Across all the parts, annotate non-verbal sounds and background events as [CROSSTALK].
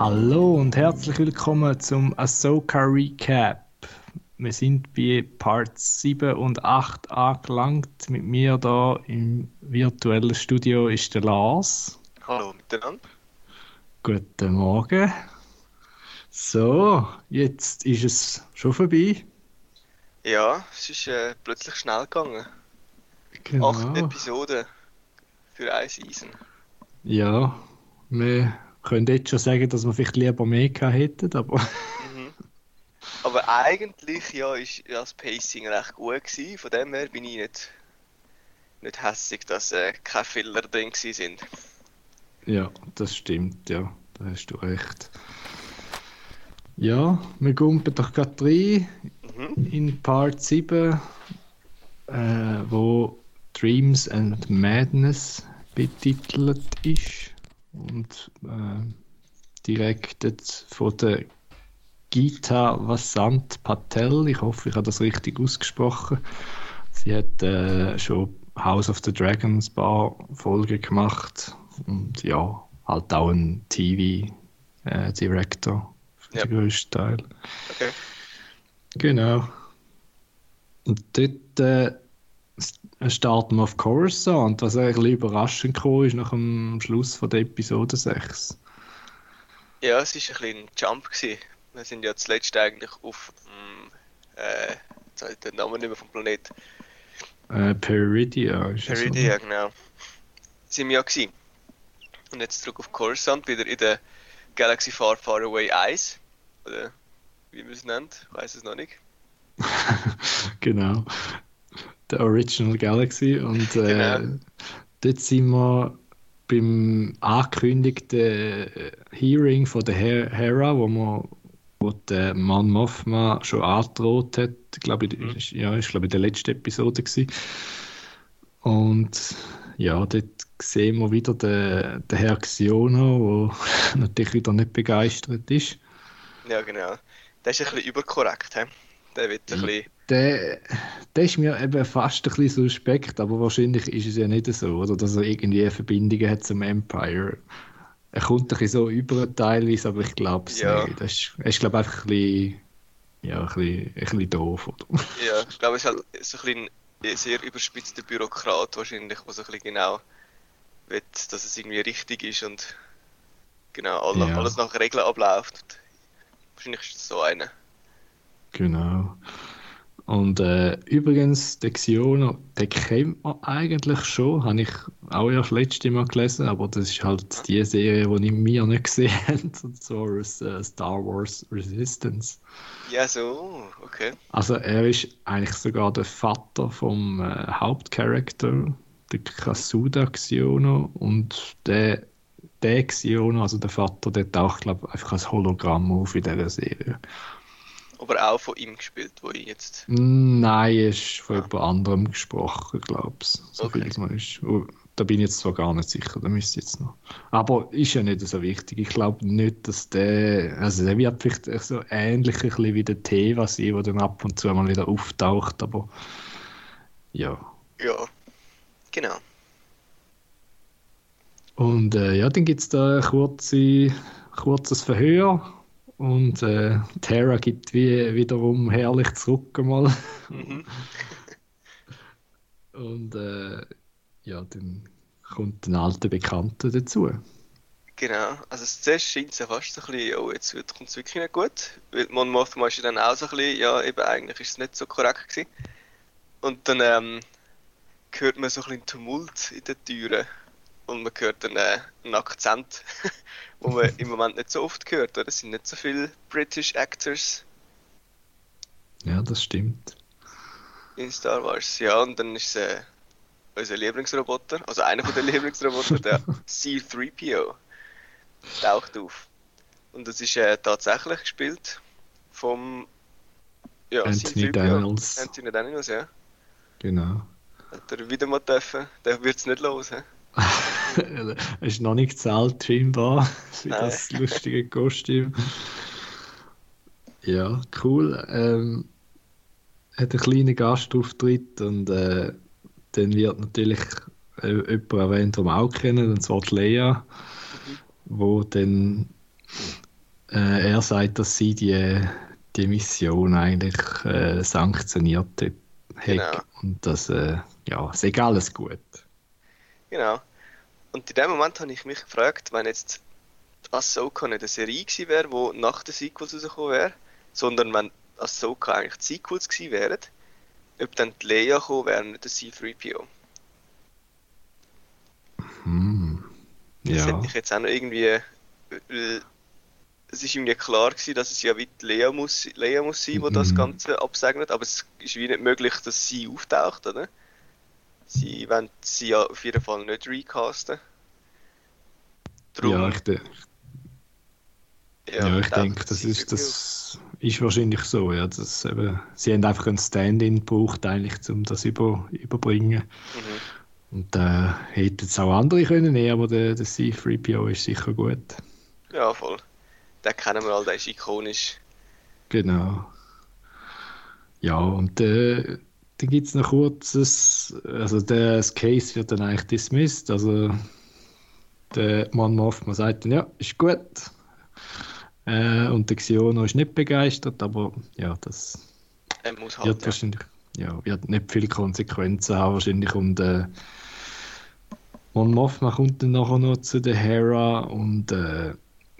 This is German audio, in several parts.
Hallo und herzlich willkommen zum Ahsoka Recap. Wir sind bei Part 7 und 8 angelangt. Mit mir da im virtuellen Studio ist der Lars. Hallo miteinander. Guten Morgen. So, jetzt ist es schon vorbei. Ja, es ist äh, plötzlich schnell gegangen. Genau. Acht Episoden für eine Season. Ja, wir können jetzt schon sagen, dass wir vielleicht lieber mehr gehabt hätten, aber [LAUGHS] Mhm. Aber eigentlich ja, ist das Pacing recht gut gewesen. Von dem her bin ich nicht, nicht hässig, dass äh, keine Fehler drin sind. ja, das stimmt, ja, da hast du recht. Ja, wir gumpen doch gerade rein Mhm. in Part 7, äh, wo Dreams and Madness betitelt ist und äh, directed von der Gita Vasant Patel. Ich hoffe, ich habe das richtig ausgesprochen. Sie hat äh, schon House of the Dragons paar Folgen gemacht und ja, halt auch ein TV-Director für Ja. den größten Teil. Okay. Genau. Und dort äh, starten wir auf Coruscant, was eigentlich ein bisschen überraschend kam, ist nach dem Schluss von der Episode 6. Ja, es war ein bisschen ein Jump. Gewesen. Wir sind ja zuletzt eigentlich auf dem, äh, jetzt habe ich den Namen nicht mehr vom Planet. Äh, Peridia ist? Peridia, genau. Sind wir ja gewesen. Und jetzt zurück auf Coruscant, wieder in der Galaxy Far Far Away 1. Oder wie man es nennt, ich weiß es noch nicht. [LAUGHS] genau. Der Original Galaxy. Und äh, Genau. dort sind wir beim angekündigten äh, Hearing von der Her Hera, wo man wo der Mon Mothma schon angedroht hat, glaube ich, Mhm. ist, ja, ist glaube ich der letzten Episode gewesen. Und ja, dort sehen wir wieder den, den Herr Xiono, der [LAUGHS] natürlich wieder nicht begeistert ist. Ja, genau. Der ist ein bisschen überkorrekt, he? Der wird ein bisschen. Der, der ist mir eben fast ein bisschen suspekt, aber wahrscheinlich ist es ja nicht so, oder? Dass er irgendwie Verbindungen hat zum Empire. Er kommt ein bisschen so über teilweise, aber ich glaube es Ja. nicht. Das ist, er ist glaube ich einfach ein bisschen, ja, ein bisschen, ein bisschen doof, oder? Ja, ich glaube, es ist halt so ein bisschen ein sehr überspitzter Bürokrat wahrscheinlich, der so ein bisschen genau will, dass es irgendwie richtig ist und genau alle, Ja. alles nach Regeln abläuft. Wahrscheinlich ist es so einer. Genau. Und äh, übrigens, den Xiono, den kennt man eigentlich schon, habe ich auch erst letztes Mal gelesen, aber das ist halt die Serie, die wir nicht [LAUGHS] gesehen haben, und zwar aus äh, Star Wars Resistance. Ja, so, okay. Also er ist eigentlich sogar der Vater vom äh, Hauptcharakter, der Kasuda Xiono, und der, der Xiono, also der Vater, der taucht, glaube ich, einfach als Hologramm auf in dieser Serie. Aber auch von ihm gespielt, wo ich jetzt. Nein, er ist von Ah. jemand anderem gesprochen, glaube ich. So Okay. viel es mir ist. Oh, Da bin ich jetzt zwar gar nicht sicher, da müsste ich jetzt noch. Aber ist ja nicht so wichtig. Ich glaube nicht, dass der. Also der wird vielleicht so ähnlich ein bisschen wie der Teva sein, der dann ab und zu mal wieder auftaucht, aber ja. Ja, genau. Und äh, ja, dann gibt es da ein kurze, kurzes Verhör. Und äh, Terra gibt wie, wiederum herrlich zurück mal. Mhm. [LAUGHS] Und äh, ja, dann kommt ein alter Bekannter dazu. Genau, also zuerst scheint es ja fast so ein bisschen, oh, jetzt kommt es wirklich nicht gut. Weil Mon Mothma ist ja dann auch so ein bisschen, ja, eben eigentlich ist es nicht so korrekt gewesen. Und dann ähm, hört man so ein bisschen Tumult in den Türen. Und man hört äh, einen Akzent, [LAUGHS] wo man im Moment nicht so oft hört. Oder? Es sind nicht so viele British Actors Ja, das stimmt. in Star Wars. Ja, und dann ist es äh, unser Lieblingsroboter, also einer von den [LAUGHS] Lieblingsroboter, der C-3PO, taucht auf. Und das ist äh, tatsächlich gespielt vom ja, Anthony C-3PO. Daniels. Anthony Daniels, ja. Genau. Hat er wieder mal dürfen. Der wird es nicht los. He? [LAUGHS] [LAUGHS] er ist noch nicht zu alt, scheinbar, für Nein. das lustige Kostüm. Ja, cool. Ähm, hat einen kleinen Gastauftritt und äh, dann wird natürlich äh, jemand erwähnt, den wir auch kennen, und zwar die Lea, mhm. wo dann äh, er sagt, dass sie die, die Mission eigentlich äh, sanktioniert hat genau. und dass äh, ja, es egal alles gut. Genau. Und in dem Moment habe ich mich gefragt, wenn jetzt Ahsoka nicht eine Serie gewesen wäre, die nach den Sequels rausgekommen wäre, sondern wenn Ahsoka eigentlich die Sequels gewesen wären, ob dann die Leia gekommen wäre, nicht der C-3PO. Hm. Ja. Das hätte ich jetzt auch noch irgendwie... Weil es ist irgendwie klar gewesen, dass es ja wie die Lea muss, Lea muss sein, die das mhm. Ganze absegnet, aber es ist wie nicht möglich, dass sie auftaucht, oder? Sie wollen sie ja auf jeden Fall nicht recasten. Drum, ja, ich, de ja, ja, ich denke, das ist, das ist wahrscheinlich so. Ja, dass eben, sie haben einfach ein Stand-in gebraucht, eigentlich, um das über, überbringen. Mhm. Und da äh, hätten es auch andere können nehmen, aber der, der C3PO ist sicher gut. Ja, voll. Den kennen wir all, der ist ikonisch. Genau. Ja, und äh, dann gibt es noch kurzes, also der, das Case wird dann eigentlich dismissed, also der Mann Mothman sagt dann, ja, ist gut. Äh, und der Xiono ist nicht begeistert, aber ja, das er muss halt, wird ja. wahrscheinlich ja, wird nicht viele Konsequenzen haben wahrscheinlich und äh, Mon Mothma kommt dann nachher noch zu der Hera und äh,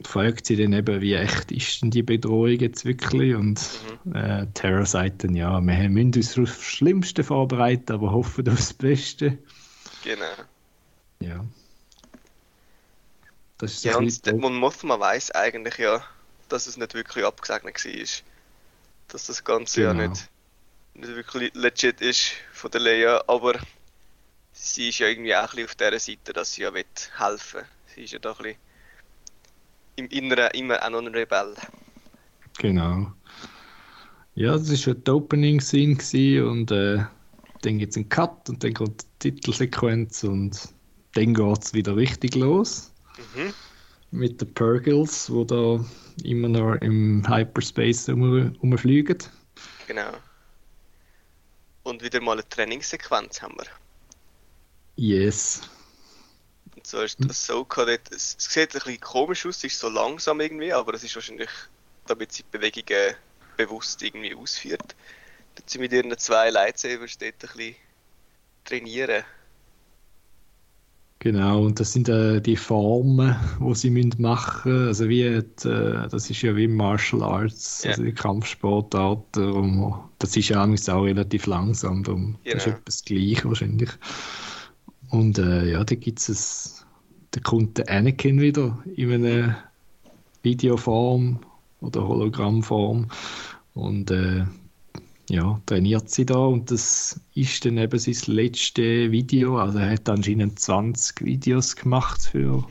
fragt sie dann eben, wie echt ist denn die Bedrohung jetzt wirklich? Und mhm. äh, Terra sagt dann, ja, wir müssen uns auf das Schlimmste vorbereiten, aber hoffen auf das Beste. Genau. Ja. Das ist ja, und der Mon Mothma weiß eigentlich ja, dass es nicht wirklich abgesegnet war. Dass das Ganze genau. ja nicht, nicht wirklich legit ist von der Leia, aber sie ist ja irgendwie auch ein bisschen auf der Seite, dass sie ja helfen will. Sie ist ja da ein bisschen im Inneren immer auch noch ein Rebell. Genau. Ja, das war schon die Opening-Scene und äh, dann gibt es einen Cut und dann kommt die Titelsequenz und dann geht es wieder richtig los. Mhm. Mit den Purgles, die da immer noch im Hyperspace rum, rumfliegen. Genau. Und wieder mal eine Trainingssequenz haben wir. Yes. Und so ist das so dort, es sieht ein bisschen komisch aus, es ist so langsam irgendwie, aber es ist wahrscheinlich, damit sie die Bewegungen bewusst irgendwie ausführt. Dass sie mit ihren zwei Lightsabers dort ein bisschen trainieren. Genau, und das sind äh, die Formen, die sie müssen machen müssen. Also wie, äh, das ist ja wie Martial Arts, yeah. also die Kampfsportarten. Um, das ist ja auch relativ langsam, darum genau. ist etwas gleich wahrscheinlich. Und äh, ja, da gibt es, da kommt der Anakin wieder in einer Videoform oder Hologrammform und äh, ja, trainiert sie da und das ist dann eben sein letztes Video. Also er hat anscheinend 20 Videos gemacht für,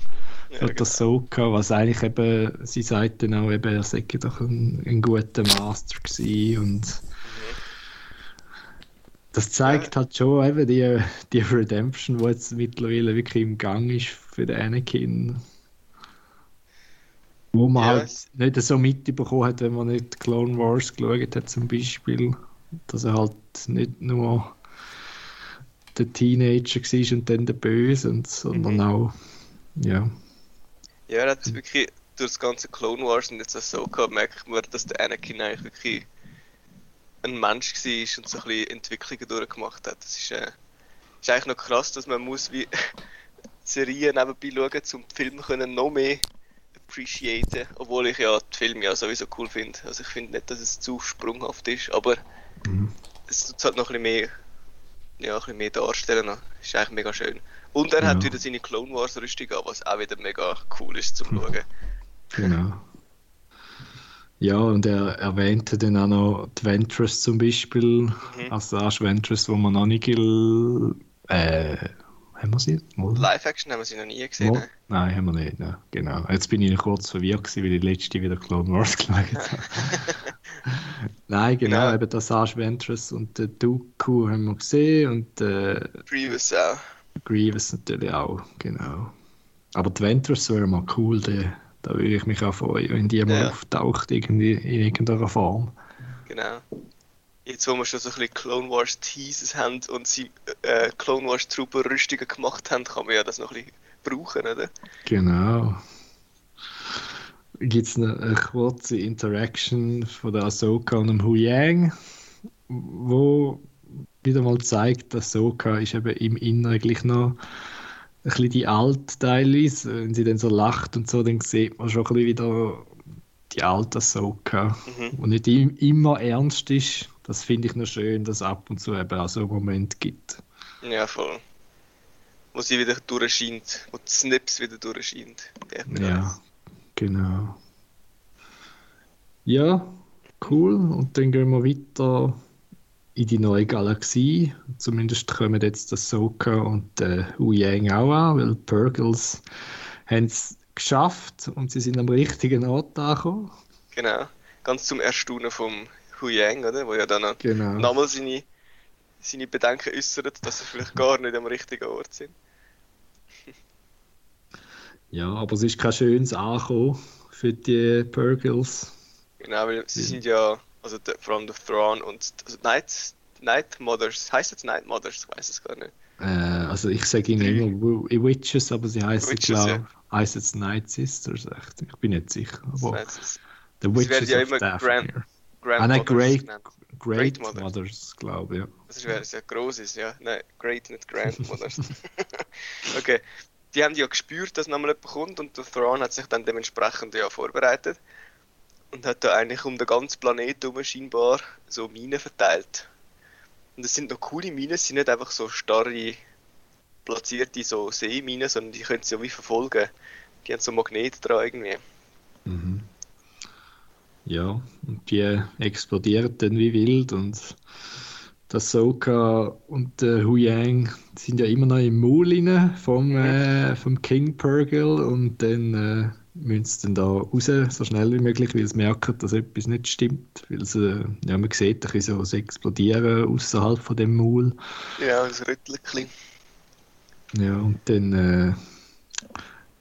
für ja, genau. das Soka, was eigentlich eben, sie sagt dann auch eben, er sei doch ein, ein guter Master gewesen und das zeigt ja. halt schon eben die, die Redemption, die jetzt mittlerweile wirklich im Gang ist für den Anakin. Wo man ja. halt nicht so mitbekommen hat, wenn man nicht Clone Wars geschaut hat, zum Beispiel. Dass er halt nicht nur der Teenager war und dann der Böse, sondern mhm. auch, ja. Ja, er hat wirklich durch das ganze Clone Wars und jetzt auch so gehabt, merkt man, dass der Anakin eigentlich wirklich ein Mensch war und so ein bisschen Entwicklungen durchgemacht hat. Das ist, äh, ist eigentlich noch krass, dass man muss wie [LAUGHS] Serien nebenbei schauen, um die Filme können noch mehr appreciaten, obwohl ich ja die Filme ja sowieso cool finde. Also ich finde nicht, dass es zu sprunghaft ist, aber mhm. es tut halt noch ein bisschen mehr, ja, ein bisschen mehr darstellen. Das ist eigentlich mega schön. Und er ja. hat wieder seine Clone Wars Rüstung an, was auch wieder mega cool ist zum mhm. Schauen. Genau. Ja, und er erwähnte dann auch noch die Ventress zum Beispiel, mhm. Assage Ventress, wo man noch nicht äh, haben wir sie? Live-Action haben wir sie noch nie gesehen. Ne? Nein, haben wir nicht. Ne? Genau. Jetzt bin ich kurz verwirrt, gewesen, weil ich letzte wieder Clone Wars [LAUGHS] geschaut habe. [LAUGHS] Nein, genau, genau. eben das Ashe Ventress und der Dooku haben wir gesehen und äh, Grievous auch. Grievous natürlich auch, genau. Aber die Ventress wäre mal cool, der Da würde ich mich auch freuen, wenn die mal Ja. auftaucht, irgendwie, in irgendeiner Form. Genau. Jetzt, wo wir schon so ein bisschen Clone Wars Teases haben und sie äh, Clone Wars Trooper Rüstungen gemacht haben, kann man ja das noch ein bisschen brauchen, oder? Genau. Gibt es noch eine kurze Interaction von der Ahsoka und dem Hu Yang, wo wieder mal zeigt, dass Ahsoka ist eben im Inneren gleich noch ein bisschen die alte teilweise. Wenn sie dann so lacht und so, dann sieht man schon ein bisschen wieder die alte Ahsoka. Mhm. Und nicht im, immer ernst ist. Das finde ich noch schön, dass es ab und zu eben auch so einen Moment gibt. Ja, voll. Wo sie wieder durchscheint, wo die Snips wieder durchscheint. Ja, genau. Ja, cool. Und dann gehen wir weiter in die neue Galaxie. Zumindest kommen jetzt das Soka und der Hu Yang auch an, weil die Purgles haben es geschafft und sie sind am richtigen Ort angekommen. Genau. Ganz zum Erstaunen vom Hu Yang, oder? Wo ja dann noch Genau. nochmal seine, seine Bedenken äußert, dass sie vielleicht gar nicht am richtigen Ort sind. [LAUGHS] Ja, aber es ist kein schönes Ankommen für die Purgles. Genau, weil sie sind ja, also der, vor allem der Thrawn und also Night, Night Mothers, heißt jetzt Night Mothers? Ich weiß es gar nicht. Äh, also ich sage ihnen immer Wi- Witches, aber sie heißen, glaube ja. heißt jetzt Night Sisters, echt. Ich bin nicht sicher. Aber The Es Witches werden ja of immer Dathomir. Grand Ah, nein, Mothers Great, genannt. Great, Great Mothers. Mothers, glaube ich. Ja. Das es ja groß ist, ja. Nein, Great, nicht Grand Mothers. [LAUGHS] okay. Die haben ja gespürt, dass nochmal jemand kommt und der Thrawn hat sich dann dementsprechend ja vorbereitet und hat da eigentlich um den ganzen Planeten herum scheinbar so Minen verteilt. Und das sind noch coole Minen, es sind nicht einfach so starre, platzierte so Seeminen, sondern die können sie ja wie verfolgen. Die haben so Magnete dran irgendwie. Mhm. Ja, und die explodieren dann wie wild und das Soka und der Hu Yang sind ja immer noch im Maul rein vom, äh, vom King Purgle und dann äh, müssen sie dann da raus, so schnell wie möglich, weil sie merken, dass etwas nicht stimmt. Weil sie, ja, man sieht ein bisschen so Explodieren außerhalb von dem Maul. Ja, das Rüttelchen. Ja, und dann äh,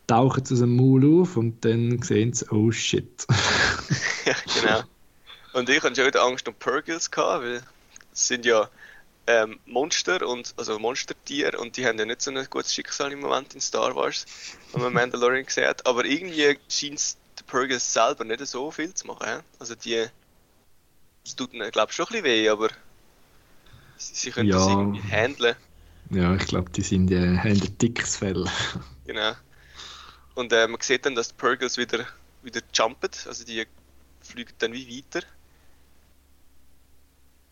tauchen sie aus dem Maul auf und dann sehen sie, oh shit. [LAUGHS] [LAUGHS] Ja, genau. Und ich hatte schon wieder Angst um gehabt, weil es sind ja ähm, Monster und also Monstertiere und die haben ja nicht so ein gutes Schicksal im Moment in Star Wars, wenn man Mandalorian gesehen hat. Aber irgendwie scheint es den Purgles selber nicht so viel zu machen. hä? Also die es tut ihnen, glaube ich, schon ein bisschen weh, aber sie, sie können das Ja. irgendwie handeln. Ja, ich glaube, die sind, äh, haben ein dickes Fell. [LAUGHS] Genau. Und äh, man sieht dann, dass die Purgles wieder, wieder jumpen, also die fliegen dann wie weiter.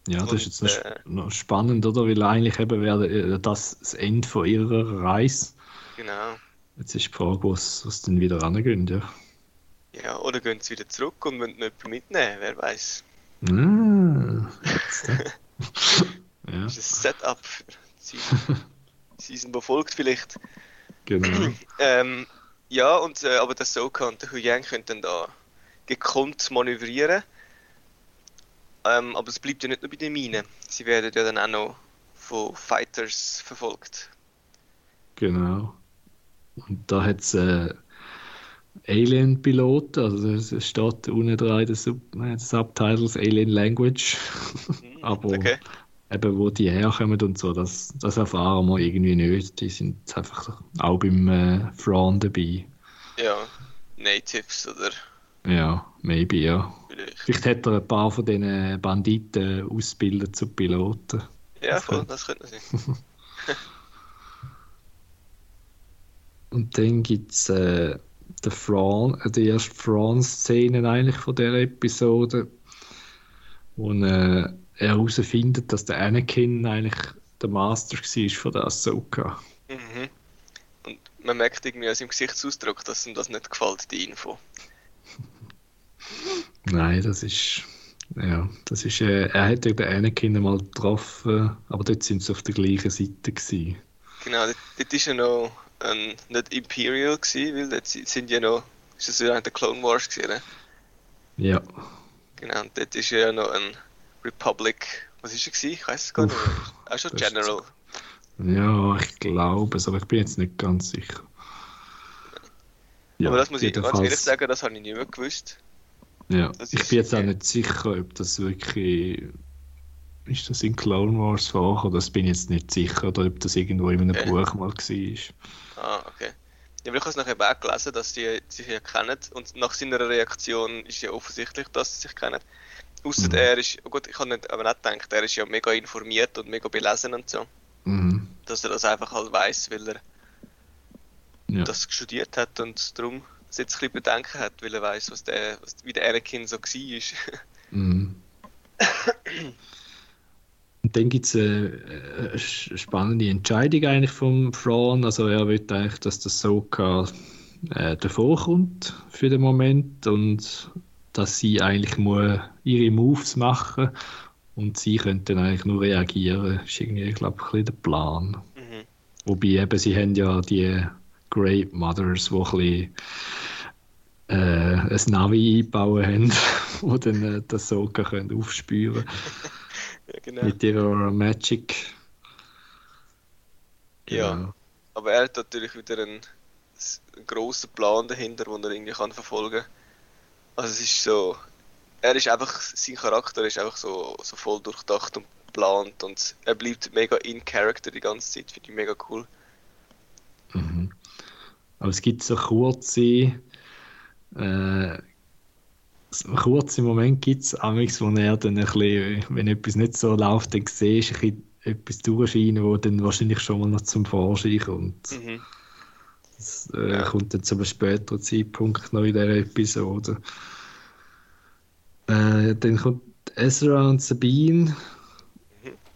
Ja, das ist jetzt noch, äh, noch spannend, oder? Weil eigentlich eben wäre äh, das das Ende von ihrer Reise. Genau. Jetzt ist die Frage, wo sie dann wieder rangehen, ja. Ja, oder gehen sie wieder zurück und wollen jemanden mitnehmen, wer weiß. Ah, [LAUGHS] jetzt, äh. ja, Das ist ein Setup für Season, Season befolgt vielleicht. genau. [CLEARS THROAT] Ähm, ja, und, äh, aber der Soka und der Hu Yang können dann da gekonnt manövrieren. Ähm, aber es bleibt ja nicht nur bei den Minen. Sie werden ja dann auch noch von Fighters verfolgt. Genau. Und da hat es äh, Alien-Piloten, also es steht unten dran den Sub Subtitles Alien Language, Mhm, [LAUGHS] aber Okay. eben wo die herkommen und so, das, das erfahren wir irgendwie nicht. Die sind einfach auch beim äh, Thrawn dabei. Ja, Natives oder Ja, maybe, ja. vielleicht. Hat er ein paar von diesen Banditen ausgebildet zu Piloten. Ja, Das voll, könnte- das könnte sein. [LAUGHS] Und dann gibt es äh, die, Fran äh, die erste Fran-Szene eigentlich von dieser Episode, wo äh, er herausfindet, dass der Anakin eigentlich der Master war von der Ahsoka. Mhm. Und man merkt irgendwie aus seinem Gesichtsausdruck, dass ihm das nicht gefällt, die Info. Nein, das ist... Ja, das ist... Äh, er hat ja den Anakin mal getroffen, aber dort sind sie auf der gleichen Seite gewesen. Genau, dort, dort ist ja noch ein, nicht Imperial gewesen, weil dort si- sind ja noch, ist das ja während der Clone Wars gewesen, ne? Ja, Genau, und dort ist ja noch ein Republic, was ist er gewesen? Ich weiß es gar nicht Uff, mehr. Auch schon ist- General. ja, ich glaube es, aber ich bin jetzt nicht ganz sicher. Ja, Aber das muss ich ganz ehrlich sagen, das habe ich nicht mehr gewusst. Ja, Das ich bin jetzt auch nicht sicher, ob das wirklich. Ist das in Clone Wars vorgekommen? Das bin ich jetzt nicht sicher, oder ob das irgendwo in einem Okay. Buch mal war. Ah, okay. Ja, ich habe es nachher auch gelesen, dass die sich ja kennen und nach seiner Reaktion ist ja offensichtlich, dass sie sich kennen. Außer Mhm. er ist, oh gut, ich habe nicht, aber nicht gedacht, er ist ja mega informiert und mega belesen und so, Mhm. dass er das einfach halt weiß, weil er Ja. das studiert hat und darum es jetzt ein bisschen Bedenken hat, weil er weiß, was der, was, wie der Anakin so war. Mhm. Und dann gibt es eine, eine sch- spannende Entscheidung eigentlich vom Thrawn. Also er will eigentlich, dass der Soka äh, davor kommt für den Moment und dass sie eigentlich muss ihre Moves machen und sie könnte dann eigentlich nur reagieren. Das ist irgendwie, glaube ich, ein bisschen der Plan. mhm. Wobei eben, sie haben ja die Great Mothers, die ein bisschen äh, ein Navi einbauen haben, [LAUGHS] wo dann äh, das Soka können aufspüren [LAUGHS] Ja, genau. mit ihrer Magic. Ja. Aber er hat natürlich wieder einen, einen grossen Plan dahinter, den er irgendwie kann verfolgen kann. Also es ist so, er ist einfach, sein Charakter ist einfach so, so voll durchdacht und geplant und er bleibt mega in Character die ganze Zeit, finde ich mega cool. Mhm. Aber es gibt so kurze, äh, so kurze Momente gibt es, wo er dann ein bisschen, wenn etwas nicht so läuft, dann siehst du ein etwas durchscheinen, wo dann wahrscheinlich schon mal noch zum Vorschein kommt. Mhm. Das äh, kommt dann zu einem späteren Zeitpunkt noch in dieser Episode. Äh, dann kommt Ezra und Sabine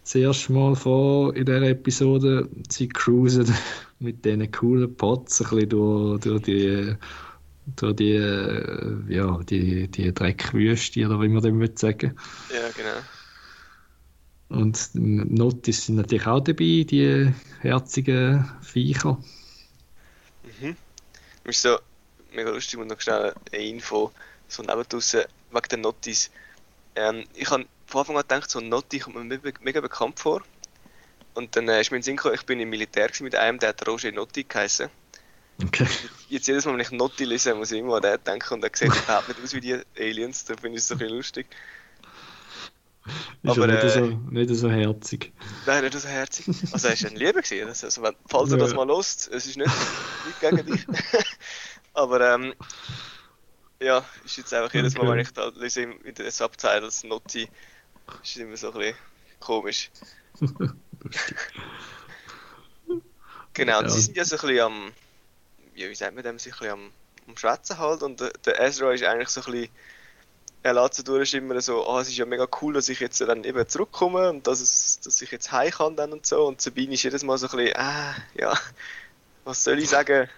zuerst mal vor in dieser Episode. Sie cruisen mit diesen coolen Pots ein bisschen durch, durch die durch die, äh, ja, die, die Dreckwüste, oder wie man dem will sagen. Ja, genau. Und Notis sind natürlich auch dabei, die herzigen Viecher. Mhm. Ist so mega lustig und noch schnell eine Info, so nebendraussen, wegen der Notis. Ähm, ich habe von Anfang an gedacht, so Noti kommt mir mega bekannt vor. Und dann äh, ist mir in den Sinn gekommen, ich bin im Militär mit einem, der hat Roger Notti geheißen. Okay. Jetzt jedes Mal, wenn ich Notti lese, muss ich immer an den denken und er sieht überhaupt nicht aus wie die Aliens, da finde ich es so ein bisschen lustig. Ist Aber, nicht, äh, so, nicht so herzig. Nein, nicht so herzig. Also er ist ein Lieber gewesen. Also, wenn, falls er Ja. das mal lost, es ist nicht, nicht gegen dich. [LAUGHS] Aber ähm, ja, ist jetzt einfach jedes Mal, Okay. wenn ich da lese in den Subtitles Notti, ist es immer so ein bisschen komisch. [LAUGHS] Genau, und Ja. sie sind ja so ein bisschen am, ja, wie sagt man dem, sich ein bisschen am, am Schwätzen halt und der, der Ezra ist eigentlich so ein bisschen, er lässt so durchschimmern, so, ah, es ist ja mega cool, dass ich jetzt dann eben zurückkomme und dass, es, dass ich jetzt heim kann dann und so und Sabine ist jedes Mal so ein bisschen, ah, ja, was soll ich sagen,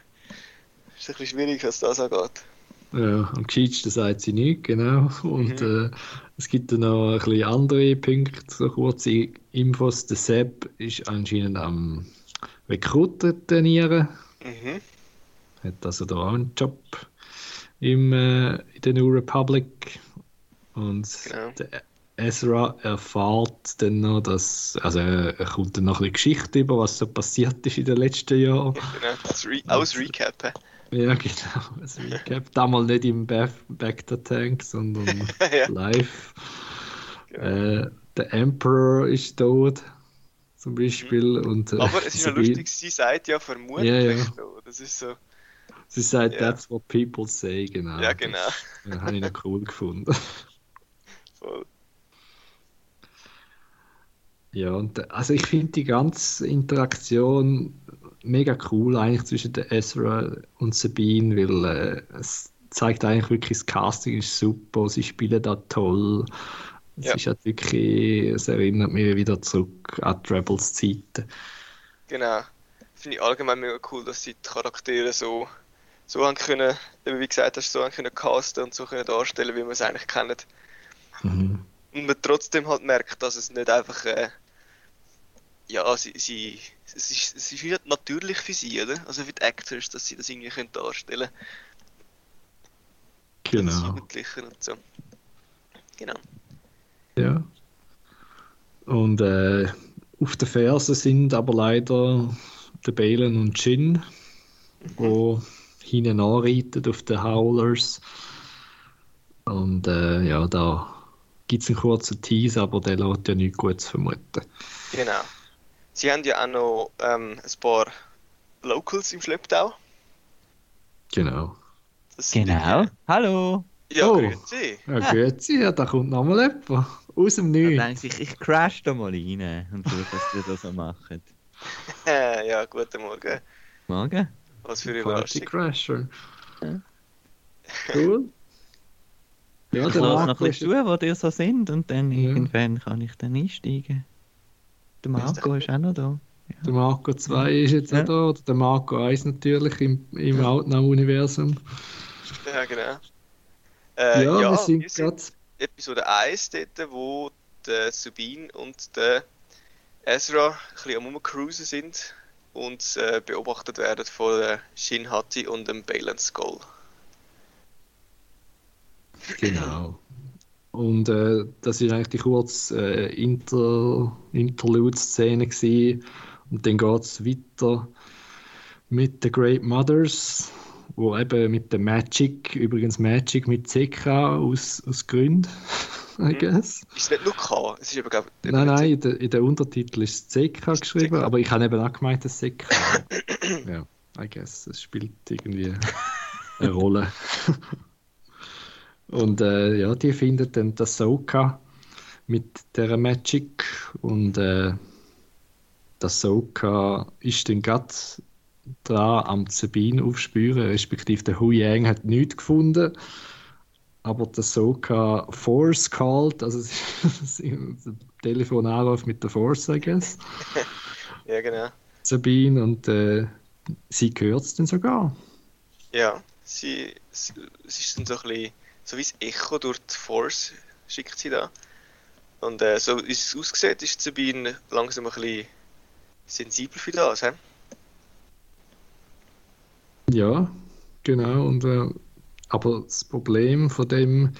ist ein bisschen schwierig, was das angeht. Ja, am gescheitsten sagt sie nicht, genau. Und Mhm. äh, es gibt dann noch ein bisschen andere Punkte, so kurze Infos. Der Sepp ist anscheinend am Rekruten trainieren, Mhm. hat also da auch einen Job im, äh, in der New Republic. Und Genau. der Ezra erfährt dann noch, dass, also er kommt dann noch ein bisschen Geschichte über, was so passiert ist in den letzten Jahren. Genau, Re aus Recap. Ja, genau. Das Recap. Damals nicht im Back, the Tank, sondern [LAUGHS] ja. live. Genau. Äh, der Emperor ist tot, zum Beispiel. Und, äh, Aber es ist ja Sabine- lustig, sie sagt ja vermutlich Ja, ja. so. Das ist so, Sie sagt, Ja. that's what people say, genau. ja genau. Das, äh, habe ich noch cool [LAUGHS] gefunden. Voll. Ja, und äh, also ich finde die ganze Interaktion mega cool eigentlich zwischen der Ezra und Sabine, weil äh, es zeigt eigentlich wirklich, das Casting ist super, sie spielen da toll. Es Ja. ist halt wirklich, es erinnert mich wieder zurück an die Rebels Zeiten. Genau. Finde ich allgemein mega cool, dass sie die Charaktere so, so haben können, eben wie gesagt hast, so haben können casten und so können darstellen, wie wir es eigentlich kennen. Mhm. Und man trotzdem halt merkt, dass es nicht einfach, äh, ja, sie, sie, es ist, es ist wieder natürlich für sie, oder? Also für die Actors, dass sie das irgendwie können darstellen können. Genau. Jugendlichen und so. Genau. Ja. Und äh, auf der Ferse sind aber leider der Balen und Jin, wo hinten anreitet auf den Howlers. Und äh, ja, da gibt es einen kurzen Tease, aber der lässt ja nichts Gutes vermuten. Genau. Sie haben ja auch noch ähm, ein paar Locals im Schlepptau. Genau. Das Genau. die- Hallo. Ja, Oh. grüezi. Ja, grüezi, ja, da kommt nochmal jemand. Aus dem Ich Nichts. denke, ich, ich crash da mal rein und schaue, was die da so machen. Äh, [LAUGHS] ja, guten Morgen. Morgen. Was für eine Überraschung. Crasher. Ja. Cool. Ja, Ich lasse noch ein bisschen zu, wo die so sind und dann Ja. irgendwann kann ich dann einsteigen. Der Marco ist auch noch da. der Marco 2 ist jetzt Ja. auch da, oder der Marco 1 natürlich im, im Outnow-Universum. Ja, genau. Äh, ja, ja, wir sind wir sind gerade. Episode 1 dort, wo der Subin und der Ezra ein bisschen am Rumcruisen sind und äh, beobachtet werden von der Shin Hati und dem Balen Skull. Genau. Und äh, das ist eigentlich die kurze äh, Inter Interlude-Szene. Und dann geht es weiter mit den Great Mothers, wo eben mit der Magic, übrigens Magic mit CK aus, aus Gründen, [LAUGHS] I Mhm. guess. Ist nicht nur K, es ist eben, glaub, Nein, nein, in der, in der Untertitel ist CK geschrieben, CK. aber ich habe eben auch gemeint, dass CK. [LAUGHS] ja, I guess, es spielt irgendwie eine Rolle. [LAUGHS] und äh, ja, die findet dann das Soka mit der Magic und äh, das Soka ist dann gerade dran am Sabine aufspüren, respektive der Hu Yang hat nichts gefunden. Aber der Soka Force called, also [LAUGHS] Telefonanruf mit der Force, I guess. [LAUGHS] Ja, genau. Sabine und äh, sie hört es dann sogar. Ja, sie, sie, es ist dann so ein bisschen, so wie das Echo durch die Force schickt sie da. Und äh, so wie es aussieht, ist Sabine langsam ein bisschen sensibel für das. He? Ja, genau. Und, äh, aber das Problem von dem,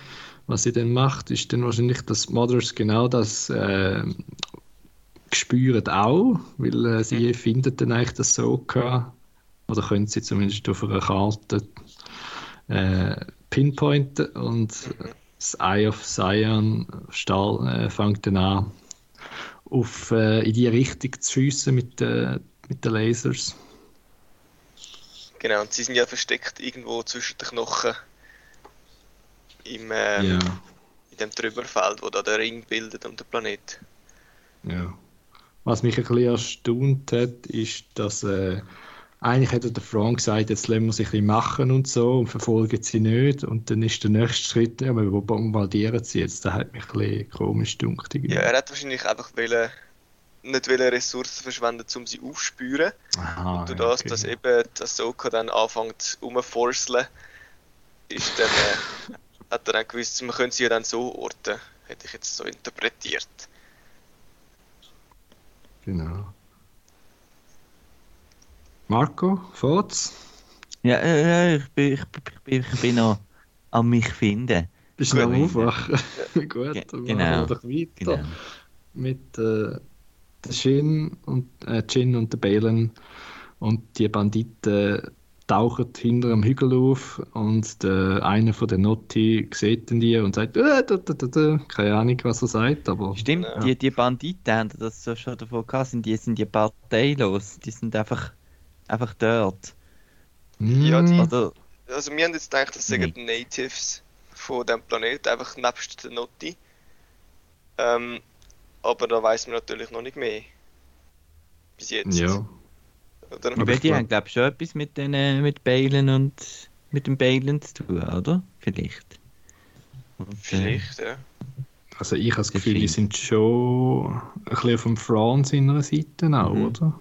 was sie dann macht, ist dann wahrscheinlich, dass Mothers genau das äh, spüren auch, weil äh, sie findet dann eigentlich das Soka, oder können sie zumindest auf einer Karte äh, pinpointen und das Eye of Zion Stahl, äh, fängt dann an, auf, äh, in die Richtung zu schiessen mit, äh, mit den Lasers. Genau, und sie sind ja versteckt irgendwo zwischen den Knochen im, ähm, Ja. in dem Trümmerfeld, wo da der Ring bildet um den Planet. Ja. Was mich ein bisschen erstaunt hat, ist, dass äh, eigentlich hätte der Frank gesagt, jetzt lassen wir sie ein bisschen machen und so und verfolgen sie nicht. Und dann ist der nächste Schritt, ja, wir bombardieren sie jetzt. Das hat mich ein bisschen komisch gedunkt. irgendwie. Ja, er hat wahrscheinlich einfach wollen, nicht wollen Ressourcen verschwenden, um sie aufzuspüren. Aha, Und durch das, okay. dass eben das Soka dann anfängt umforseln, ist dann, äh, [LAUGHS] hat er dann gewusst, man könnte sie ja dann so orten. Hätte ich jetzt so interpretiert. Genau. Marco, Forts? Ja, äh, äh, ich, bin, ich, bin- ich, bin, noch an mich finden. Bist du noch am. Aufwachen? [LAUGHS] Gut, Ge- dann genau. machen wir doch weiter. Genau. mit äh, der Shin und äh, Jin und der Balen und die Banditen tauchen hinter einem Hügel auf und der eine von den Notti sieht die und sagt äh, da, da, da, da. keine Ahnung was er sagt aber Stimmt, Ja. die, die Banditen haben das so schon davon gehabt, sind, die sind ja parteilos. Die sind einfach, einfach dort. Ja, die- Mm, Also wir haben jetzt gedacht, das sind Nee. die Natives von dem Planeten, einfach nebst den Notti. Ähm, aber da weiß man natürlich noch nicht mehr. Bis jetzt. ja Oder? Aber die haben, glaube ich, schon etwas mit, den, äh, mit Balen und mit dem Balen zu tun, oder? Vielleicht. Und, äh, Vielleicht, ja. also ich habe das Der Gefühl die sind schon ein bisschen vom Franz seiner Seite auch Mhm. oder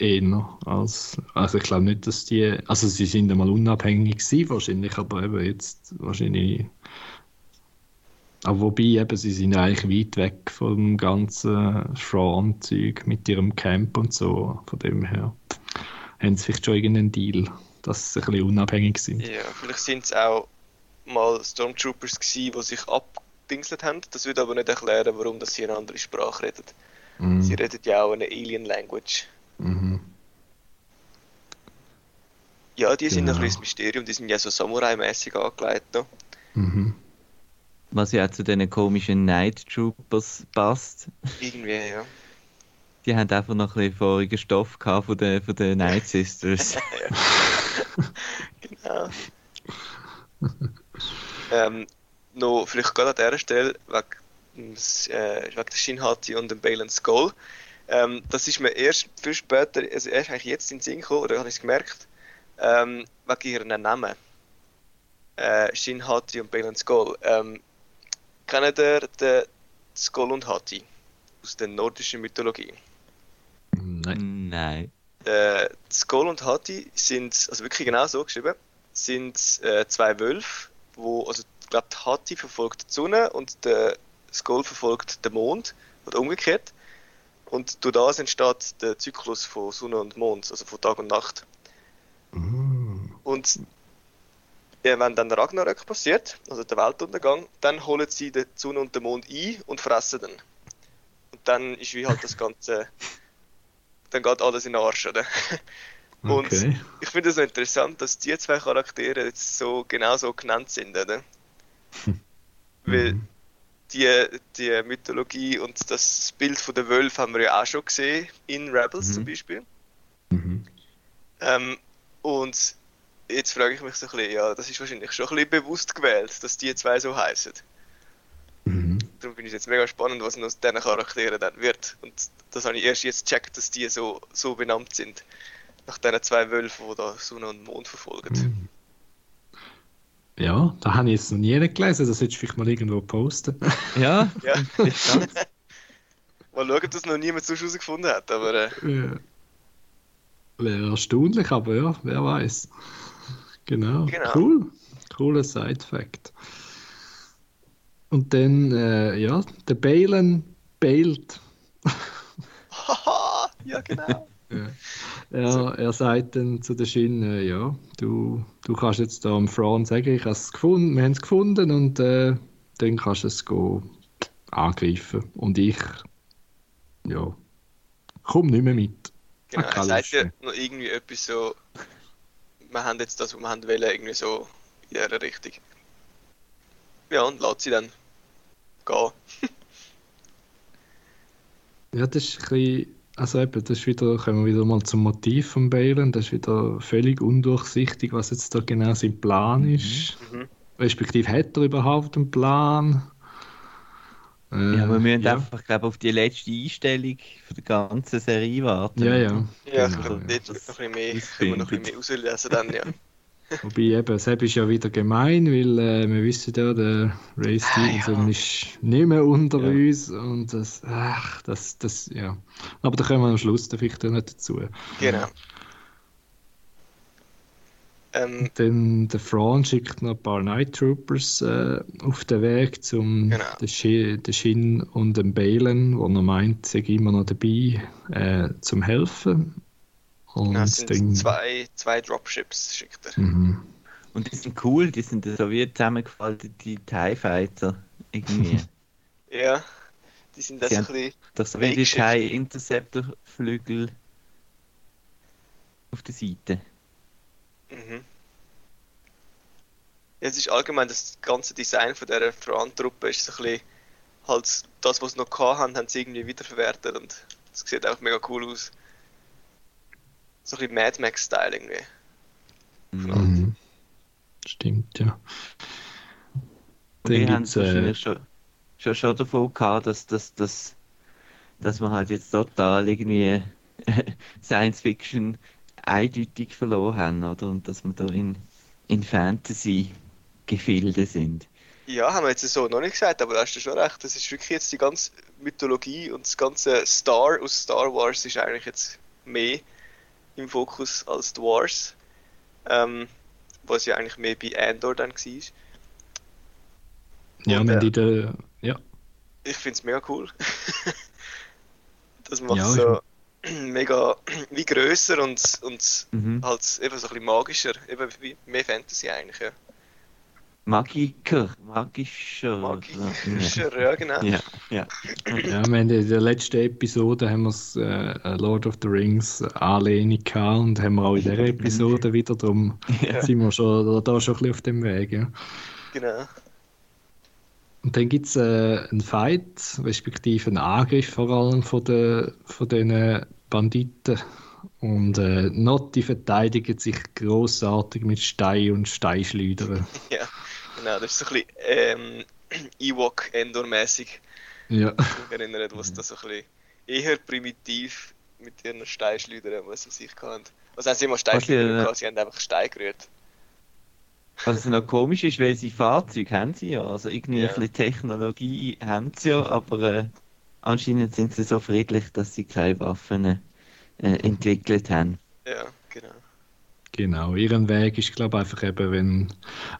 eher als also ich glaube nicht dass die also sie sind einmal unabhängig gewesen, wahrscheinlich aber eben jetzt wahrscheinlich aber wobei eben sie sind eigentlich weit weg vom ganzen Fran-Zeug mit ihrem Camp und so von dem her haben sie vielleicht schon irgendeinen Deal dass sie ein bisschen unabhängig sind Ja, vielleicht sind es auch mal Stormtroopers gewesen, die sich abdingselt haben. Das würde aber nicht erklären, warum das sie eine andere Sprache reden. Mhm. Sie reden ja auch eine Alien Language. Mhm. Ja, die sind Genau. noch ein bisschen das Mysterium, die sind ja so Samurai-mäßig angelegt. noch. Mhm. Was ja auch zu den komischen Night Troopers passt. Irgendwie, ja. Die haben einfach noch ein bisschen vorigen Stoff gehabt von den, von den Night Sisters. [LAUGHS] Genau. ähm, noch vielleicht gerade an dieser Stelle, wegen, äh, wegen der Shinhati und dem Balen Skull. Ähm, das ist mir erst viel später, also erst eigentlich jetzt in den Sinn gekommen, oder habe ich es gemerkt, ähm, wegen ihren Namen. Äh, Shinhati und Balen Skull. Ähm, kennt ihr den Skull und Hati aus der nordischen Mythologie? Nein. Nein. äh, Skull und Hati sind, also wirklich genau so geschrieben, sind äh, zwei Wölfe, wo, also ich glaube, die Hati verfolgt die Sonne und der Skull verfolgt den Mond oder umgekehrt. Und durch das entsteht der Zyklus von Sonne und Mond, also von Tag und Nacht. Mhm. Und ja, wenn dann Ragnarök passiert, also der Weltuntergang, dann holen sie die Sonne und den Mond ein und fressen den. Und dann ist wie halt das Ganze, [LAUGHS] dann geht alles in den Arsch, oder? [LAUGHS] Und Okay. ich finde es so interessant, dass die zwei Charaktere jetzt so genau so genannt sind, oder? [LAUGHS] Weil Mhm. Die, die Mythologie und das Bild von der Wölfe haben wir ja auch schon gesehen, in Rebels Mhm. zum Beispiel. Mhm. Ähm, und jetzt frage ich mich so ein bisschen, ja, das ist wahrscheinlich schon ein bisschen bewusst gewählt, dass die zwei so heißen. Mhm. Darum finde ich es jetzt mega spannend, was aus diesen Charakteren dann wird. Und das habe ich erst jetzt gecheckt, dass die so, so benannt sind. Nach diesen zwei Wölfen, die da Sonne und Mond verfolgen. Ja, da habe ich jetzt noch nie gelesen. Das hättest du vielleicht mal irgendwo posten. Ja, [LAUGHS] Ja. [LAUGHS] Mal schauen, ob das noch niemand sonst herausgefunden hat. Aber äh, Ja. Wäre erstaunlich, aber ja, wer weiß. Genau. Genau. Cool. Cooler Side-Fact. Und dann, äh, ja, der Balen bailt. haha, [LAUGHS] ja genau. Ja. Er, er sagt dann zu der äh, ja, du, du kannst jetzt da am Thrawn sagen, ich habe es gefunden, wir haben es gefunden und äh, dann kannst du es go angreifen. Und ich, ja, komm nicht mehr mit. Genau, er sagt ja noch irgendwie etwas so, wir haben jetzt das, was wir haben wollen, irgendwie so in dieser Richtung. Ja, und lässt sie dann gehen. [LAUGHS] Ja, das ist ein bisschen, also eben, das ist wieder, kommen wir wieder mal zum Motiv von Balen, das ist wieder völlig undurchsichtig, was jetzt da genau sein Plan ist. Mhm. Respektive hat er überhaupt einen Plan? Äh, Ja, wir müssen ja. einfach, glaube auf die letzte Einstellung von der ganzen Serie warten. Ja, ja. Ja, ich Genau, glaube, ja. dort noch ein bisschen mehr, können wir noch ein bisschen mehr rauslesen dann, ja. Wobei eben, Seb ist ja wieder gemein, weil äh, wir wissen ja, der Ray Stevenson ja. ist nicht mehr unter Ja. uns und das, ach, das, das, ja. Aber da kommen wir am Schluss dann vielleicht noch dazu. Genau. Ähm, Dann der Thrawn schickt noch ein paar Night Troopers äh, auf den Weg zum Genau. den, Shin, den Shin und den Balen, wo er meint, sie sind immer noch dabei, äh, zum helfen. Und es sind dann, zwei, zwei Dropships, schickt er. Mhm. Und die sind cool, die sind so wie zusammengefaltete TIE Fighter. Irgendwie. [LAUGHS] Ja, die sind das Sie ein bisschen... Das so wie die. TIE Interceptor Flügel auf der Seite. Mhm. Ja, es ist allgemein das ganze Design von dieser Thrawn-Truppe ist so ein bisschen halt das, was sie noch hatten, haben sie irgendwie wiederverwertet und es sieht auch mega cool aus. So ein bisschen Mad Max-Style irgendwie. Mhm. Stimmt, ja. Und wir Dann haben gibt's, es äh, wahrscheinlich schon, schon, schon davon gehabt, dass, dass, dass, dass wir halt jetzt total irgendwie [LAUGHS] Science Fiction eindeutig verloren haben, oder? Und dass wir da in, in Fantasy-Gefilde sind. Ja, haben wir jetzt so noch nicht gesagt, aber da hast du schon recht. Das ist wirklich jetzt die ganze Mythologie und das ganze Star aus Star Wars ist eigentlich jetzt mehr im Fokus als die Wars. Ähm, was ja eigentlich mehr bei Andor dann war. ja, und, wenn äh, die da, ja, Ich finde es mega cool. [LAUGHS] das macht Ja, es so [CLEARS THROAT] mega [CLEARS THROAT] wie grösser und, und Mhm. halt eben so ein bisschen magischer. Eben wie mehr Fantasy eigentlich, ja. Magiker, magischer. Magischer, ja, genau. Ja, ja. Ja, wir haben in der letzten Episode haben wir äh, Lord of the Rings Anlehnung gehabt und haben wir auch in dieser Episode wieder, darum Ja. sind wir schon, da schon ein bisschen auf dem Weg. Ja. Genau. Und dann gibt es äh, einen Fight, respektive einen Angriff vor allem von, den, von diesen Banditen. Und äh, Notti verteidigt sich grossartig mit Stein und Steinschleudern. Ja, genau. Das ist so ein bisschen ähm, [CLEARS THROAT] Ewok-Endor-mäßig. Ja, mich erinnert, was da so ein bisschen eher primitiv mit ihren Steinschleudern, was sie sich hatten. Also haben sie immer Steinschleudern äh, gehabt, sie haben einfach Stein gerührt. Was noch komisch ist, weil sie Fahrzeuge haben sie ja. Also irgendwie Ja. ein bisschen Technologie haben sie ja, aber äh, anscheinend sind sie so friedlich, dass sie keine Waffen äh, entwickelt haben. Ja, genau. Genau. Ihren Weg ist, glaube ich, einfach eben, wenn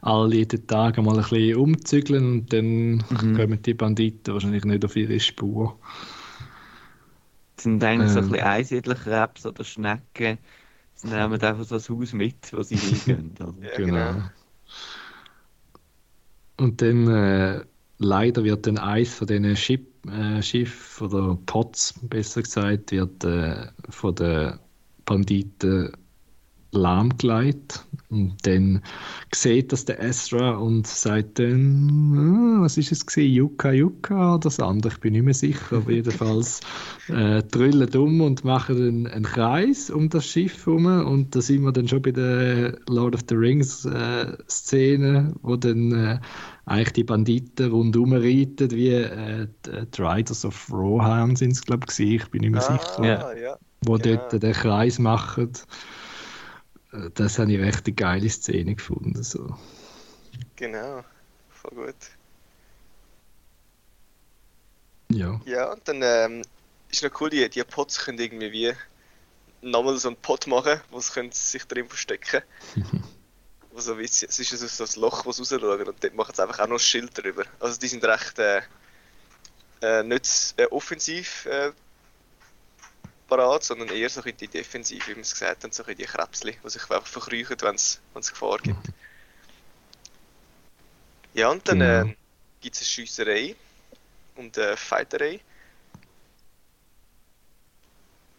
alle jeden Tag mal ein bisschen umzügeln und dann Mhm. kommen die Banditen wahrscheinlich nicht auf ihre Spur. Das sind eigentlich so ein Ähm. bisschen Einsiedlerkrebs oder Schnecken. Sie nehmen einfach so das Haus mit, wo sie [LAUGHS] hingehen. oder? Ja, Genau. genau. Und dann äh, leider wird dann eins von diesen Schiff, äh, Schiff oder Pots, besser gesagt, wird äh, von den Banditen lahmgelegt. Und dann sieht das der Ezra und sagt dann, ah, was ist es gewesen, Yuka Yuka oder das andere, ich bin nicht mehr sicher, aber jedenfalls äh, drüllen um und machen einen, einen Kreis um das Schiff herum und da sind wir dann schon bei der Lord of the Rings äh, Szene, wo dann äh, eigentlich die Banditen rundum reiten, wie äh, die, die Riders of Rohan sind es glaube ich, ich bin nicht mehr sicher, Ah, Ja. ja. wo genau. dort den Kreis machen. Äh, Das habe ich recht eine geile Szene gefunden. So. genau. Voll gut. Ja. Ja, und dann ähm, ist noch cool, die, die Pots können irgendwie wie nochmal so einen Pot machen, wo sie können sich drin verstecken [LAUGHS] wo so wie, es ist so ein Loch, wo sie rausschauen und dort machen sie einfach auch noch ein Schild drüber. Also die sind recht äh, äh, nicht äh, offensiv äh, parat, sondern eher so in die Defensive, wie man es gesagt hat, so in die Krebsli, die sich einfach verkriechen, wenn es Gefahr gibt. Ja, und dann Genau. äh, gibt es eine Schiesserei und eine Fighterei.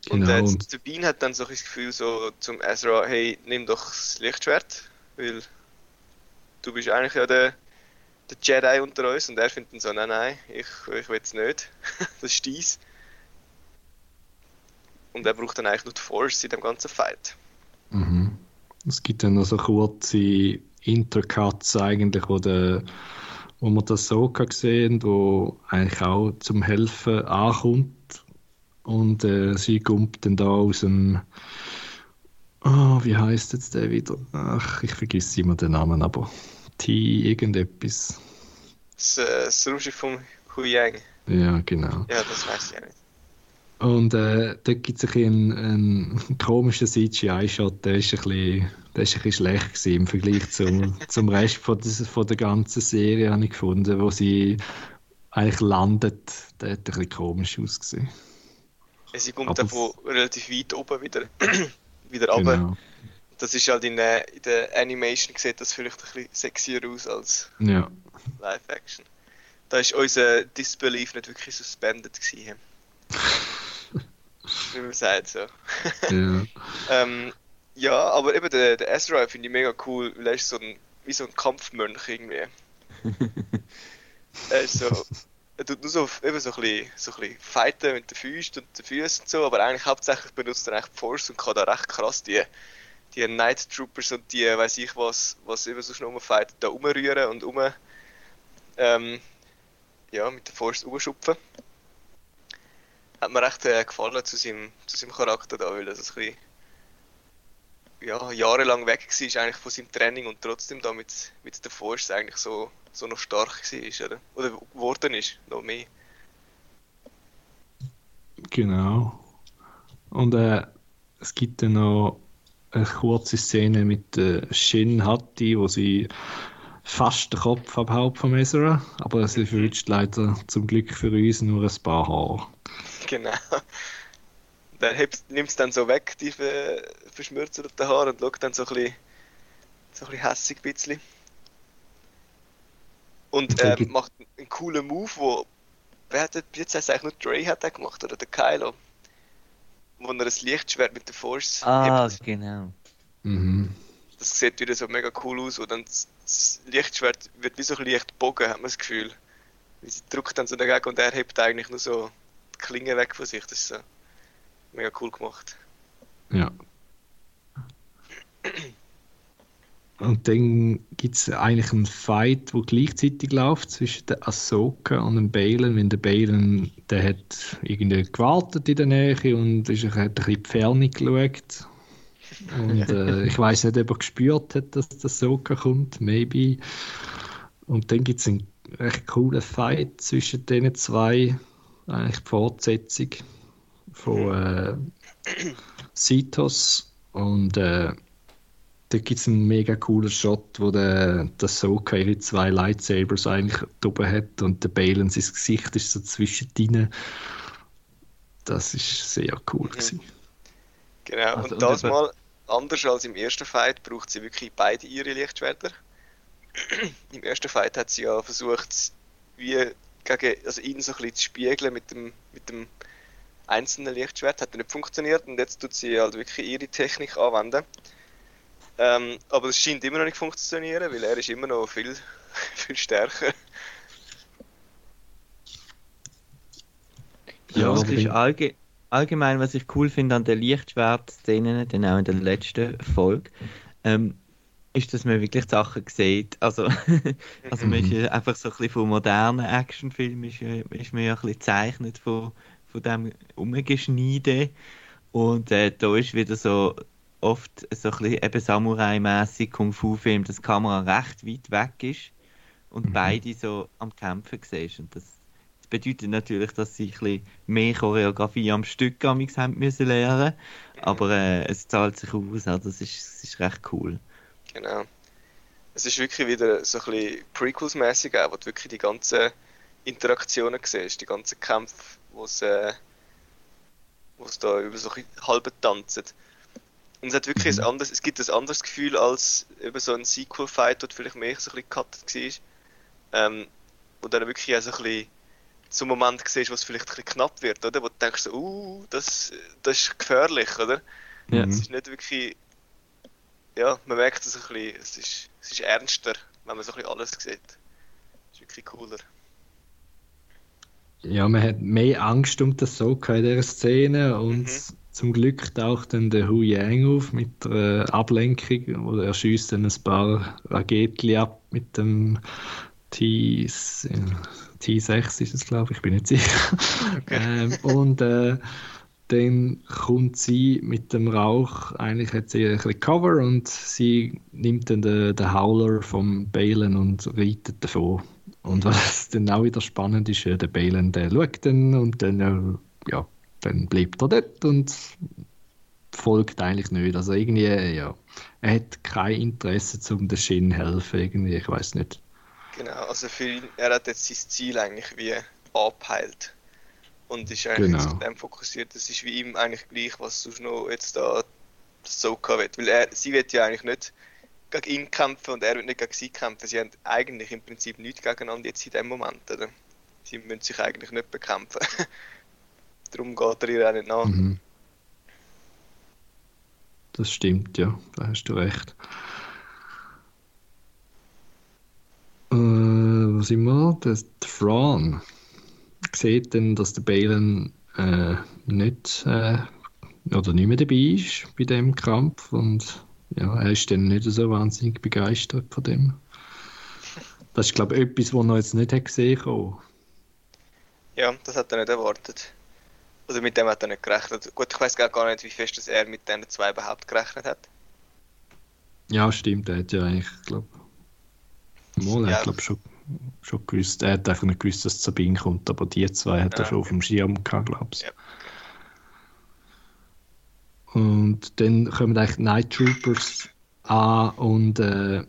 Und Genau, äh, und- Sabine hat dann so ein Gefühl so zum Ezra, hey, nimm doch das Lichtschwert, weil du bist eigentlich ja der, der Jedi unter uns und er findet dann so, nein, nein, ich, ich will es nicht, [LAUGHS] das ist dies. Und er braucht dann eigentlich nur die Force in dem ganzen Fight. Mhm. Es gibt dann noch so kurze Intercuts eigentlich, wo, der, wo man das so sehen, wo eigentlich auch zum Helfen ankommt und äh, sie kommt dann da aus dem Ah, wie heißt jetzt der wieder? Ach, ich vergesse immer den Namen, aber T irgendetwas. Das, äh, das Raumschiff vom Huyang, Ja, genau. ja, das weiß ich auch nicht. Und äh, da gibt es ein einen, einen komischen CGI-Shot, der ist ein bisschen, der ist ein bisschen schlecht gewesen im Vergleich zum, [LAUGHS] zum Rest von, des, von der ganzen Serie, habe ich gefunden, wo sie eigentlich landet. Der hat ein bisschen komisch ausgesehen. Sie kommt Aber dann von relativ weit oben wieder, [CLEARS THROAT] wieder runter. Genau. Das ist halt in, äh, in der Animation sieht das vielleicht ein bisschen sexier aus als Ja, Live-Action. Da ist unser Disbelief nicht wirklich suspended gewesen. Wie man sagt so. ja. [LAUGHS] Ähm, ja, aber eben der, der Ezra finde ich mega cool, weil er ist so ein, wie so ein Kampfmönch irgendwie. [LAUGHS] er ist so, er tut nur so, eben so ein bisschen, so ein bisschen fighten mit den Füßen und den Füßen und so, aber eigentlich hauptsächlich benutzt er echt Force und kann da recht krass die, die Night Troopers und die, weiß ich was, was eben so schnell rumfighten, da rumrühren und um, ähm, ja, mit der Force umschupfen. Hat mir recht äh, gefallen zu seinem, zu seinem Charakter da, weil so ein bisschen ja, jahrelang weg war eigentlich von seinem Training und trotzdem da mit, mit der Force eigentlich so, so noch stark war, oder? Oder geworden ist, noch mehr. Genau. Und äh, es gibt dann noch eine kurze Szene mit äh, Shin Hati, wo sie fast den Kopf abhaut vom Ezra, aber sie verwünscht leider zum Glück für uns nur ein paar Haare. Genau. Dann nimmt es dann so weg, die ver verschmürzten Haare, und schaut dann so ein bisschen, so ein bisschen hässig ein bisschen. Und gibt- macht einen coolen Move, wo. Wer hat das jetzt eigentlich nur Dre hat den gemacht, oder der Kylo? Wo er ein Lichtschwert mit der Force Ah, hebt. genau. Mhm. Das sieht wieder so mega cool aus, und dann das- Lichtschwert wird wie so ein leicht bogen, hat man das Gefühl. Wie sie drückt dann so dagegen und er hebt eigentlich nur so die Klinge weg von sich. Das ist so mega cool gemacht. Ja. Und dann gibt es eigentlich einen Fight, wo gleichzeitig läuft zwischen der Ahsoka und dem Balen. Wenn der Balen, der hat irgendwie gewartet in der Nähe und ist, hat ein bisschen die Ferne geschaut. Und äh, ich weiß nicht, ob er gespürt hat, dass der Ahsoka kommt, maybe. Und dann gibt es einen recht coolen Fight zwischen den zwei, eigentlich die Fortsetzung von äh, Citos und äh, da gibt es einen mega coolen Shot, wo der, der Soka ihre zwei Lightsabers eigentlich oben hat und der Balen sein Gesicht ist so zwischendrin. Das ist sehr cool gewesen. Genau, Also, und und das mal, anders als im ersten Fight, braucht sie wirklich beide ihre Lichtschwerter. [CLEARS THROAT] Im ersten Fight hat sie ja versucht, wie gegen, also ihn so ein bisschen zu spiegeln mit dem, mit dem einzelnen Lichtschwert. Hat nicht funktioniert und jetzt tut sie halt wirklich ihre Technik anwenden. Ähm, aber es scheint immer noch nicht zu funktionieren, weil er ist immer noch viel, [LAUGHS] viel stärker. Ja, es aber ist allge allgemein, was ich cool finde an den Lichtschwert-Szenen, dann auch in der letzten Folge, ähm, ist, dass man wirklich Sachen sieht. Also, [LAUGHS] also man ist Mhm. ja einfach so ein bisschen von modernen Actionfilmen ist, ist man ja ein bisschen gezeichnet von, von dem Umgeschneide. Und äh, da ist wieder so oft so ein bisschen eben Samurai-mäßig Kung-Fu-Film, dass die Kamera recht weit weg ist und Mhm. beide so am Kämpfen siehst. Und das bedeutet natürlich, dass sie ein bisschen mehr Choreografie am Stück haben müssen lernen. Aber äh, es zahlt sich aus, also das ist, das ist recht cool. Genau. Es ist wirklich wieder so ein bisschen Prequels-mäßig, auch, wo du wirklich die ganzen Interaktionen siehst, die ganzen Kämpfe, wo es äh, da über so ein halbe tanzen. Und es hat wirklich Mhm. ein anderes, es gibt ein anderes Gefühl als über so ein Sequel-Fight, wo du vielleicht mehr so ein bisschen gecuttet war. Ähm, wo dann wirklich auch so ein bisschen so einen Moment siehst, wo es vielleicht ein bisschen knapp wird, oder? Wo du denkst, so, uh, das, das ist gefährlich, oder? Ja. Es ist nicht wirklich. Ja, man merkt es ein bisschen. Es ist, es ist ernster, wenn man so ein bisschen alles sieht. Es ist wirklich cooler. Ja, man hat mehr Angst um das Soka in dieser Szene und Mhm. zum Glück taucht dann der Hu Yang auf mit der Ablenkung oder er schießt dann ein paar Raketen ab mit dem T, T6 ist es glaube ich, ich bin nicht sicher. [LAUGHS] ähm, und äh, dann kommt sie mit dem Rauch, eigentlich hat sie ein bisschen Cover und sie nimmt dann den, den Howler vom Balen und reitet davon. Und was dann auch wieder spannend ist, äh, der Balen, der schaut dann und dann, äh, ja, dann bleibt er dort und folgt eigentlich nicht. Also irgendwie, äh, ja, er hat kein Interesse, um den Shin helfen, irgendwie, ich weiß nicht. Genau, also für ihn, er hat jetzt sein Ziel eigentlich wie abheilt. Und ist eigentlich Genau. auf dem fokussiert. Das ist wie ihm eigentlich gleich, was sonst noch jetzt da Soka will. Weil er, sie wird ja eigentlich nicht gegen ihn kämpfen und er wird nicht gegen sie kämpfen. Sie haben eigentlich im Prinzip nichts gegeneinander jetzt in dem Moment, oder? Sie müssen sich eigentlich nicht bekämpfen. [LAUGHS] Darum geht er ihr auch nicht nach. Mhm. Das stimmt, ja, da hast du recht. Äh, sind wir? Der, Thrawn sieht dann, dass der Balen äh, nicht äh, oder nicht mehr dabei ist bei dem Kampf und ja, er ist dann nicht so wahnsinnig begeistert von dem. Das ist, glaube ich, etwas, was er jetzt nicht hat gesehen hat. Ja, das hat er nicht erwartet. Also mit dem hat er nicht gerechnet. Gut, ich weiß gar nicht, wie fest dass er mit diesen zwei überhaupt gerechnet hat. Ja, stimmt, er hat ja eigentlich, glaube Mal, er Ja. hat, glaube schon, schon gewusst. Er hat einfach nicht gewusst, dass Sabine kommt, aber die zwei hat er Ja. schon auf dem Schirm gehabt, glaube ich. Ja. Und dann kommen eigentlich die Night Troopers an und äh,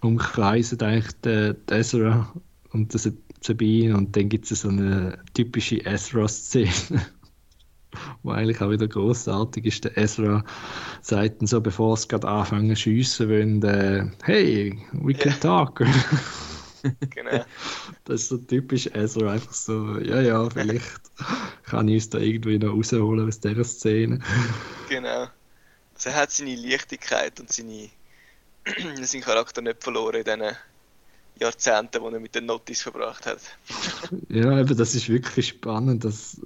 umkreisen eigentlich den, den Ezra und den Sabine und dann gibt es so eine typische Ezra-Szene, wo eigentlich auch wieder großartig ist. Der Ezra sagt dann so, bevor es gerade anfangen zu schiessen wollen, äh, hey, we can Ja. talk. [LAUGHS] Genau. Das ist so typisch Ezra, einfach so, ja, ja, vielleicht kann ich uns da irgendwie noch rausholen aus dieser Szene. Genau. Also er hat seine Leichtigkeit und seine, [CLEARS THROAT] seinen Charakter nicht verloren in diesen Jahrzehnten, die er mit den Notis verbracht hat. Ja, eben, das ist wirklich spannend, dass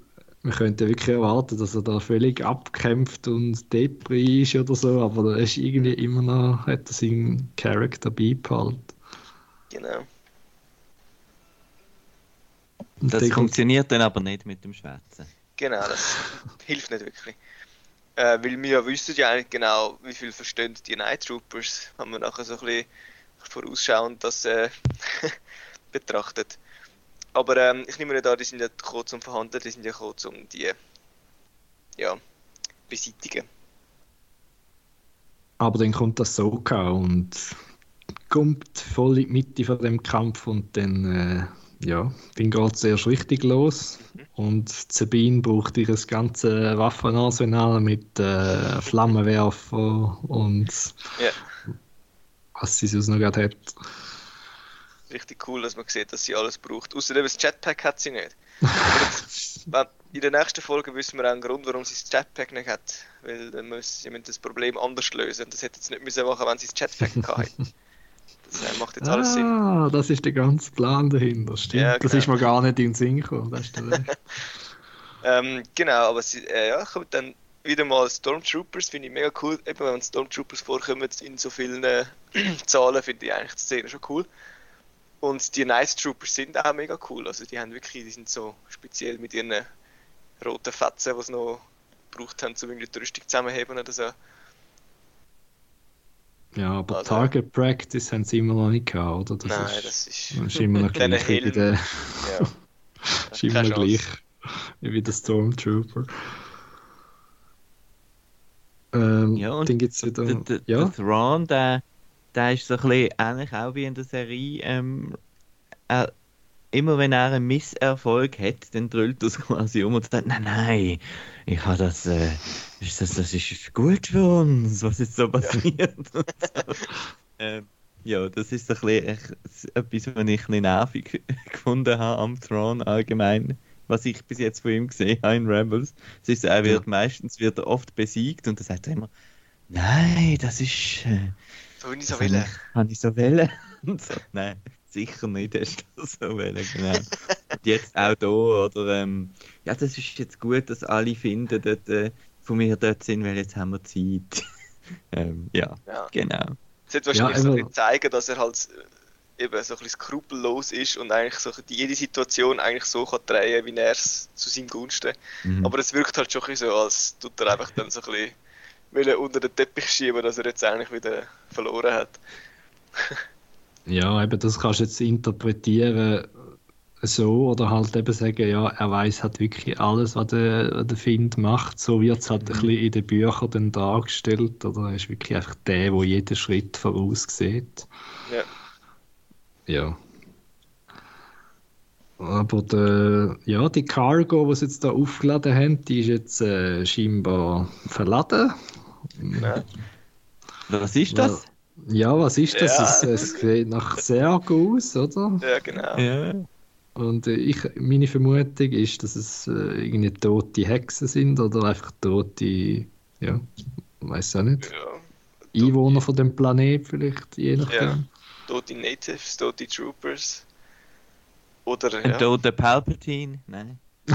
man könnte wirklich erwarten, dass er da völlig abkämpft und Depri ist oder so, aber er ist irgendwie immer noch, hat er seinen Charakter beibehalten. Genau. Und Das kommt- funktioniert dann aber nicht mit dem Schwätzen. Genau, das [LAUGHS] hilft nicht wirklich. Äh, weil wir ja wissen ja eigentlich genau, wie viel verstehen die Night Troopers, haben wir nachher so ein bisschen vorausschauend das äh, [LAUGHS] betrachtet. Aber ähm, ich nehme nicht an, die sind ja gekommen zum Verhandeln, die sind ja gekommen um die ja, beseitigen. Aber dann kommt das Soka und kommt voll in die Mitte von dem Kampf und dann, äh, ja, dann geht es erst richtig los. Und Sabine braucht ihr ganzes Waffenarsenal mit äh, Flammenwerfer und Ja. was sie sonst noch gerade hat. Richtig cool, dass man sieht, dass sie alles braucht. Außerdem das Jetpack hat sie nicht. Jetzt, [LAUGHS] in der nächsten Folge wissen wir auch einen Grund, warum sie das Jetpack nicht hat. Weil dann müssen sie müssen das Problem anders lösen. Das hätte jetzt nicht müssen machen, wenn sie das Jetpack [LAUGHS] gehabt hätten. Das äh, macht jetzt alles Sinn. Ah, das ist der ganze Plan dahinter, stimmt. Ja, Das genau. ist mir gar nicht in den Sinn gekommen. Das ist. [LAUGHS] Ähm, genau, aber sie, äh, ja, kommt dann wieder mal Stormtroopers, finde ich mega cool. Eben, wenn Stormtroopers vorkommen in so vielen äh, [CLEARS THROAT] Zahlen, finde ich eigentlich die Szene schon cool. Und die Nice Troopers sind auch mega cool. Also die haben wirklich, die sind so speziell mit ihren roten Fetzen, die sie noch gebraucht haben, um irgendwie die Rüstung zusammenheben oder so. Ja, aber Also- Target Practice haben sie immer noch nicht gehabt, oder? Nein, ist, das ist. das ist immer noch [LAUGHS] gleich wie der, Ja. [LAUGHS] ist immer noch gleich wie der Stormtrooper. Ähm, Ja, und dann gibt es wieder. Der, der, ja, der Thrawn, der, der ist so ein bisschen ähnlich auch wie in der Serie. Ähm, er, immer wenn er einen Misserfolg hat, dann drüllt er es quasi um und sagt, nein, nein, ich habe das, äh, ist das, das ist gut für uns, was ist so passiert. [LAUGHS] Ähm, ja, das ist so ein bisschen etwas, was ich ein bisschen nervig [LAUGHS] gefunden habe am Thrawn allgemein. Was ich bis jetzt von ihm gesehen habe in Rebels. Es ist, er wird meistens wird er oft besiegt und dann sagt er immer, nein, das ist, äh, So will. habe ich, so wollen. Und so, nein, sicher nicht, hast du so wollen, genau. Und jetzt auch da, oder, ähm, ja, das ist jetzt gut, dass alle finden, dass äh, von mir dort sind, weil jetzt haben wir Zeit. [LAUGHS] ähm, ja, Ja. genau. Es wird wahrscheinlich Ja, so zeigen, dass er halt äh, eben so ein bisschen skrupellos ist und eigentlich so die, jede Situation eigentlich so kann drehen, wie er es zu seinem Gunsten. Mhm. Aber es wirkt halt schon ein bisschen so, als tut er einfach dann so ein bisschen will unter den Teppich schieben, dass er jetzt eigentlich wieder verloren hat. [LAUGHS] ja, eben, das kannst du jetzt interpretieren so oder halt eben sagen, ja, er weiß halt wirklich alles, was der, der Find macht. So wird es halt ein bisschen in den Büchern dann dargestellt. Oder er ist wirklich einfach der, der jeden Schritt voraussieht. Ja. Ja. Aber der, ja, die Cargo, die sie jetzt da aufgeladen haben, die ist jetzt äh, scheinbar verladen. Ja. Was ist das? Ja, was ist das? Ja. Es, es sieht nach Särg aus, oder? Ja, genau. Ja. Und äh, ich, meine Vermutung ist, dass es äh, irgendwie tote Hexen sind oder einfach tote, ja, weiß auch nicht, Ja. Einwohner von dem Planet vielleicht, je nachdem. Ja. Tote Natives, tote Troopers. Oder, Ein ja. toter Palpatine? Nein. [LAUGHS]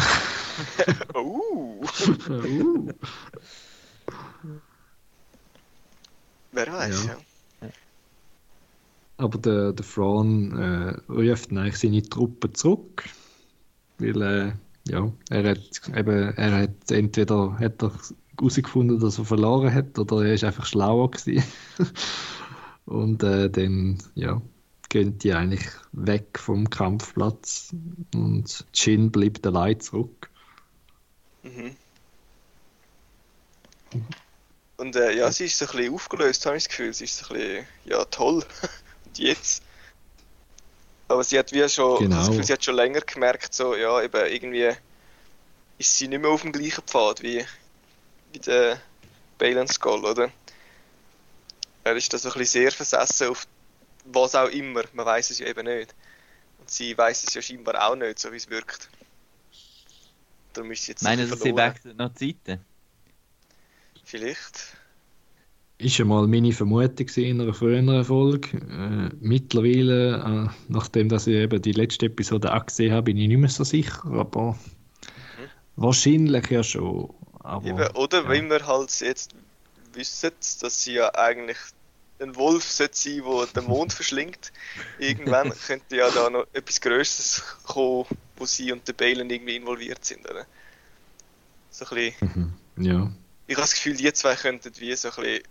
Oh, [LAUGHS] Uh. Wer weiß, Ja. ja. Aber der, der Thrawn äh, ruft eigentlich seine Truppen zurück, weil äh, ja, er hat eben, er hat entweder hat er herausgefunden, dass er verloren hat, oder er ist einfach schlauer gewesen. [LAUGHS] Und äh, dann ja, gehen die eigentlich weg vom Kampfplatz und Jin bleibt allein zurück. Mhm. Und äh, ja, sie ist so ein bisschen aufgelöst, habe ich das Gefühl. Sie ist so ein bisschen, ja, toll. [LAUGHS] Und jetzt? Aber sie hat wie schon, Genau. das Gefühl, sie hat schon länger gemerkt, so, ja, eben irgendwie ist sie nicht mehr auf dem gleichen Pfad wie, wie der Balen Skull, oder? Er ist da so ein bisschen sehr versessen auf was auch immer, man weiß es ja eben nicht. und sie weiß es ja scheinbar auch nicht, so wie es wirkt. Darum ist sie jetzt Meinen Sie, sie wechseln noch Seite? Vielleicht. Ist einmal meine Vermutung in einer früheren Folge. Äh, mittlerweile, äh, nachdem dass ich eben die letzte Episode auch gesehen habe, bin ich nicht mehr so sicher, aber wahrscheinlich ja schon. Aber, Eben, oder ja. wenn wir halt jetzt wissen, dass sie ja eigentlich ein Wolf sollte sein, der den Mond verschlingt, [LAUGHS] irgendwann könnte ja da noch etwas Größeres kommen, wo sie und der Balen irgendwie involviert sind. Oder? So ein bisschen, Mhm. Ja. Ich habe das Gefühl, die zwei könnten wie so ein bisschen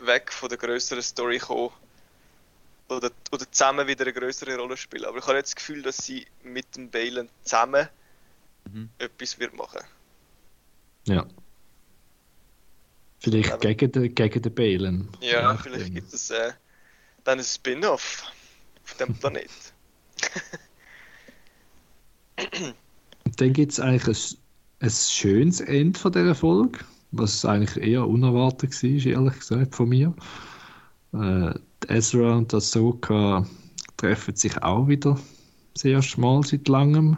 weg von der größeren Story kommen. Oder, oder zusammen wieder eine größere Rolle spielen. Aber ich habe nicht das Gefühl, dass sie mit dem Balen zusammen Mhm. etwas wird machen. ja. Vielleicht Aber- gegen den, gegen den Balen. Ja, Je vielleicht nachdem. gibt es äh, dann ein Spin-off auf dem [LAUGHS] Planet. Und dann gibt es eigentlich ein, ein schönes Ende von dieser Folge, was eigentlich eher unerwartet war, ehrlich gesagt, von mir. Äh, Ezra und Ahsoka treffen sich auch wieder das erste Mal seit langem.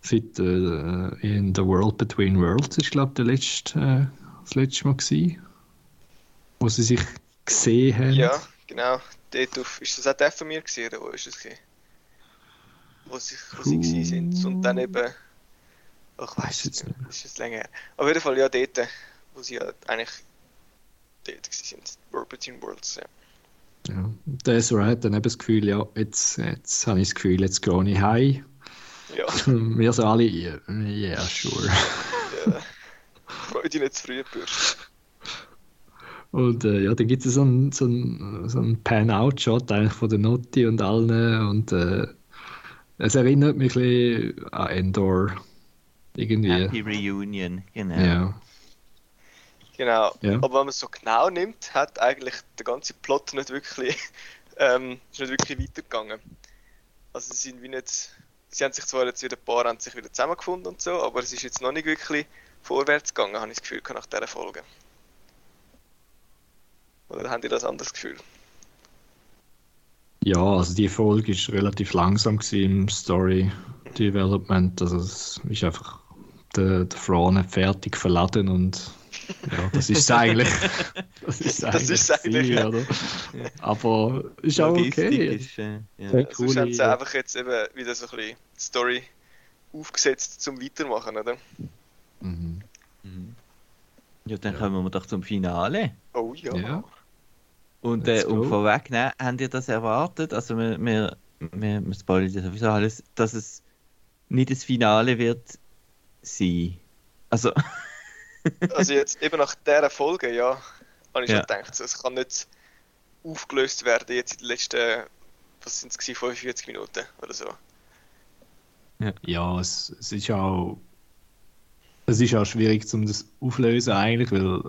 Seit äh, in The World Between Worlds ist, glaube ich, der letzte, äh, das letzte Mal gewesen, wo sie sich gesehen haben. ja, genau. Dort auf, ist das auch der von mir gewesen, oder wo ist es gewesen? Wo sie, wo sie gewesen sind. Und dann eben, ich weiß jetzt es nicht, ist es länger her. Auf jeden Fall ja dort, wo sie ja eigentlich dort sind. Between Worlds, ja. Ja. Der Ezra hat dann eben das Gefühl, ja, jetzt, jetzt habe ich das Gefühl, jetzt gehe ich heim. Ja, [LAUGHS] Wir so alle, ja, yeah, sure. ja. Freu dich nicht zu früh, Bürsch. Und äh, ja, dann gibt es so einen so ein, so ein Pan-Out-Shot eigentlich von der Notti und allen und äh, es erinnert mich ein bisschen an Endor. Irgendwie. Happy Reunion, genau. Ja. Genau. Ja. Aber wenn man es so genau nimmt, hat eigentlich der ganze Plot nicht wirklich, [LAUGHS] ähm, ist nicht wirklich weitergegangen. Also sie sind wie nicht, sie haben sich zwar jetzt wieder ein paar haben sich wieder zusammengefunden und so, aber es ist jetzt noch nicht wirklich vorwärts gegangen, habe ich das Gefühl gehabt, nach dieser Folge. Oder haben die das anderes Gefühl? ja, also die Folge ist relativ langsam gewesen im Story Development. Also es ist einfach der, der Thrawn hat fertig verladen und ja, das ist es eigentlich. [LAUGHS] Das ist Das eigentlich, ist eigentlich, gewesen, ja. oder? Aber ist auch okay. ist, äh, ja. Ja. Ja, sonst haben sie einfach jetzt eben wieder so ein bisschen die Story aufgesetzt zum Weitermachen, oder? Mhm. Mhm. Ja, dann kommen wir doch zum Finale. Oh ja. Ja. Und, äh, und vorwegnehmen, habt ihr das erwartet? Also wir, wir, wir, wir spoilern ja sowieso alles, dass es nicht das Finale wird sein. Also, [LAUGHS] Also jetzt eben nach dieser Folge, ja, habe ich Ja. schon gedacht, es kann nicht aufgelöst werden jetzt in den letzten, was sind es gewesen, 45 Minuten oder so. Ja, es, es ist auch. Es ist auch schwierig, um das auflösen eigentlich, weil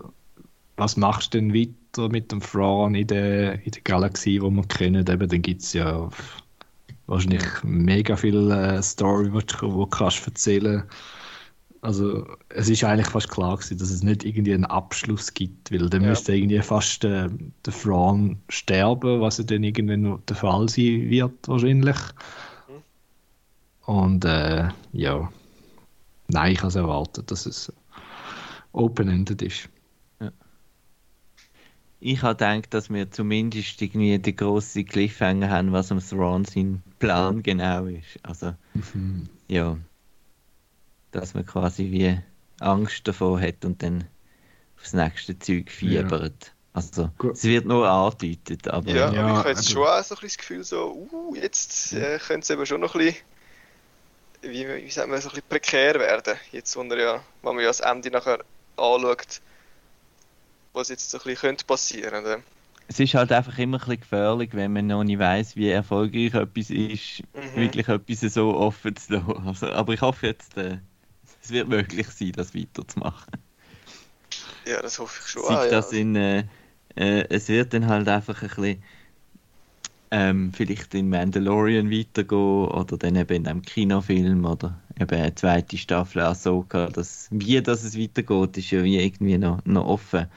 was machst du denn weiter mit dem Thrawn in der, in der Galaxie, wo wir kennen? Eben, dann gibt es ja wahrscheinlich mega viel äh, Story, die du wo du kannst erzählen Also es ist eigentlich fast klar gewesen, dass es nicht irgendwie einen Abschluss gibt, weil dann Ja. müsste irgendwie fast äh, der Thrawn sterben, was ja dann irgendwann noch der Fall sein wird wahrscheinlich. Mhm. Und äh, ja, nein, ich habe es erwartet, dass es open-ended ist. ich habe gedacht, dass wir zumindest irgendwie den grossen Cliffhanger haben, was am Thrawn sein Plan genau ist. Also, ja. Dass man quasi wie Angst davor hat und dann aufs nächste Zeug fiebert. Also, Gut. es wird nur angedeutet, aber Ja, Ja, aber ich habe jetzt also- schon auch so ein bisschen das Gefühl, so, uh, jetzt äh, könnte es eben schon noch ein bisschen, wie, wie sagt man, so ein bisschen prekär werden. Jetzt, wo, ja, wenn man ja das Ende nachher anschaut, was jetzt so ein bisschen könnte passieren könnte. es ist halt einfach immer ein bisschen gefährlich, wenn man noch nicht weiß, wie erfolgreich etwas ist, Mhm. wirklich etwas so offen zu lassen. Also, aber ich hoffe jetzt, äh, es wird möglich sein, das weiterzumachen. Ja, das hoffe ich schon. Sei ja. das in, äh, äh, es wird dann halt einfach ein bisschen ähm, vielleicht in Mandalorian weitergehen oder dann eben in einem Kinofilm oder eben eine zweite Staffel Ahsoka. Das, wie das es weitergeht, ist ja wie irgendwie noch, noch offen.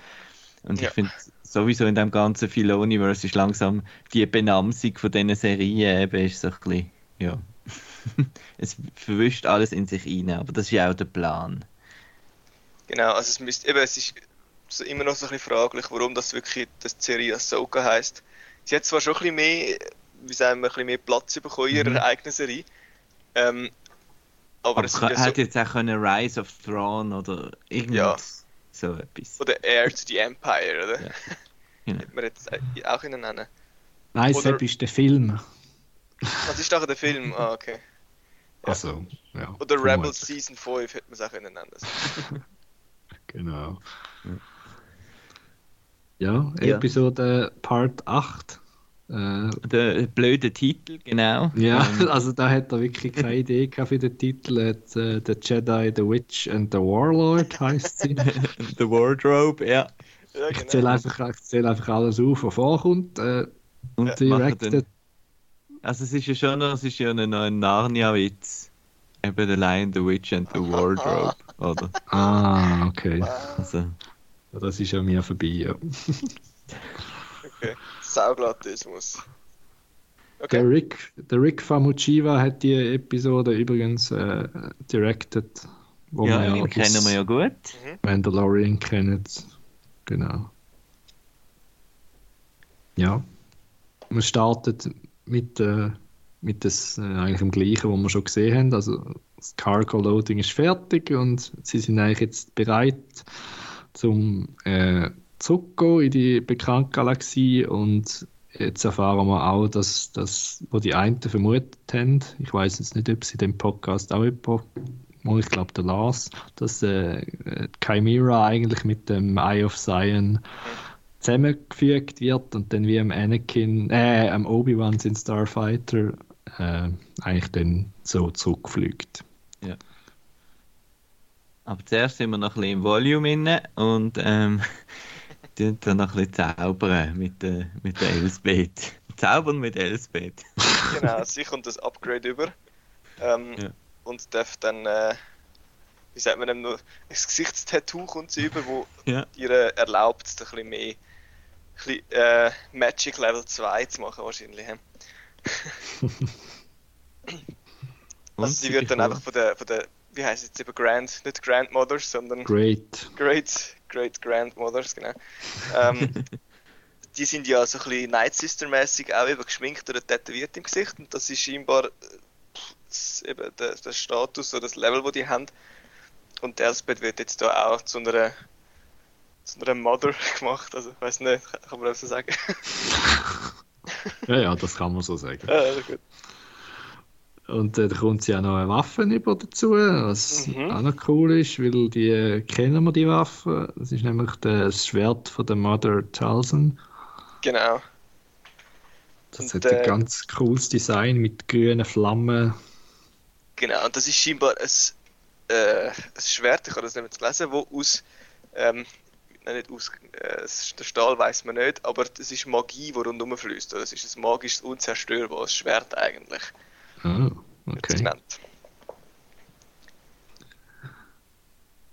Und Ja. ich finde, sowieso in dem ganzen Filoniverse ist langsam die Benamsung von diesen Serien eben ist so ein bisschen, ja. [LAUGHS] es verwischt alles in sich rein, aber das ist ja auch der Plan. Genau, also es müsste eben, es ist so immer noch so ein bisschen fraglich, warum das wirklich das die Serie Ahsoka heisst. Sie hat zwar schon ein bisschen mehr, wie sagen wir, ein bisschen mehr Platz bekommen in ihrer Mhm. eigenen Serie. Ähm, aber, Aber es ist ja hätte so, jetzt auch können Rise of Throne oder irgend Ja. so etwas. oder Heir to the Empire, oder? Ja. Genau. [LAUGHS] Hätte man jetzt auch können nennen. Nein, Oder- Sepp ist der Film. Was ist doch der Film? Ah, okay. Also, ja. Oder. Rebels Season 5 hätte man es auch nennen. Genau. Ja. Episode Part 8. Äh, Der blöde Titel, genau. ja, Ähm, [LAUGHS] also da hat er wirklich keine [LAUGHS] Idee gehabt für den Titel. Hat, äh, The Jedi, The Witch and the Warlord heißt sie. [LAUGHS] The Wardrobe, ja. Ja, Ich zähle genau. einfach, ich zähle einfach alles auf, was vorkommt. Äh, Und Ja, directed. Also es ist ja schon noch, es ist ja ein, Narnia-Witz. Eben The Lion, The Witch and the Wardrobe, oder? Ah, okay. Also, Ja, Das ist ja mir vorbei. Ja. okay. Sauglatismus. Der, Okay. Rick, der Rick Famuchiva hat die Episode übrigens äh, directed, wo ja, den ja kennen wir ja gut. Mandalorian kennt. Genau. Ja. Man startet mit, äh, mit das, äh, eigentlich dem gleichen, was wir schon gesehen haben. Also das Cargo Loading ist fertig und sie sind eigentlich jetzt bereit zum äh, zurückgehen in die bekannte Galaxie und jetzt erfahren wir auch, dass das, wo die einen vermutet haben, ich weiß jetzt nicht, ob sie den Podcast auch jemand, ich glaube der Lars, dass äh, äh, Chimera eigentlich mit dem Eye of Zion zusammengefügt wird und dann wie am Anakin, äh, am Obi-Wan sind Starfighter äh, eigentlich dann so zurückfliegt. Aber zuerst sind wir noch ein bisschen im Volume inne und ähm, [LAUGHS] tun dann noch ein bisschen zaubern mit der, mit der Elsbeth. [LAUGHS] Zaubern mit Elsbeth. [LAUGHS] Genau, sie kommt das Upgrade über. Ähm, Ja. Und darf dann, äh, wie sagt man nur, ein Gesichtstattoo kommt sie über, wo Ja. ihr erlaubt, ein bisschen mehr bisschen, äh, Magic Level 2 zu machen wahrscheinlich. [LAUGHS] Also sie wird dann einfach von der, von der wie heißt es jetzt eben Grand, nicht Grandmothers, sondern Great. Great, Great Grandmothers, genau. Ähm, [LAUGHS] die sind ja so ein bisschen Night Sister-mäßig auch eben geschminkt oder tätowiert im Gesicht und das ist scheinbar äh, eben der, der Status oder das Level, das die haben. Und Elspeth wird jetzt da auch zu einer, zu einer Mother [LAUGHS] gemacht, also ich weiß nicht, kann man das so sagen? [LAUGHS] Ja, ja, das kann man so sagen. ja, also gut. Und äh, da kommt sie auch noch eine Waffe über dazu, was Mhm. auch noch cool ist, weil die äh, kennen wir die Waffe. Das ist nämlich das Schwert von der Mother Talson. Genau. Das Und, hat ein äh, ganz cooles Design mit grünen Flammen. Genau, und das ist scheinbar ein, äh, ein Schwert, ich habe das nicht mehr gelesen, wo aus, ähm, nein, nicht aus, äh, der Stahl weiß man nicht, aber es ist Magie, die rundherum fließt. Es ist ein magisches, unzerstörbares Schwert eigentlich, Ah, wird okay.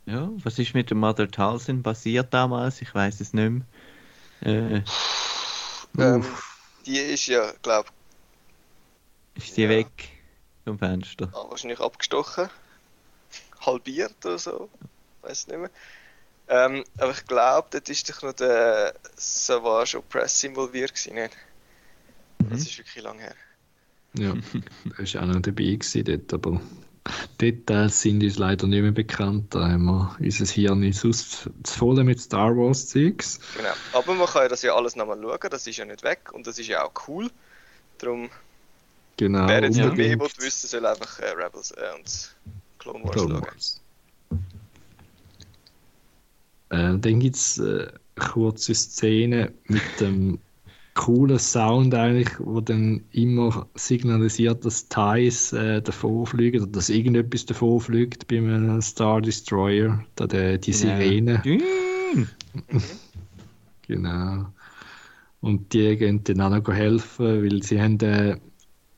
Ja, was ist mit der Mother Talsin passiert damals? Ich weiß es nicht mehr. Äh, Ähm, die ist ja, glaube ist sie Ja. weg vom Fenster? ich, wahrscheinlich abgestochen, halbiert oder so, weiß nicht mehr. Ähm, aber ich glaube, dort ist doch noch der Savage Opress involviert gewesen, nicht? Das Mhm. ist wirklich lang her. Ja, [LAUGHS] da war auch noch dabei gewesen dort, aber Details sind uns leider nicht mehr bekannt. Da haben wir unser Hirn sonst zu voll mit Star Wars Zeugs. Genau. Aber man kann ja das ja alles nochmal schauen, das ist ja nicht weg und das ist ja auch cool. Darum, Genau. wer jetzt noch mehr wissen, soll einfach äh, Rebels äh, und Clone Wars Clone schauen. Wars. Äh, dann gibt es äh, eine kurze Szene mit dem coolen Sound eigentlich, wo dann immer signalisiert, dass Thais äh, davonfliegen oder dass irgendetwas davonfliegt bei einem Star Destroyer, da der, die Sirene. Dün. [LAUGHS] Genau. Und die gehen dann auch noch helfen, weil sie haben äh,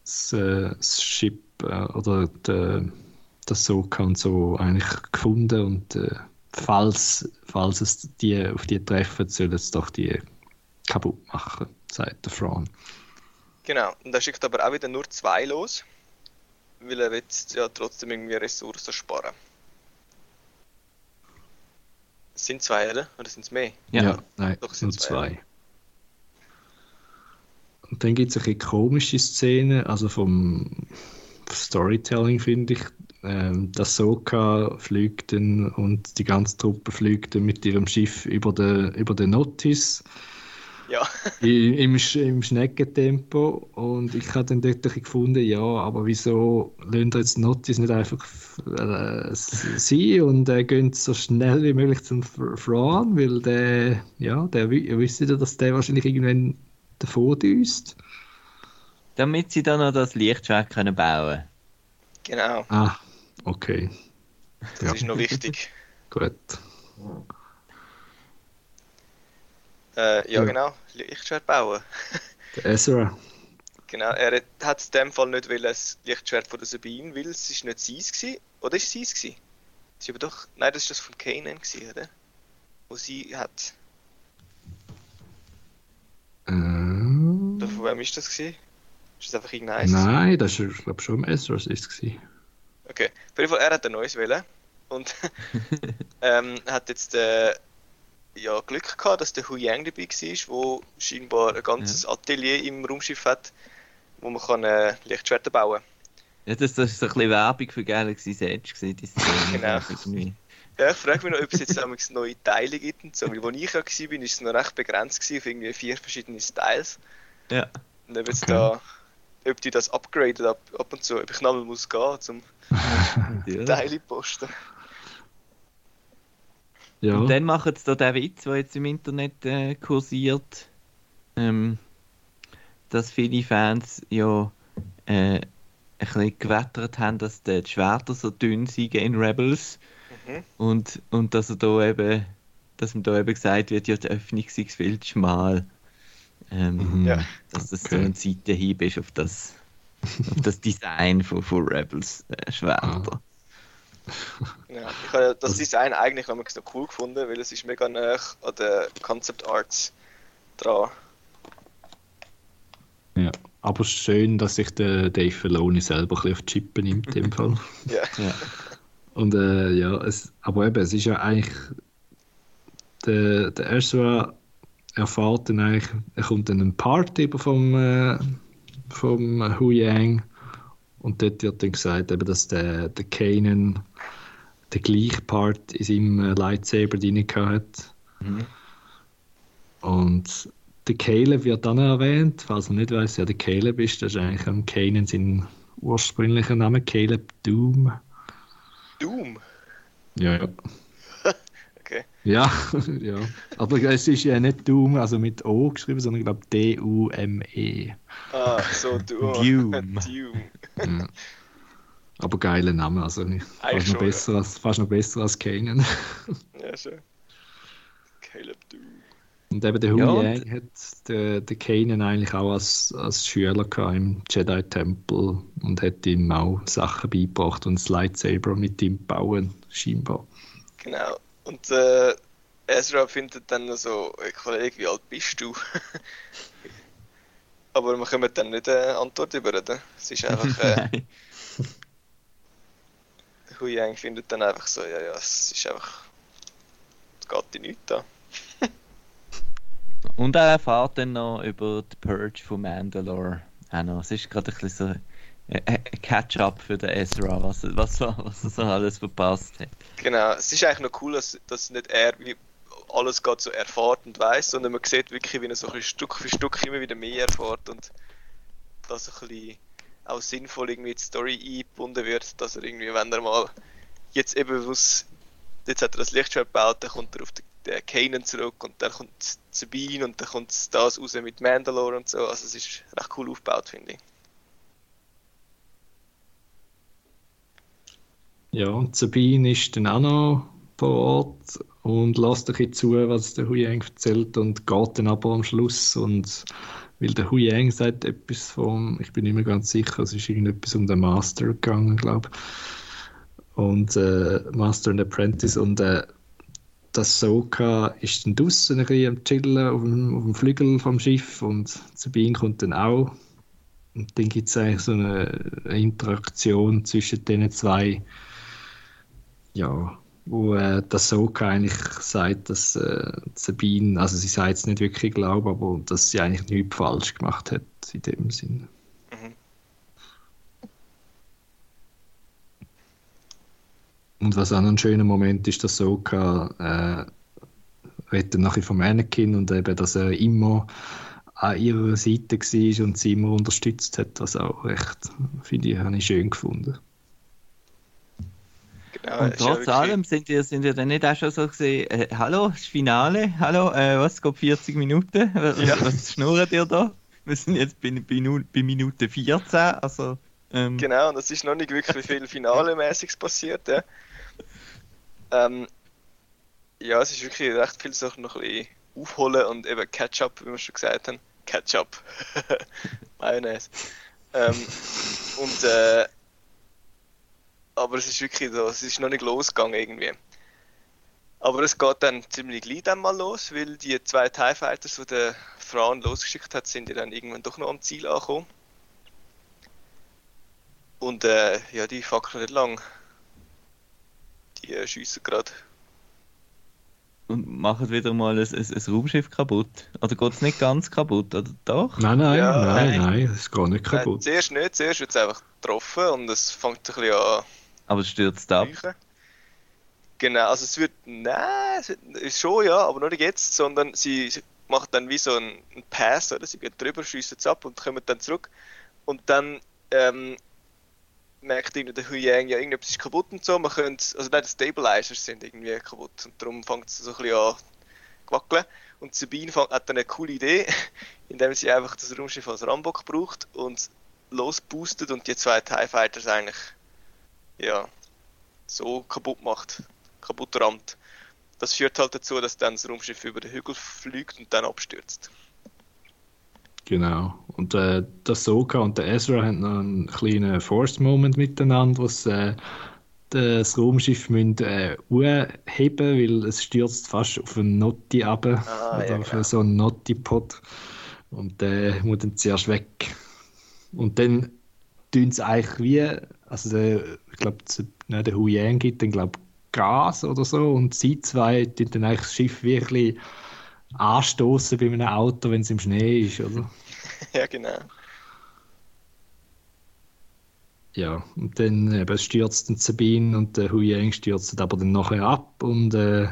das, äh, das Ship äh, oder die, das Soka und so eigentlich gefunden und äh, falls, falls es die auf die treffen, sollen es doch die kaputt machen, sagt der Fran. Genau, und er schickt aber auch wieder nur zwei los, weil er will ja trotzdem irgendwie Ressourcen sparen. Es sind zwei, oder? Oder sind es mehr? Ja. nein, Doch, es nur sind zwei. zwei. Und dann gibt es ein bisschen komische Szenen, also vom Storytelling finde ich. Ähm, das Soka fliegt dann und die ganze Truppe fliegt dann mit ihrem Schiff über den, über den Notice Ja, [LAUGHS] im, im Schneckentempo und ich habe dann dort gefunden, ja, aber wieso lassen jetzt Notice nicht einfach äh, sein und äh, gehen so schnell wie möglich zum Fr- Fran, weil der, ja, der wisst ja, dass der wahrscheinlich irgendwann davon düst. Damit sie dann noch das Lichtschwert können bauen genau. Ah, okay, Das Ja. ist noch wichtig. [LAUGHS] gut. Äh, ja, Ja. genau. Lichtschwert bauen. [LAUGHS] Der Ezra, Genau, er hat in dem Fall nicht wollen, das Lichtschwert von der Sabine, weil es ist nicht seins gewesen. Oder ist es seins gewesen? Das ist aber doch... Nein, das ist das von Kanan gewesen, oder? Wo sie hat... äh, Oder von wem ist das gewesen? Ist das einfach irgendein nein, das war, glaube ich, schon im Ezra ist es gewesen. Okay, auf jeden Fall, er hat ein neues wählen und [LAUGHS] ähm, hat jetzt äh, ja, Glück gehabt, dass der Hu Yang dabei war, wo scheinbar ein ganzes Atelier im Raumschiff hat, wo man kann äh, Lichtschwerter bauen Ja, das, das ist so ein bisschen Werbung für Galaxy's Edge gewesen, die Szene. [LAUGHS] Genau. Ja, ich frage mich noch, ob es jetzt damals neue Teile gibt und so, weil als ich ja war, bin, ist es noch recht begrenzt gewesen auf irgendwie vier verschiedene Styles. Ja. Und ob jetzt Okay. da, ob die das upgraden ab, ab und zu, ob ich nochmal muss gehen zum [LAUGHS] natürlich. Teile posten. Ja, Und dann machen sie da den Witz, der jetzt im Internet äh, kursiert, ähm, dass viele Fans ja äh, ein bisschen gewettert haben, dass die Schwerter so dünn sind in Rebels Mhm. und, und dass er da eben, dass ihm da eben gesagt wird, ja, die Öffnung sei viel zu schmal. Ähm, Mhm. Ja. Dass das Okay. so ein Seitenhieb ist auf das, auf das Design von, von Rebels äh, Schwerter. Ja, ich habe das Design eigentlich noch noch cool gefunden, weil es ist mega nah an den Concept Arts dran. ja. Aber schön, dass sich der Dave Filoni selber ein bisschen auf die Chippen nimmt, in dem [LAUGHS] Fall. Ja, Ja. Und äh, ja, es, aber eben, es ist ja eigentlich. Der, der Ezra erfährt dann eigentlich, er kommt dann einen Part über vom, äh, vom Hu Yang. Und dort wird dann gesagt, eben, dass der, der Kanan den gleichen Part in seinem äh, Lightsaber drin hat. Mhm. Und der Caleb wird dann erwähnt, falls man nicht weiß, wer der Caleb ist, das ist eigentlich am Kanan sein ursprünglicher Name, Caleb Doom. Doom. Ja, ja. Ja, [LAUGHS] ja. Aber es ist ja nicht Doom, also mit O geschrieben, sondern ich glaube D-U-M-E. Ah, so Doom. Doom. Doom. Ja. Aber geiler Name, also nicht- fast noch, besser als, fast noch besser als Kanan. [LAUGHS] Ja, schön. Caleb Doom. Und eben der Hu Ja, und- Yang hat den, den Kanan eigentlich auch als, als Schüler gehabt im Jedi-Tempel und hat ihm auch Sachen beigebracht und das Lightsaber mit ihm bauen, scheinbar. Genau. Und äh, Ezra findet dann noch so, Kollege, wie alt bist du? [LAUGHS] Aber wir können dann nicht eine Antwort über, oder? Es ist einfach, äh, [LAUGHS] Nein. [LAUGHS] Hu Yang findet dann einfach so, ja, ja, es ist einfach, es geht in nichts da. Und er erfährt dann noch über die Purge von Mandalore. Auch noch. Es ist gerade ein bisschen so Catch-up für den Ezra, was, was, was er so alles verpasst hat. Genau, es ist eigentlich noch cool, dass, dass nicht er wie alles gerade so erfährt und weiß, sondern man sieht wirklich, wie er so ein Stück für Stück immer wieder mehr erfährt und dass ein bisschen auch sinnvoll irgendwie in die Story eingebunden wird, dass er irgendwie, wenn er mal jetzt eben was, jetzt hat er das Lichtschwert gebaut, dann kommt er auf den, den Kanan zurück und dann kommt Sabine und dann kommt das raus mit Mandalore und so, also es ist recht cool aufgebaut, finde ich. Ja, und Sabine ist dann auch noch vor Ort und lässt ein bisschen zu, was der Hu Yang erzählt und geht dann aber am Schluss und weil der Hu Yang sagt etwas vom, ich bin nicht mehr ganz sicher, es ist irgendetwas um den Master gegangen, glaube. Und äh, Master and Apprentice und äh, das Soka ist dann draußen ein bisschen am Chillen auf dem, auf dem Flügel vom Schiff und Sabine kommt dann auch. Und dann gibt es eigentlich so eine, eine Interaktion zwischen den zwei, ja, wo äh, das Soka eigentlich sagt, dass äh, Sabine, also sie sagt es nicht wirklich glaubt, aber dass sie eigentlich nichts falsch gemacht hat in dem Sinne. Mhm. Und was auch noch ein schöner Moment ist, dass Soka äh, redet nachher vom Anakin und eben, dass er immer an ihrer Seite war und sie immer unterstützt hat, was auch recht, finde ich, habe ich schön gefunden. Genau, Und trotz allem sind ihr, sind ihr dann nicht auch schon so gesehen, äh, hallo, das Finale, hallo, äh, was geht 40 Minuten? [LAUGHS] Was, Ja. was schnurrt ihr da? Wir sind jetzt bei, bei, bei Minute 14, also ähm, Genau, und es ist noch nicht wirklich viel Finale-mäßiges passiert. Ja. Ähm, ja, es ist wirklich recht viel Sachen noch ein bisschen aufholen und eben Catch-up, wie wir schon gesagt haben. Catch-up. [LAUGHS] Mayonnaise. Ähm, und äh, aber es ist wirklich so, es ist noch nicht losgegangen irgendwie. Aber es geht dann ziemlich gleich dann mal los, weil die zwei TIE Fighters, die der Thrawn losgeschickt hat, sind ja dann irgendwann doch noch am Ziel angekommen. Und äh, ja, die fackeln nicht lang. Die äh, schiessen gerade. und machen wieder mal ein, ein, ein Raumschiff kaputt. Oder geht es nicht ganz kaputt, oder doch? Nein, nein, Ja, nein, nein. nein, es geht nicht Äh, kaputt. zuerst nicht, zuerst wird es einfach getroffen und es fängt ein bisschen an Aber es stürzt ab. Genau, also es wird, nein, es schon ja, aber nicht jetzt, sondern sie, macht dann wie so einen, Pass, oder? Sie geht drüber, schiessen es ab und kommen dann zurück. Und dann ähm, merkt irgendwie der Hu Yang, ja, irgendetwas ist kaputt und so. Man könnte, also nein, die Stabilizers sind irgendwie kaputt und darum fängt es so ein bisschen an wackeln. Und Sabine fängt, hat dann eine coole Idee, [LAUGHS] indem sie einfach das Raumschiff als Rambock braucht und losboostet und die zwei TIE Fighters eigentlich ja, so kaputt macht, kaputt rammt. Das führt halt dazu, dass dann das Raumschiff über den Hügel fliegt und dann abstürzt. Genau. Und äh, der Soka und der Ezra haben noch einen kleinen Force-Moment miteinander, was äh, das Raumschiff müssen, äh, heben weil es stürzt fast auf einen Notti ab. Ah, oder ja, auf genau. so einen Notti-Pod. Und der muss dann zuerst weg. Und dann tun sie eigentlich wie, also der, ich glaube, ne, der Hu Yang gibt dann, glaube Gas oder so und sie zwei tun dann eigentlich das Schiff wirklich anstoßen bei einem Auto, wenn es im Schnee ist, oder? [LAUGHS] ja, genau. Ja, und dann eben stürzt Sabine und der Hu Yang stürzt aber dann nachher ab und äh,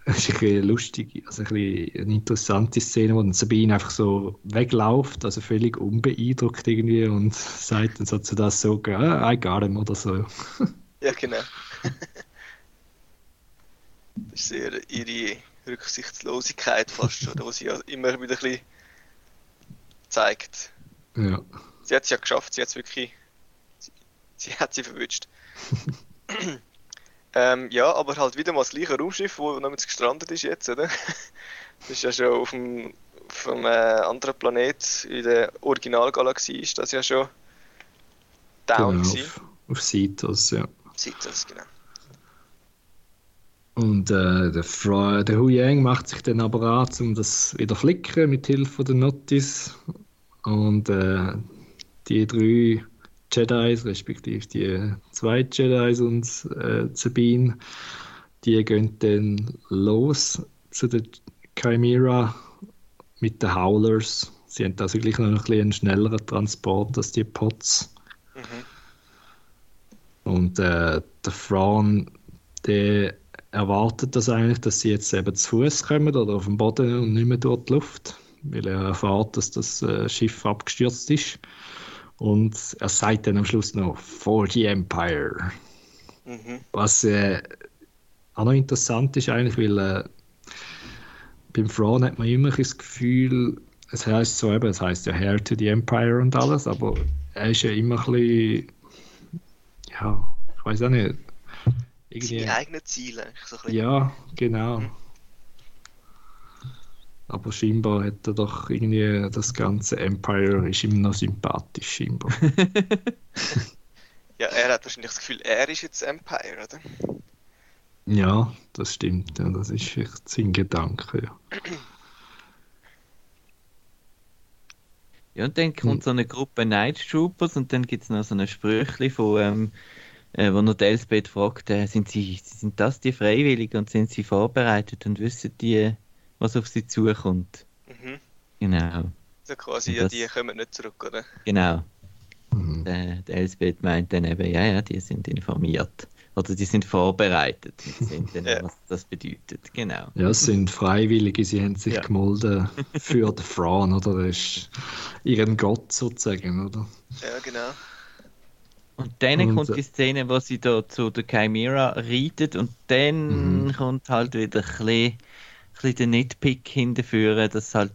[LAUGHS] es ist ein bisschen lustig, also ein bisschen eine interessante Szene, wo dann Sabine einfach so wegläuft, also völlig unbeeindruckt irgendwie und sagt dann so zu das so, ah, I got him oder so. [LAUGHS] Ja, genau. das ist sehr ihre Rücksichtslosigkeit fast, oder, was sie ja immer wieder ein bisschen zeigt. Ja, Sie hat es ja geschafft, sie hat es wirklich, sie, sie hat sie verwünscht. [LAUGHS] ähm, ja, aber halt wieder mal das gleiche Raumschiff, wo noch gestrandet ist jetzt, oder? [LAUGHS] Das ist ja schon auf dem, auf einem äh, anderen Planet in der Originalgalaxie ist das ja schon down genau, auf, auf Citos, ja. Das, genau. Und äh, der, Fra der Hu Yang macht sich dann aber an, um das wieder flicken mit Hilfe der Notice. Und äh, die drei Jedis, respektive die zwei Jedis und äh, Sabine, die gehen dann los zu der Chimera mit den Howlers. Sie haben also gleich noch ein bisschen einen schnelleren Transport als die Pots. Mhm. Und äh, der Fran, der erwartet das eigentlich, dass sie jetzt eben zu Fuß kommen oder auf dem Boden und nicht mehr durch die Luft, weil er erfährt, dass das äh, Schiff abgestürzt ist. Und er sagt dann am Schluss noch For the Empire. Mhm. Was äh, auch noch interessant ist eigentlich, weil äh, beim Fran hat man immer das Gefühl, es heißt so eben, es heißt ja Hair to the Empire und alles, aber er ist ja immer ein bisschen, ja, ich weiß auch nicht, irgendwie, Seine eigenen Ziele, eigentlich so ja, genau. Aber scheinbar hat er doch irgendwie das ganze Empire ist ihm noch sympathisch, scheinbar. [LAUGHS] Ja, er hat wahrscheinlich das Gefühl, er ist jetzt Empire, oder? Ja, das stimmt. Ja, das ist echt sein Gedanke. Ja. [CLEARS THROAT] Ja, und dann kommt Hm. so eine Gruppe Night Troopers und dann gibt es noch so ein Sprüchli von, ähm, äh, wo noch die Elsbeth fragt, äh, sind, sie, sind das die Freiwilligen und sind sie vorbereitet und wissen die, was auf sie zukommt? Mhm. Genau, So quasi, ja, das- die kommen nicht zurück, oder? genau. Mhm. Äh, die Elsbeth meint dann eben, ja, ja, die sind informiert. Oder die sind vorbereitet. Sind dann, [LAUGHS] Ja. was das bedeutet. Genau. Ja, es sind Freiwillige, sie haben sich Ja. gemolden für den Thrawn, oder? Das ist ihren Gott sozusagen, oder? Ja, genau. Und dann Und, kommt äh, die Szene, wo sie da zu der Chimera reitet und dann Mhm. kommt halt wieder ein bisschen, bisschen der Nitpick hinterführen, dass es halt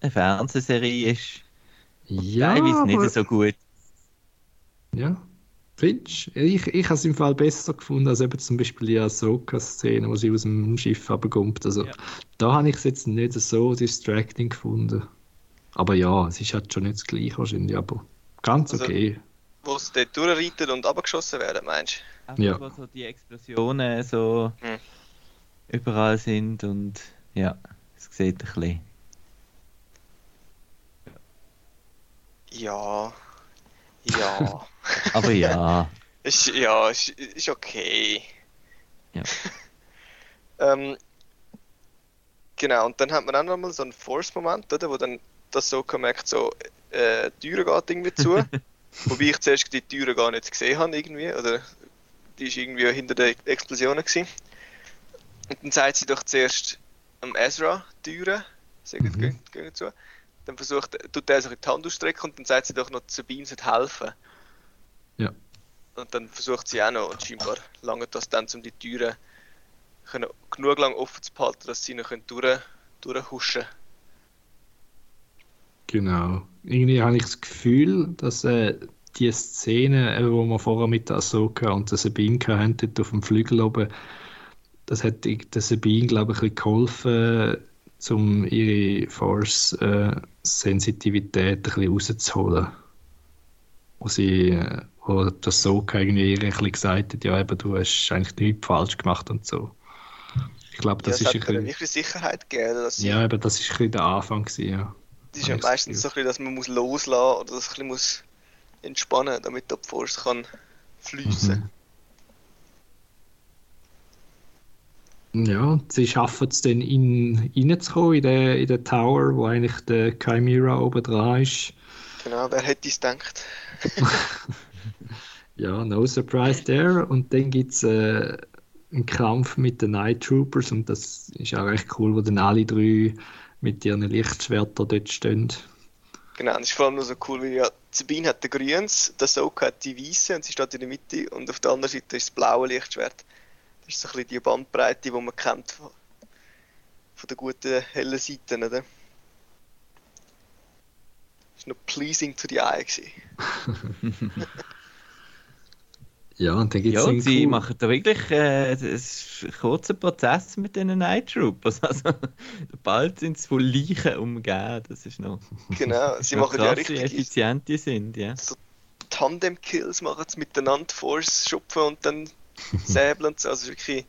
eine Fernsehserie ist. Ja, Teilweise aber- nicht so gut. Ja. Findest du? Ich, ich habe es im Fall besser gefunden als eben zum Beispiel die Ahsoka-Szene, wo sie aus dem Schiff runterkommt. Also Ja. da habe ich es jetzt nicht so distracting gefunden. Aber ja, es ist halt schon nicht das gleiche wahrscheinlich, aber ganz Also- okay. Wo sie dort durchreiten und abgeschossen werden, meinst Einfach, Ja. wo so die Explosionen so Hm. überall sind und ja, es sieht ein bisschen. Ja. Ja. [LAUGHS] Aber ja, [LAUGHS] ist, ja, ist, ist okay. Ja. [LAUGHS] ähm, genau, und dann hat man auch nochmal so einen Force-Moment, oder? Wo dann das so merkt, so, äh, die Türe geht irgendwie zu. Wobei ich zuerst die Türe gar nicht gesehen habe, irgendwie. Oder die ist irgendwie hinter der Explosion gewesen. Und dann sagt sie doch zuerst am Ezra Türe, sagt, Mhm. gehen, zu. Dann versucht, tut er sich in die Hand ausstrecken und dann sagt sie doch noch, Sabine sollte helfen. Ja. Und dann versucht sie auch noch und scheinbar lange das dann, um die Türen können genug lang offen zu behalten, dass sie noch können durch, durchhuschen Genau. Irgendwie habe ich das Gefühl, dass äh, die Szene, äh, wo wir vorher mit der Ahsoka und der Sabine hatten, dort auf dem Flügel oben, das hat der Sabine, glaube ich, ein bisschen geholfen, um ihre Force-Sensitivität ein bisschen rauszuholen. Wo sie, äh, wo der Ahsoka irgendwie ihr ein bisschen gesagt hat, ja eben, du hast eigentlich nichts falsch gemacht und so. Ich glaube, Ja, das ist hat ein bisschen, Sicherheit gegeben. Dass ja, eben, das ist ein bisschen der Anfang gewesen, ja. das ist ja das meistens so ein bisschen, dass man muss loslassen oder das ein bisschen muss entspannen, damit die Force kann fließen. Mhm. Ja, sie schaffen es dann in, reinzukommen in den, in den Tower, wo eigentlich der Chimera oben dran ist. Genau, wer hätte es gedacht? [LAUGHS] Ja, no surprise there. Und dann gibt es äh, einen Kampf mit den Night Troopers und das ist auch recht cool, wo dann alle drei mit ihren Lichtschwertern dort stehen. Genau, es ist vor allem nur so cool, weil ja Sabine hat den Grüns, der Soka hat die Weiße und sie steht in der Mitte und auf der anderen Seite ist das blaue Lichtschwert. Das ist so ein bisschen die Bandbreite, die man kennt von, von der guten hellen Seite, oder? Ist noch pleasing to the eye. [LAUGHS] Ja, und dann gibt ja, es sie machen da wirklich äh, es ist ein kurzer Prozess mit den Night Troopers. [LAUGHS] Also, bald sind sie von Leichen umgeben. Das ist noch [LAUGHS] Genau, sie machen ja krass, wie richtig effizient die sind. Ja. Tandem-Kills, machen sie miteinander Force schupfen und dann [LAUGHS] säbeln und so. Also wirklich,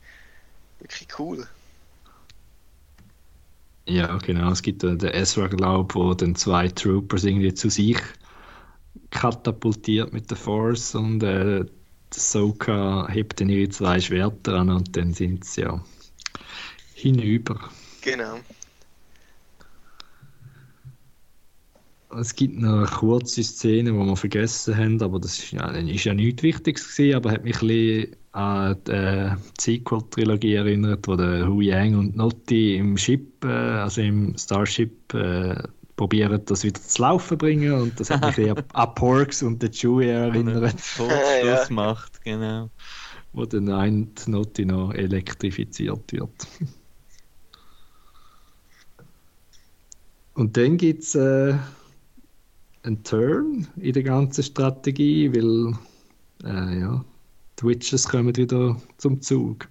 wirklich cool. Ja, genau. Es gibt den Ezra, glaube wo dann zwei Troopers irgendwie zu sich katapultiert mit der Force und äh, Soka hebt dann ihre zwei Schwerter an und dann sind sie ja hinüber. Genau. Es gibt noch eine kurze Szene, die wir vergessen haben, aber das ist ja, ist ja nichts Wichtiges gewesen, aber hat mich ein bisschen an die äh, Sequel-Trilogie erinnert, wo der Hu Yang und Notti im Ship, äh, also im Starship, äh, probieren, das wieder zu laufen bringen und das hat mich [LAUGHS] ein bisschen an- Porks und den Chewie erinnert, Ja. macht, genau. wo dann ein Notti noch elektrifiziert wird. Und dann gibt es äh, einen Turn in der ganzen Strategie, weil äh, ja, die Witches kommen wieder zum Zug.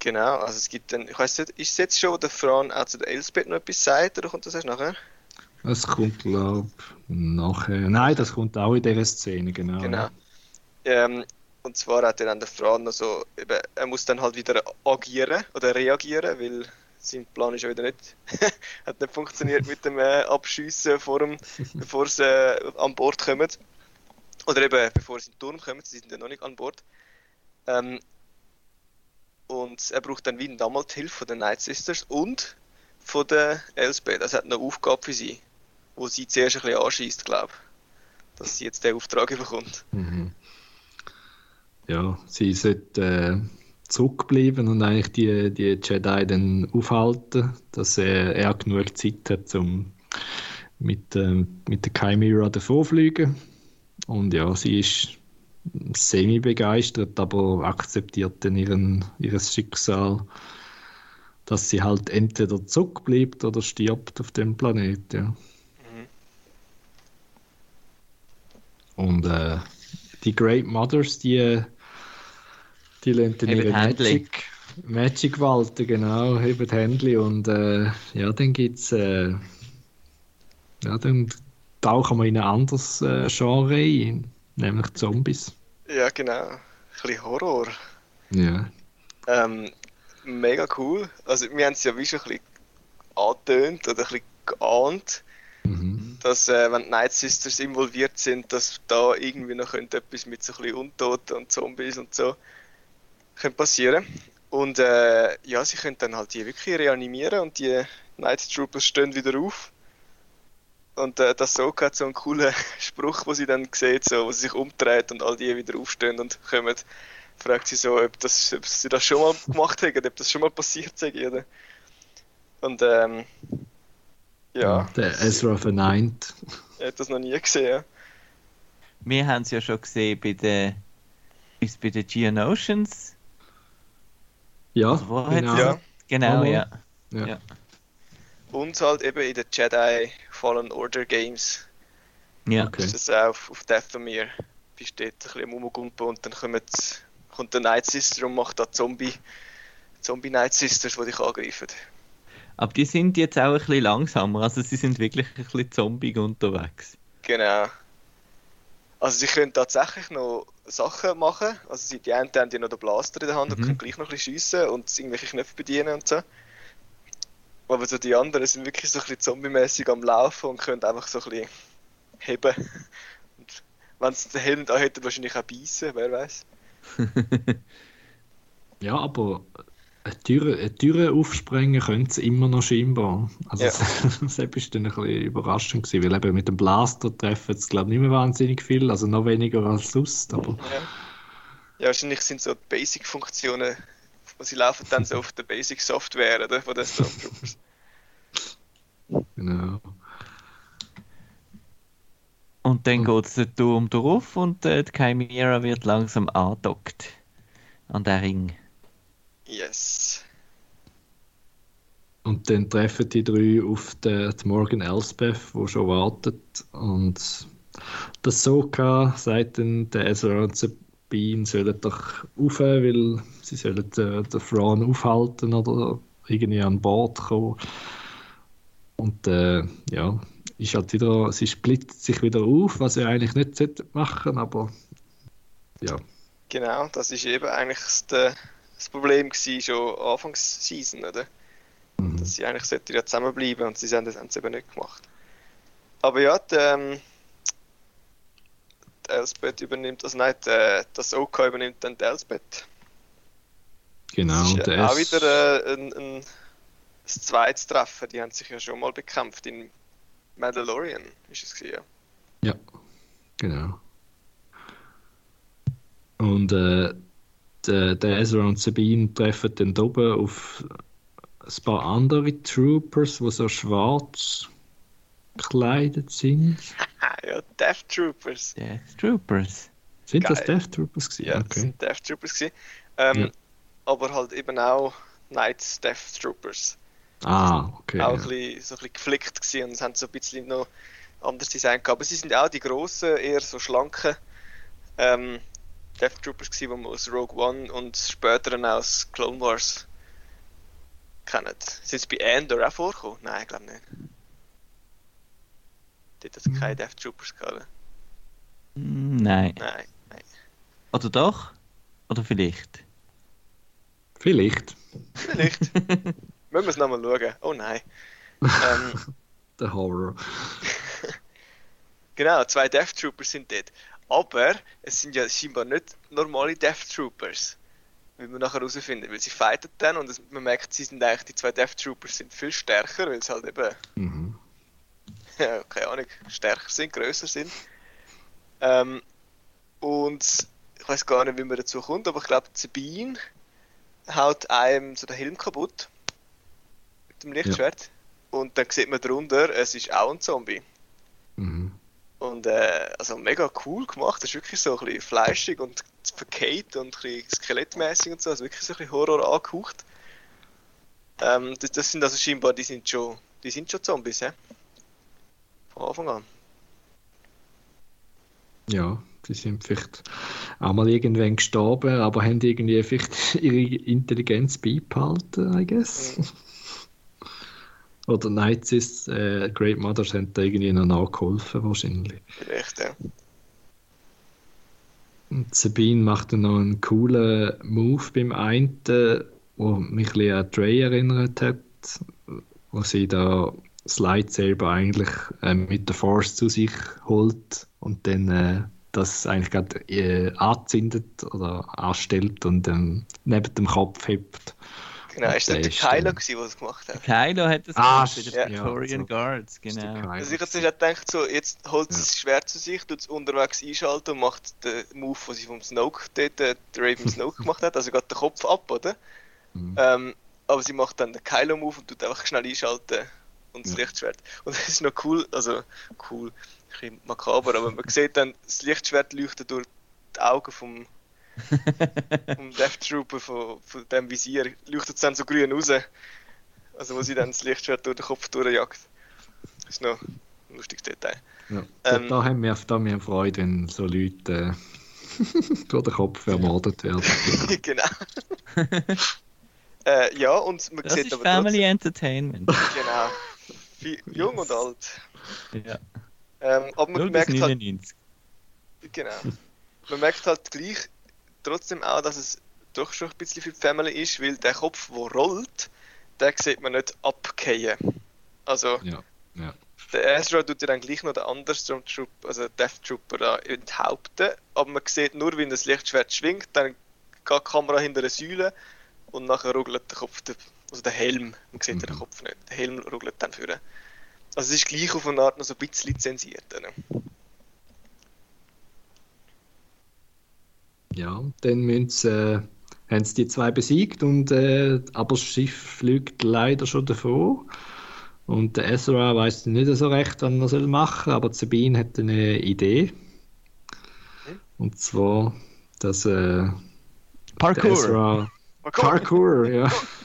Genau, also es gibt dann, ich weiß nicht, ist es jetzt schon, wo der Fran auch zu der Elsbeth noch etwas sagt, oder kommt das erst nachher? Das kommt, glaube ich, nachher. Nein, das kommt auch in dieser Szene, genau. Genau. Ähm, Und zwar hat er dann der Fran noch so, eben, er muss dann halt wieder agieren oder reagieren, weil sein Plan ist ja wieder nicht, [LAUGHS] hat nicht funktioniert mit dem äh, Abschiessen vor dem, [LAUGHS] bevor sie äh, an Bord kommen. Oder eben bevor sie in den Turm kommen, sie sind ja noch nicht an Bord. Ähm, und er braucht dann wie damals die Hilfe von den Night Sisters und von der Elsbeth. Das hat eine Aufgabe für sie, wo sie zuerst ein bisschen anschießt, glaube ich. Dass sie jetzt den Auftrag bekommt. Mhm. Ja, sie sollte äh, zurückbleiben und eigentlich die, die Jedi dann aufhalten, dass er, er genug Zeit hat, um mit, ähm, mit der Chimera davonfliegen. Und ja, sie ist semi begeistert, aber akzeptiert dann ihren, ihr Schicksal, dass sie halt entweder zurückbleibt oder stirbt auf dem Planeten. Ja. Mhm. Und äh, die Great Mothers, die, die lernen dann ihre. Magic, Magic walten, genau, heben Händli und äh, ja, dann gibt's äh, ja, dann tauchen wir in ein anderes äh, Genre ein, nämlich Zombies. Ja, genau. Ein bisschen Horror. Ja. Ähm, mega cool. Also wir haben es ja wie schon ein bisschen angetönt oder ein bisschen geahnt, Mhm. dass äh, wenn die Night Sisters involviert sind, dass da irgendwie noch könnte etwas mit so ein bisschen Untoten und Zombies und so könnte passieren. Und äh, ja, sie können dann halt die wirklich reanimieren und die Night Troopers stehen wieder auf. Und äh, das so hat so einen coolen [LAUGHS] Spruch, wo sie dann sieht, so, wo sie sich umdreht und all die wieder aufstehen und kommen. Fragt sie so, ob, das, ob sie das schon mal gemacht haben, ob das schon mal passiert sei, oder? Und ähm, ja, Der Ezra verneint. ich habe das noch nie gesehen. Wir haben es ja schon gesehen bei den, ist bei den Geonosians. Ja, hat genau. Ja. Genau, ja. Ja. Ja. Und halt eben in den Jedi Fallen Order Games Ja. Okay. ist das auch auf, auf Dathomir. Bist dort ein bisschen am Rumgumpen und dann kommt, kommt der Night Sister und macht da Zombie, Zombie Night Sisters, die dich angreifen. Aber die sind jetzt auch ein bisschen langsamer, also sie sind wirklich ein bisschen zombig unterwegs. Genau. Also sie können tatsächlich noch Sachen machen. Also sie, die einen haben ja noch den Blaster in der Hand und Mhm. können gleich noch ein bisschen schiessen und irgendwelche Knöpfe bedienen und so. Aber so die anderen sind wirklich so ein bisschen zombie-mäßig am Laufen und können einfach so ein bisschen heben. Und wenn sie den Helm da hätten, wahrscheinlich auch beißen, wer weiß. [LAUGHS] Ja, aber eine Tür, eine Tür aufsprengen können sie immer noch scheinbar. Also Ja. [LAUGHS] das ist dann ein bisschen überraschend gewesen, weil eben mit dem Blaster treffen sie, glaube ich, nicht mehr wahnsinnig viel, also noch weniger als sonst, aber Ja, ja wahrscheinlich sind so die Basic-Funktionen, sie laufen dann so auf der Basic-Software oder, von den Stormtroopers. genau. Und dann geht es den Turm drauf und äh, die Chimera wird langsam angedockt an den Ring. Yes. Und dann treffen die drei auf die, die Morgan Elsbeth, wo schon wartet. Und das Soka sagt dann, der Ezra und Sabine sollen doch rauf, weil sie sollen den, den Thrawn aufhalten oder irgendwie an Bord kommen. Und äh, ja, ist halt wieder, sie splittet sich wieder auf, was sie eigentlich nicht sollte machen, aber ja. Genau, das ist eben eigentlich das, der- das Problem gewesen, schon Anfangs Season, oder? Mhm. Dass sie eigentlich sollten ja zusammenbleiben und sie haben das, haben es eben nicht gemacht. Aber ja, die, ähm, Elsbeth übernimmt, also nein, die, das OK übernimmt dann die Elsbeth. Genau. das ist der auch ist- wieder äh, ein, ein, ein zweites Treffen, die haben sich ja schon mal bekämpft in Mandalorian, ist es ja. Ja, genau. Und äh, der, der Ezra und Sabine treffen dann da oben auf ein paar andere Troopers, die so schwarz gekleidet sind. [LAUGHS] Ja, Death Troopers. Death Troopers. Sind das Geil. Death Troopers gewesen? Ja, das okay. sind Death Troopers gewesen. Ähm, Ja. Aber halt eben auch Night Death Troopers. Ah, okay. auch ja. ein bisschen, so ein bisschen geflickt gewesen und es haben so ein bisschen noch anderes Design gehabt. Aber sie sind auch die grossen, eher so schlanken ähm, Death Troopers gewesen, die man aus Rogue One und später dann aus Clone Wars kennen. Sind sie bei Andor auch vorgekommen? Nein, ich glaube nicht. Dort hat es keine Death Troopers gehabt. Hm, Nein. Nein, nein. Oder doch? Oder vielleicht? Vielleicht. Vielleicht. [LAUGHS] Müssen wir es nochmal schauen. Oh nein. ähm, [LAUGHS] Der Horror. [LAUGHS] genau, zwei Death Troopers sind dort. Aber es sind ja scheinbar nicht normale Death Troopers. Wie wir nachher herausfinden. Weil sie fighten dann und es, man merkt, sie sind eigentlich, die zwei Death Troopers sind viel stärker, weil sie halt eben, Mhm. [LAUGHS] ja, keine Ahnung, stärker sind, größer sind. Ähm, und ich weiß gar nicht, wie man dazu kommt, aber ich glaube, Sabine haut einem so den Helm kaputt. Mit dem Lichtschwert. Und dann sieht man drunter, es ist auch ein Zombie. Mhm. Und äh, also mega cool gemacht. Das ist wirklich so ein bisschen fleischig und verkehrt und ein bisschen skelettmäßig und so. Also wirklich so ein bisschen Horror angehaucht. Ähm, das, das sind also scheinbar, die sind schon, die sind schon Zombies, hä? Von Anfang an. Ja, die sind vielleicht auch mal irgendwann gestorben, aber haben irgendwie vielleicht [LAUGHS] ihre Intelligenz beibehalten, I guess. Oder Knights ist, äh, Great Mothers haben da irgendwie noch nachgeholfen, wahrscheinlich. Vielleicht, ja. Und Sabine macht dann noch einen coolen Move beim einen, wo mich ein bisschen an Trey erinnert hat, wo sie da Lightsaber eigentlich äh, mit der Force zu sich holt und dann äh, das eigentlich gerade äh, anzündet oder anstellt und dann neben dem Kopf hebt. Genau, ist das Der Kylo äh, gewesen, der das gemacht hat? Kylo hat das Ah, gemacht bei den ja. Praetorian Ja, so. Guards, genau. Also ich habe zuerst gedacht, so, jetzt holt sie Ja. das Schwert zu sich, tut es unterwegs einschalten und macht den Move, den sie vom Snoke dort, äh, der Raven [LAUGHS] Snoke gemacht hat, also geht den Kopf ab, oder? Mhm. Ähm, aber sie macht dann den Kylo-Move und tut einfach schnell einschalten und das Ja. Lichtschwert. Und das ist noch cool, also cool, ein bisschen makaber, aber man sieht dann, das Lichtschwert leuchtet durch die Augen vom, [LAUGHS] vom Death Trooper, von, von dem Visier, leuchtet es dann so grün raus. Also wo sie dann das Lichtschwert durch den Kopf durchjagt. Das ist noch ein lustiges Detail. Ja. Ähm, da, haben wir, da haben wir Freude, wenn so Leute äh, [LAUGHS] durch den Kopf ermordet werden. [LAUGHS] genau. äh, ja, und man Das sieht ist aber Family Entertainment. trotzdem, genau, viel, jung und alt. Ja. Ähm, aber man 0 bis merkt halt 99. Genau. Man merkt halt gleich trotzdem auch, dass es doch schon ein bisschen für die Family ist, weil der Kopf, der rollt, den sieht man nicht abgehen. Also, Ja, ja. der Ezra tut ja dann gleich noch den anderen Stormtrooper, also Death Trooper da enthaupten, aber man sieht nur, wenn das Lichtschwert schwingt, dann geht die Kamera hinter eine Säule und nachher ruckelt der Kopf, der, also der Helm, man sieht ja den Mhm. Kopf nicht, der Helm ruckelt dann führen. Also es ist gleich auf eine Art noch so ein bisschen zensiert. Oder? Ja, dann müssen sie, äh, haben sie die zwei besiegt, und, äh, aber das Schiff fliegt leider schon davon. Und der Ezra weiß nicht so recht, was er soll machen soll, aber Sabine hat eine Idee. Und zwar, dass äh, der Parkour. Ezra. Parkour, ja. [LAUGHS]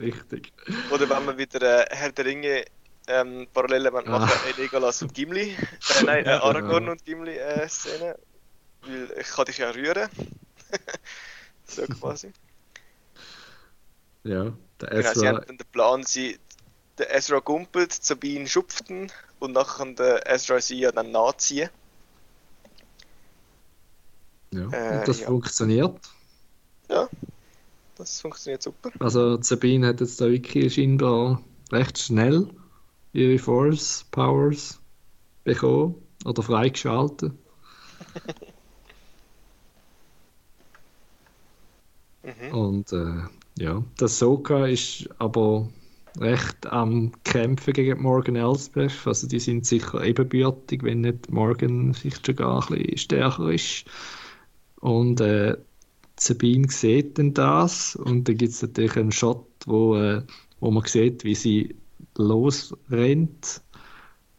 Richtig. Oder wenn wir wieder äh, Herr der Ringe ähm, Parallelen wollen machen, Ah. äh, Legolas und Gimli, äh, nein, äh, Aragorn und Gimli äh, Szene, weil ich kann dich ja rühren. [LAUGHS] so quasi. Ja, der Genau, sie Ezra. dann den Plan, sie, der Ezra gumpelt, Sabine schupften und nachher der Ezra sie ja dann nachziehen. ja, äh, und das ja. funktioniert. Das funktioniert super. Also Sabine hat jetzt da wirklich scheinbar recht schnell ihre Force Powers bekommen oder freigeschaltet. [LAUGHS] Mhm. Und äh, ja, der Soka ist aber recht am Kämpfen gegen Morgan Elsbeth. Also die sind sicher ebenbürtig, wenn nicht Morgan vielleicht sogar ein bisschen stärker ist. Und äh, Sabine sieht dann das und dann gibt es natürlich einen Shot, wo, äh, wo man sieht, wie sie losrennt.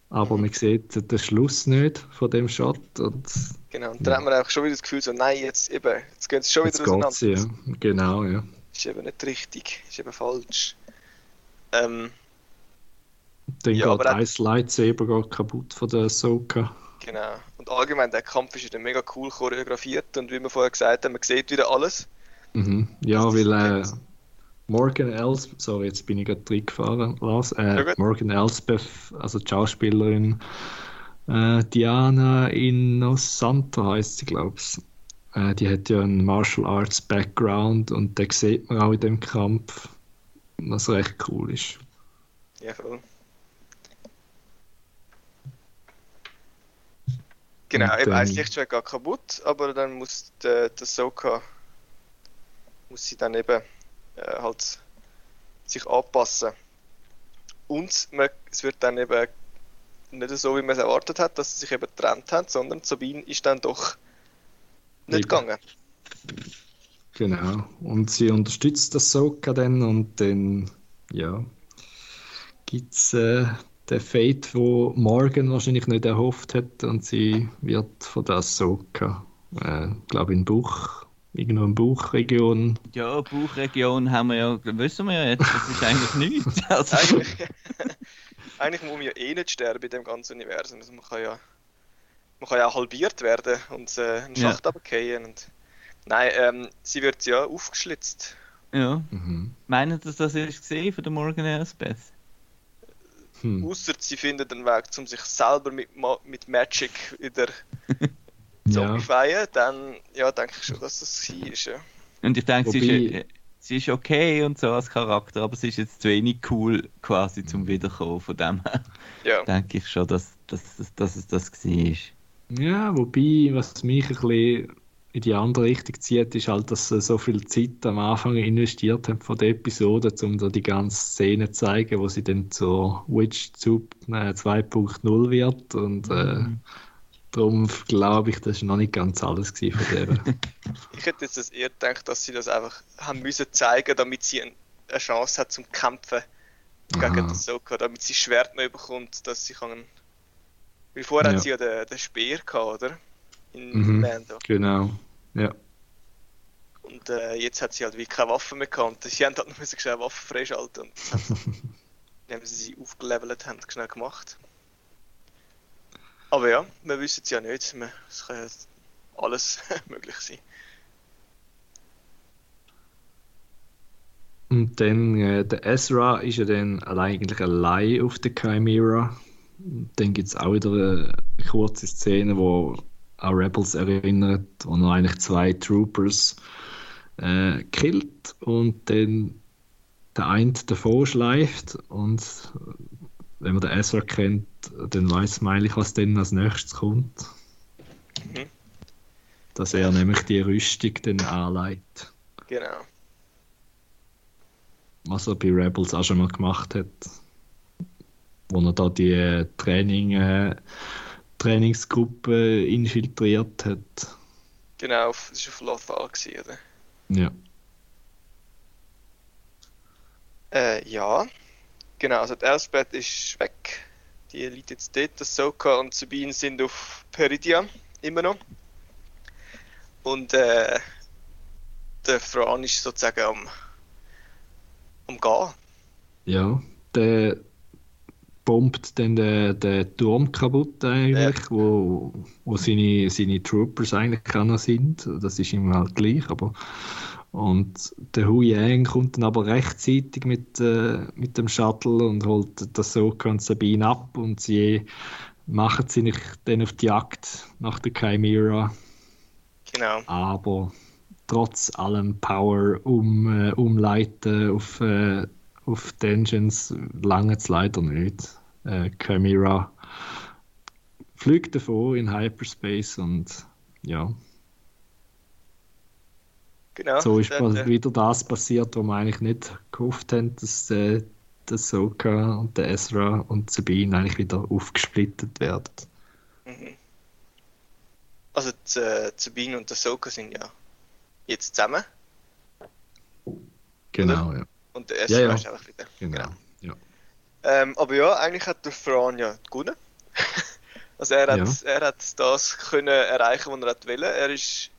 Aber man sieht den Schluss nicht von dem Shot und Genau, und dann hat man einfach schon wieder das Gefühl, so, nein, jetzt eben, jetzt gehen sie schon jetzt wieder auseinander. geht sie. Ja. Genau, ja. Ist eben nicht richtig, ist eben falsch. Ähm, Dann Ja, geht auch- ein Lightsaber kaputt von der Ahsoka. Genau. Und allgemein, der Kampf ist wieder mega cool choreografiert und wie wir vorher gesagt haben, man sieht wieder alles. Mhm. Ja, Das weil äh, Morgan Elsbeth, sorry, jetzt bin ich gerade reingefahren, Lars. Ja, Äh, gut. Morgan Elsbeth, also die Schauspielerin äh, Diana Innocento heißt sie, glaube ich. Äh, die hat ja einen Martial Arts Background und den sieht man auch in dem Kampf, was recht cool ist. Ja, voll. Genau, Und eben ein dann- Lichtschwert geht kaputt, aber dann muss der, der Soka muss sie dann eben äh, halt sich anpassen. Und man, es wird dann eben nicht so, wie man es erwartet hat, dass sie sich eben getrennt haben, sondern Sabine ist dann doch nicht Eben. gegangen. Genau. Und sie unterstützt das Soka dann und dann, ja, gibt es äh, den Fate, wo Morgan wahrscheinlich nicht erhofft hat und sie wird von der Soka, äh, glaube in Buch, irgendwo in Bauchregion, Ja, Bauchregion haben wir ja, wissen wir ja jetzt, das ist eigentlich nichts. [LAUGHS] Also, Eigentlich, [LAUGHS] eigentlich muss man ja eh nicht sterben in dem ganzen Universum. Also man kann ja, man kann ja auch halbiert werden und äh, einen Ja. Schacht runterfallen Und... Nein, ähm, sie wird ja aufgeschlitzt. ja. mhm. Meinen Sie, das ist gesehen von der Morgan Elsbeth? Hm. Außer sie findet einen Weg, um sich selber mit, mit Magic wieder [LAUGHS] ja, zombifyen, dann ja, denke ich schon, dass das sie ist. Ja. Und ich denke, sie, Wobei- ist, sie ist okay und so als Charakter, aber sie ist jetzt zu wenig cool quasi zum Wiederkommen. Von dem her ja. denke ich schon, dass, dass, dass, dass es das war. ja, wobei, was mich ein bisschen in die andere Richtung zieht, ist halt, dass sie so viel Zeit am Anfang investiert haben von der Episode, um da die ganze Szene zu zeigen, wo sie dann zur Witch zu äh, 2.0 wird und äh, darum glaube ich, das ist noch nicht ganz alles von der. [LAUGHS] Ich hätte jetzt das eher gedacht, dass sie das einfach haben müssen zeigen, damit sie ein, eine Chance hat zum Kämpfen gegen Aha. den Soka, damit sie Schwert noch bekommt, dass sie kann. Weil vorher Ja. hat sie ja den, den Speer gehabt, oder? In Mhm. Mando. genau. Ja. Und äh, jetzt hat sie halt wie keine Waffe mehr gehabt. Sie haben halt [LAUGHS] noch müssen schnell Waffen freischalten und das [LAUGHS] haben sie, indem sie sie aufgelevelt haben, schnell gemacht. Aber ja, wir wissen es ja nicht. Es kann alles [LAUGHS] möglich sein. Und dann äh, der Ezra ist ja dann eigentlich allein auf der Chimera. Dann gibt es auch wieder eine kurze Szene, wo an Rebels erinnert, wo er eigentlich zwei Troopers äh, killt und dann der eine davor schleift und äh, wenn man den Ezra kennt, dann weiß man eigentlich, was dann als nächstes kommt. Mhm. Dass er nämlich die Rüstung dann anlegt. Genau. was er bei Rebels auch schon mal gemacht hat. Wo er da die äh, Training, äh, Trainingsgruppe infiltriert hat. Genau, das war auf Lothal, gewesen, oder? Ja. Äh, ja. Genau, also die Elsbeth ist weg. Die liegt jetzt dort. Das Soka und Sabine sind auf Peridia. Immer noch. Und äh, der Thrawn ist sozusagen am, am Gehen. Ja, der bombt dann den, den Turm kaputt eigentlich, wo, wo seine, seine Troopers eigentlich noch sind. Das ist ihm halt gleich, aber und der Hu Yang kommt dann aber rechtzeitig mit, äh, mit dem Shuttle und holt das Soka und Sabine ab und sie machen sich dann auf die Jagd nach der Chimera, Genau. aber trotz allem Power um, äh, umleiten auf, äh, auf Dungeons lange es leider nicht. Äh, Chimera fliegt davon in Hyperspace und ja, genau. so ist Dann, äh, wieder das passiert, was wir eigentlich nicht gehofft haben, dass äh, der Soka und der Ezra und Sabine eigentlich wieder aufgesplittet werden. mhm. Also die, äh, Sabine und der Soka sind ja jetzt zusammen. Genau, ja. Und der Ezra Ja, ja. ist einfach wieder. Genau. Ja. Ähm, aber ja, eigentlich hat der Thrawn ja gewonnen. [LAUGHS] also er hat, Ja. er hat das können erreichen, was er hat wollen. Er ist,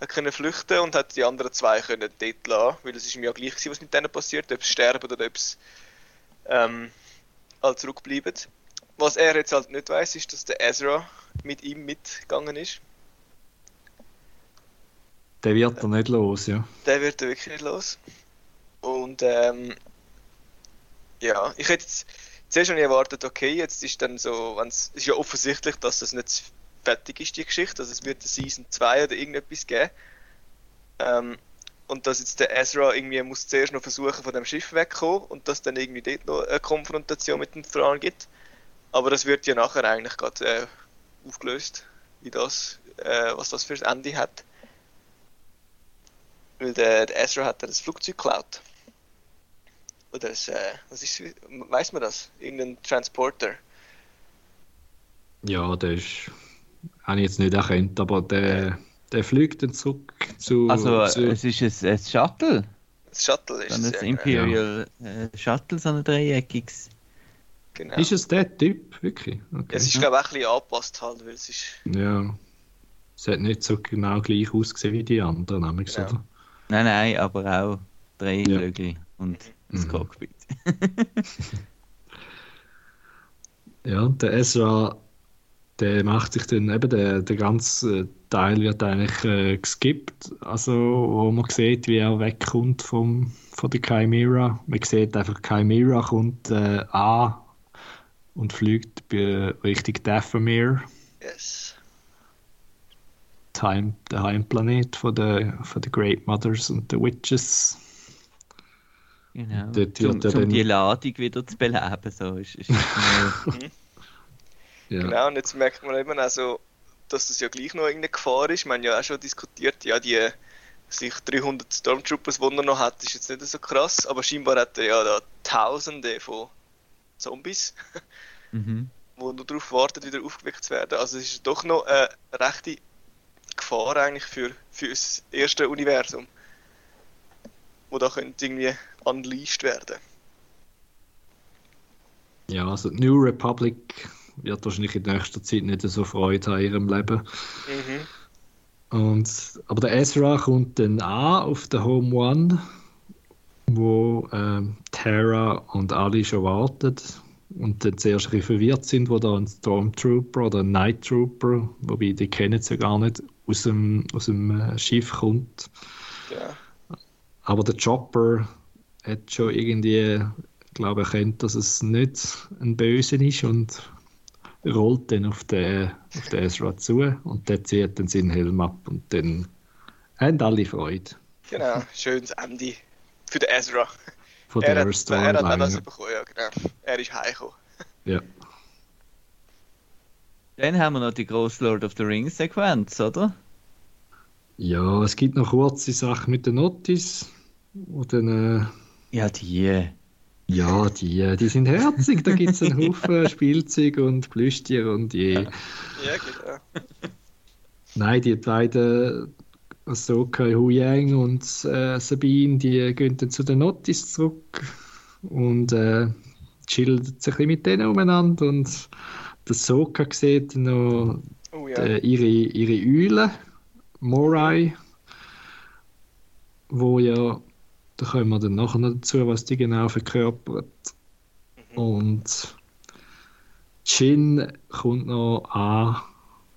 hat können flüchten und hat die anderen zwei können dort lassen, weil es ist ihm ja gleich gewesen, was mit denen passiert, ob sie sterben oder ob sie ähm, halt zurückbleiben. Was er jetzt halt nicht weiß, ist, dass der Ezra mit ihm mitgegangen ist. Der wird er nicht los, ja. Der wird er wirklich nicht los. Und ähm, ja, ich hätte jetzt zuerst schon erwartet, okay, jetzt ist dann so, wenn's, es ist ja offensichtlich, dass es nicht fertig ist, die Geschichte. Also es wird eine Season 2 oder irgendetwas geben. Ähm, und dass jetzt der Ezra irgendwie muss zuerst noch versuchen, von dem Schiff wegzukommen und dass dann irgendwie dort noch eine Konfrontation mit dem Thrawn gibt. Aber das wird ja nachher eigentlich gerade äh, aufgelöst, wie das, äh, was das für ein Ende hat. Weil der, der Ezra hat dann das Flugzeug geklaut. Oder das, äh, was ist, weiß man das? Irgendein Transporter. Ja, der ist, habe ich jetzt nicht erkannt, aber der, der fliegt dann zurück zu. Also, zu, es ist ein, ein Shuttle. Das Shuttle ist Dann es. ein ja, Imperial äh, Shuttle, so ein dreieckiges. Genau. Ist es der Typ, wirklich? Okay. Ja, es ist, glaube ich, auch ein bisschen angepasst halt, weil es ist. Ja. Es hat nicht so genau gleich ausgesehen wie die anderen, nämlich, Ja. oder? Nein, nein, aber auch drei Ja. Flügel und das Mhm. Cockpit. [LAUGHS] Ja, und der Ezra, der macht sich dann eben, der, der ganze Teil wird eigentlich äh, geskippt, also wo man sieht, wie er wegkommt vom, von der Chimera. Man sieht einfach, Chimera kommt äh, an und fliegt bei, Richtung Dathomir, Yes. der Heimplanet von der, von der Great Mothers und der Witches. Genau. Dort dann- die Ladung wieder zu beleben. So ist, ist mal- [LAUGHS] Ja. Genau, und jetzt merkt man eben also, dass das ja gleich noch irgendeine Gefahr ist. Wir haben ja auch schon diskutiert, ja, die sich 300 Stormtroopers, die er noch hat, ist jetzt nicht so krass, aber scheinbar hat er ja da Tausende von Zombies, mhm. [LAUGHS] die nur darauf warten, wieder aufgeweckt zu werden. Also es ist doch noch eine rechte Gefahr eigentlich für, für das erste Universum, wo da könnte irgendwie unleashed werden. ja, also die New Republic wird wahrscheinlich in nächster Zeit nicht so Freude in ihrem Leben. Mhm. Und, aber der Ezra kommt dann an auf der Home One, wo ähm, Terra und alle schon warten und dann zuerst ein verwirrt sind, wo da ein Stormtrooper oder ein Night Trooper, wobei die kennen sie ja gar nicht, aus dem, aus dem äh, Schiff kommt. Genau. Aber der Chopper hat schon irgendwie, glaube ich, erkannt, dass es nicht ein Böse ist und rollt dann auf den, auf den Ezra zu und der zieht dann seinen Helm ab und dann haben alle Freude Genau, schönes Ende für den Ezra. von Er der hat, er hat auch das bekommen, ja genau. Er ist heimgekommen. Ja. Dann haben wir noch die grosse Lord of the Rings Sequenz, oder? ja, es gibt noch kurze Sachen mit der Notice und dann, äh, Ja, die. ja, die, die sind herzig, da gibt es einen [LAUGHS] Haufen Spielzeug und Plüschtiere und je. Ja, genau. Nein, die beiden, Ahsoka, Hu Yang und äh, Sabine, die gehen dann zu der Notice zurück und äh, chillen sich ein bisschen mit denen umeinander und der Ahsoka sieht noch Oh ja. äh, ihre, ihre Eule, Morai, wo ja, da kommen wir dann nachher noch dazu, was die genau verkörpert. Und Jin kommt noch an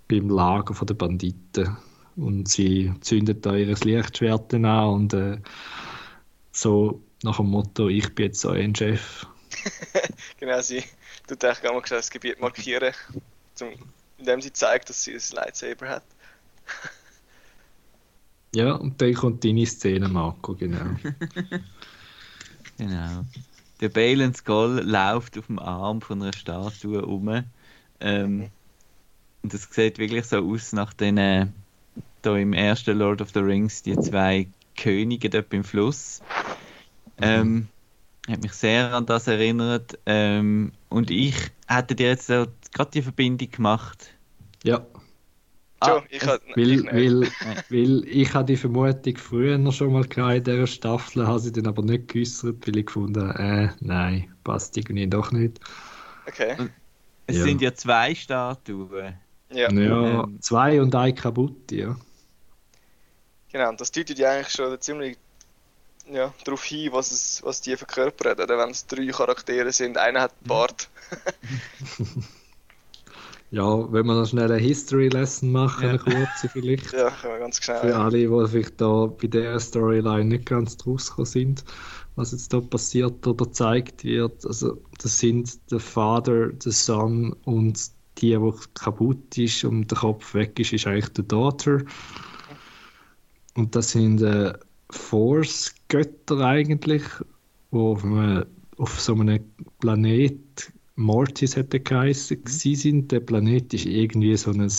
beim Lager der Banditen und sie zündet da ihr Lichtschwert an und äh, so nach dem Motto, ich bin jetzt euer Chef. [LAUGHS] Genau, sie tut eigentlich gar mal das Gebiet markieren, zum, indem sie zeigt, dass sie ein Lightsaber hat. Ja, und dann kommt deine Szene, Marco, genau. [LAUGHS] Genau. Der Balen Skull läuft auf dem Arm von einer Statue um. Ähm, und das sieht wirklich so aus nach den, äh, da im ersten Lord of the Rings, die zwei Könige dort im Fluss. Ähm, hat mich sehr an das erinnert. Ähm, und ich hätte dir jetzt gerade die Verbindung gemacht. Ja, Ah, ich weil, ich nicht. weil, weil ich hatte die Vermutung früher noch schon mal gehabt in dieser Staffel, habe sie dann aber nicht geäußert, weil ich gefunden habe, äh, nein, passt irgendwie doch nicht. Okay. Es Ja. sind ja zwei Statuen. Ja, Ja, Ähm. zwei und ein kaputt, ja. genau. Und das deutet ja eigentlich schon ziemlich ja, darauf hin, was, es, was die verkörpern. Oder wenn es drei Charaktere sind, einer hat einen Bart. [LAUGHS] [LAUGHS] Ja, wenn wir noch schnell eine History Lesson machen, Ja. eine kurze vielleicht. [LAUGHS] Ja, können wir ganz schnell. Für alle, die vielleicht da bei der Storyline nicht ganz draus gekommen sind, was jetzt da passiert oder gezeigt wird. Also, das sind der Vater, der Son und die, die kaputt ist und der Kopf weg ist, ist eigentlich die Daughter. Und das sind äh, Force-Götter eigentlich, die auf, einem, auf so einem Planet Mortis hätte geheißen, mhm. sind. Der Planet ist irgendwie so ein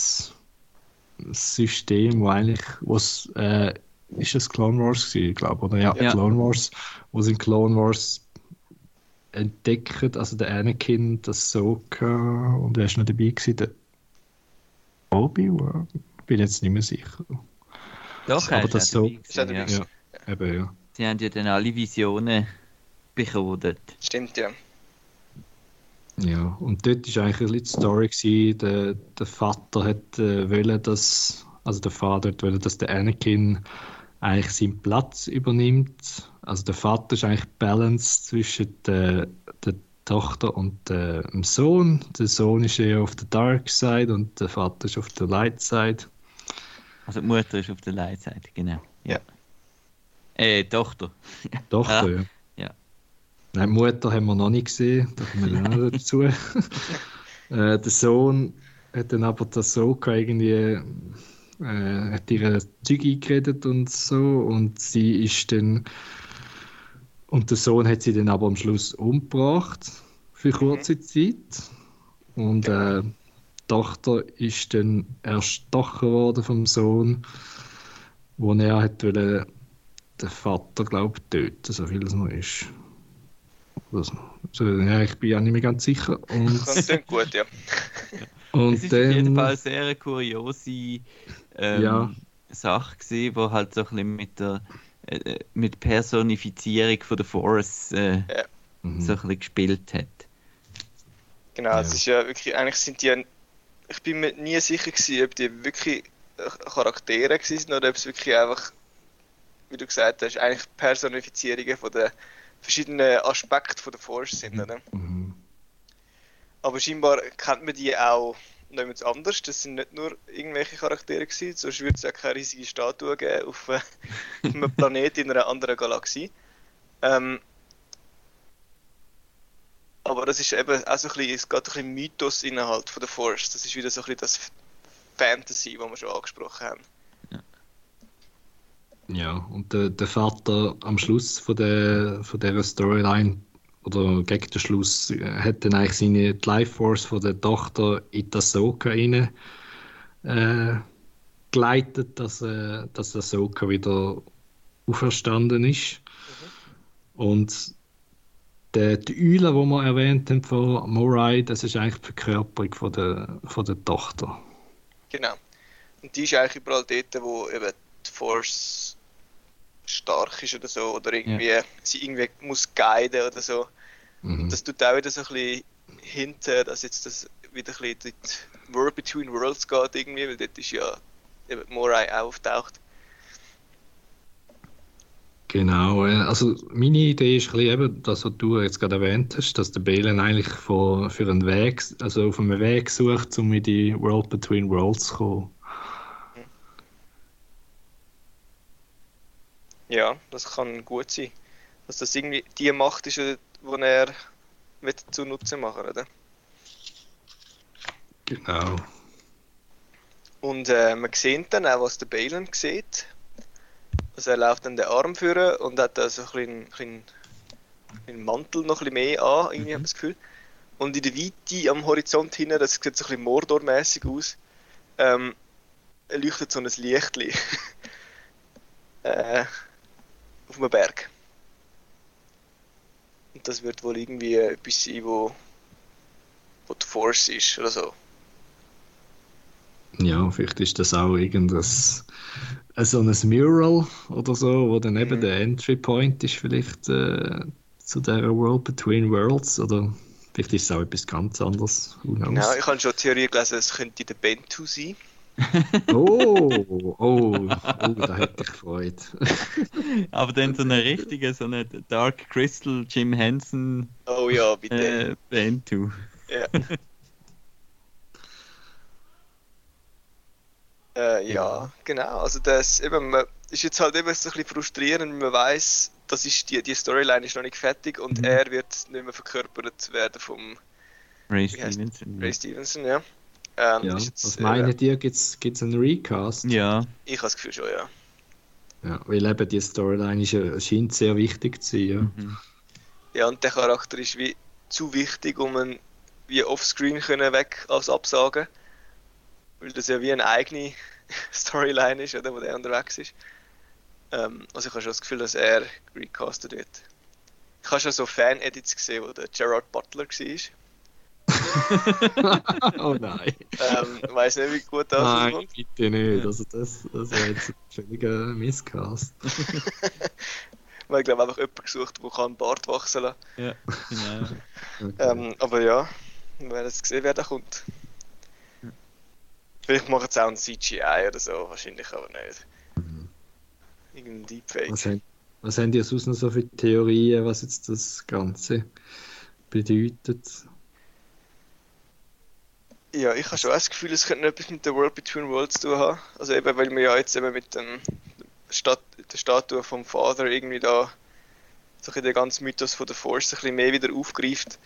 System, wo eigentlich, was äh, ist das Clone Wars gewesen, ich glaube, oder? Ja, ja, Clone Wars, wo sie in Clone Wars entdeckt, also der Anakin, das Soka und wer ist noch dabei gewesen? Der Obi-Wan? Bin jetzt nicht mehr sicher. Doch, aber das so, ja. ja, ja, eben, ja. Sie haben ja dann alle Visionen bekommen. Stimmt, ja. Ja, und dort war eigentlich ein bisschen die Story, gewesen, der, der Vater hat äh, wollen, dass, also der Vater hat wollen, dass der Anakin eigentlich seinen Platz übernimmt. Also der Vater ist eigentlich Balance zwischen der, der Tochter und äh, dem Sohn. Der Sohn ist eher auf der Dark Side und der Vater ist auf der Light Side. Also die Mutter ist auf der Light Side, genau. Ja. Äh, Tochter. Tochter, [LAUGHS] ja. ja. Nein, Mutter haben wir noch nicht gesehen, da kommen wir dann [LAUGHS] dazu. äh, der Sohn hat dann aber das so irgendwie äh, hat ihre Zeug eingeredet und so und sie ist dann und der Sohn hat sie dann aber am Schluss umgebracht für kurze mhm. Zeit und äh, die Tochter ist dann erstochen worden vom Sohn, wo er hat wollen, den Vater glaube ich töten, so viel es noch ist. Also, ja, ich bin ja nicht mehr ganz sicher. Und, das klingt [LAUGHS] gut, ja. Und es ist dann, auf jeden Fall sehr eine kuriose ähm, ja. Sache gewesen, wo halt so ein bisschen mit der äh, mit Personifizierung von der Force äh, ja. Mhm. so ein bisschen gespielt hat. Genau, ja. es ist ja wirklich, eigentlich sind die, ich bin mir nie sicher gewesen, ob die wirklich Charaktere waren oder ob es wirklich einfach, wie du gesagt hast, eigentlich Personifizierungen von den verschiedenen Aspekten von der Force sind, mhm. oder? Mhm. Aber scheinbar kennt man die auch noch jemand anders. Das sind nicht nur irgendwelche Charaktere gewesen, sonst würde es ja keine riesige Statue geben auf, äh, [LAUGHS] einem Planeten in einer anderen Galaxie. Ähm, aber das ist eben auch so ein bisschen, es geht ein bisschen Mythos innerhalb von der Force. Das ist wieder so ein bisschen das Fantasy, was wir schon angesprochen haben. Ja, und der, der Vater am Schluss von der von dieser Storyline oder gegen den Schluss äh, hat dann eigentlich seine die Life Force von der Tochter in das Soka rein äh, geleitet, dass, äh, dass der Soka wieder auferstanden ist. Mhm. Und der, die Eule, die wir erwähnt haben von Morai, das ist eigentlich die Verkörperung von der, von der Tochter. Genau. Und die ist eigentlich überall dort, wo eben die Force stark ist oder so, oder irgendwie ja. sie irgendwie muss guiden oder so. Mhm. Das tut auch wieder so ein bisschen hinten, dass jetzt das wieder ein bisschen die World Between Worlds geht irgendwie, weil dort ist ja eben Morai auch auftaucht. Genau, also meine Idee ist ein bisschen eben, das, was du jetzt gerade erwähnt hast, dass der Balen eigentlich für, für einen Weg, also auf einem Weg sucht, um in die World Between Worlds zu kommen. Ja, das kann gut sein. Dass das irgendwie die Macht ist, die er mit zu Nutzen machen oder? Genau. Und äh, man sieht dann auch, was der Balen sieht. Also er läuft dann den Arm führen und hat da so ein bisschen, kleinen Mantel noch ein bisschen mehr an, irgendwie mhm. habe ich das Gefühl. Und in der Weite am Horizont hinten, das sieht so ein bisschen Mordor-mäßig aus, ähm, leuchtet so ein Lichtli. [LAUGHS] äh, auf einem Berg. Und das wird wohl irgendwie etwas sein, wo, wo die Force ist oder so. Ja, vielleicht ist das auch irgendein so ein Mural oder so, wo dann eben mhm. der Entry Point ist vielleicht äh, zu der World Between Worlds oder vielleicht ist es auch etwas ganz anderes. Genau, ich habe schon Theorie gelesen, es könnte der Bentu sein. Oh, oh, oh, da hätte ich Freude. Aber dann so eine richtige, so eine Dark Crystal Jim Henson. Oh ja, bitte. Äh, Bentu. Ja. [LAUGHS] äh, ja, genau. Also das eben, man, ist jetzt halt eben so ein bisschen frustrierend, man weiß, das ist die, die Storyline ist noch nicht fertig und mhm. er wird nicht mehr verkörpert werden vom Ray Stevenson. Ray Stevenson, ja. Ähm, Ja, jetzt, was äh, meint ihr, gibt es einen Recast? Ja, Ich habe das Gefühl schon, ja. Ja, weil eben die Storyline ist, scheint sehr wichtig zu sein. Ja. mhm. Ja, und der Charakter ist wie zu wichtig, um ihn wie offscreen können weg als absagen. Weil das ja wie eine eigene [LAUGHS] Storyline ist, oder, wo der unterwegs ist. Ähm, also ich habe schon das Gefühl, dass er recastet wird. Ich habe schon so Fan-Edits gesehen, wo der Gerard Butler war. [LAUGHS] oh nein. Ähm, ich weiß nicht, wie gut das Nein, rauskommt. bitte nicht. Also das, das wäre jetzt ein völliger Misscast. [LAUGHS] Weil ich glaube einfach jemanden gesucht, der einen Bart wachsen lassen ja, genau. Okay. ähm, Aber ja, wir werden jetzt sehen, wer da kommt. Vielleicht machen sie auch ein CGI oder so, wahrscheinlich aber nicht. Mhm. Irgendein Deepfake. was, haben, was haben die sonst noch so für Theorien, was jetzt das Ganze bedeutet? Ja, ich habe schon das Gefühl, es könnte noch etwas mit der World Between Worlds zu tun haben. Also eben, weil wir ja jetzt eben mit dem Stat der Statue vom Vater irgendwie da so ein bisschen den ganzen Mythos von der Force ein bisschen mehr wieder aufgreift.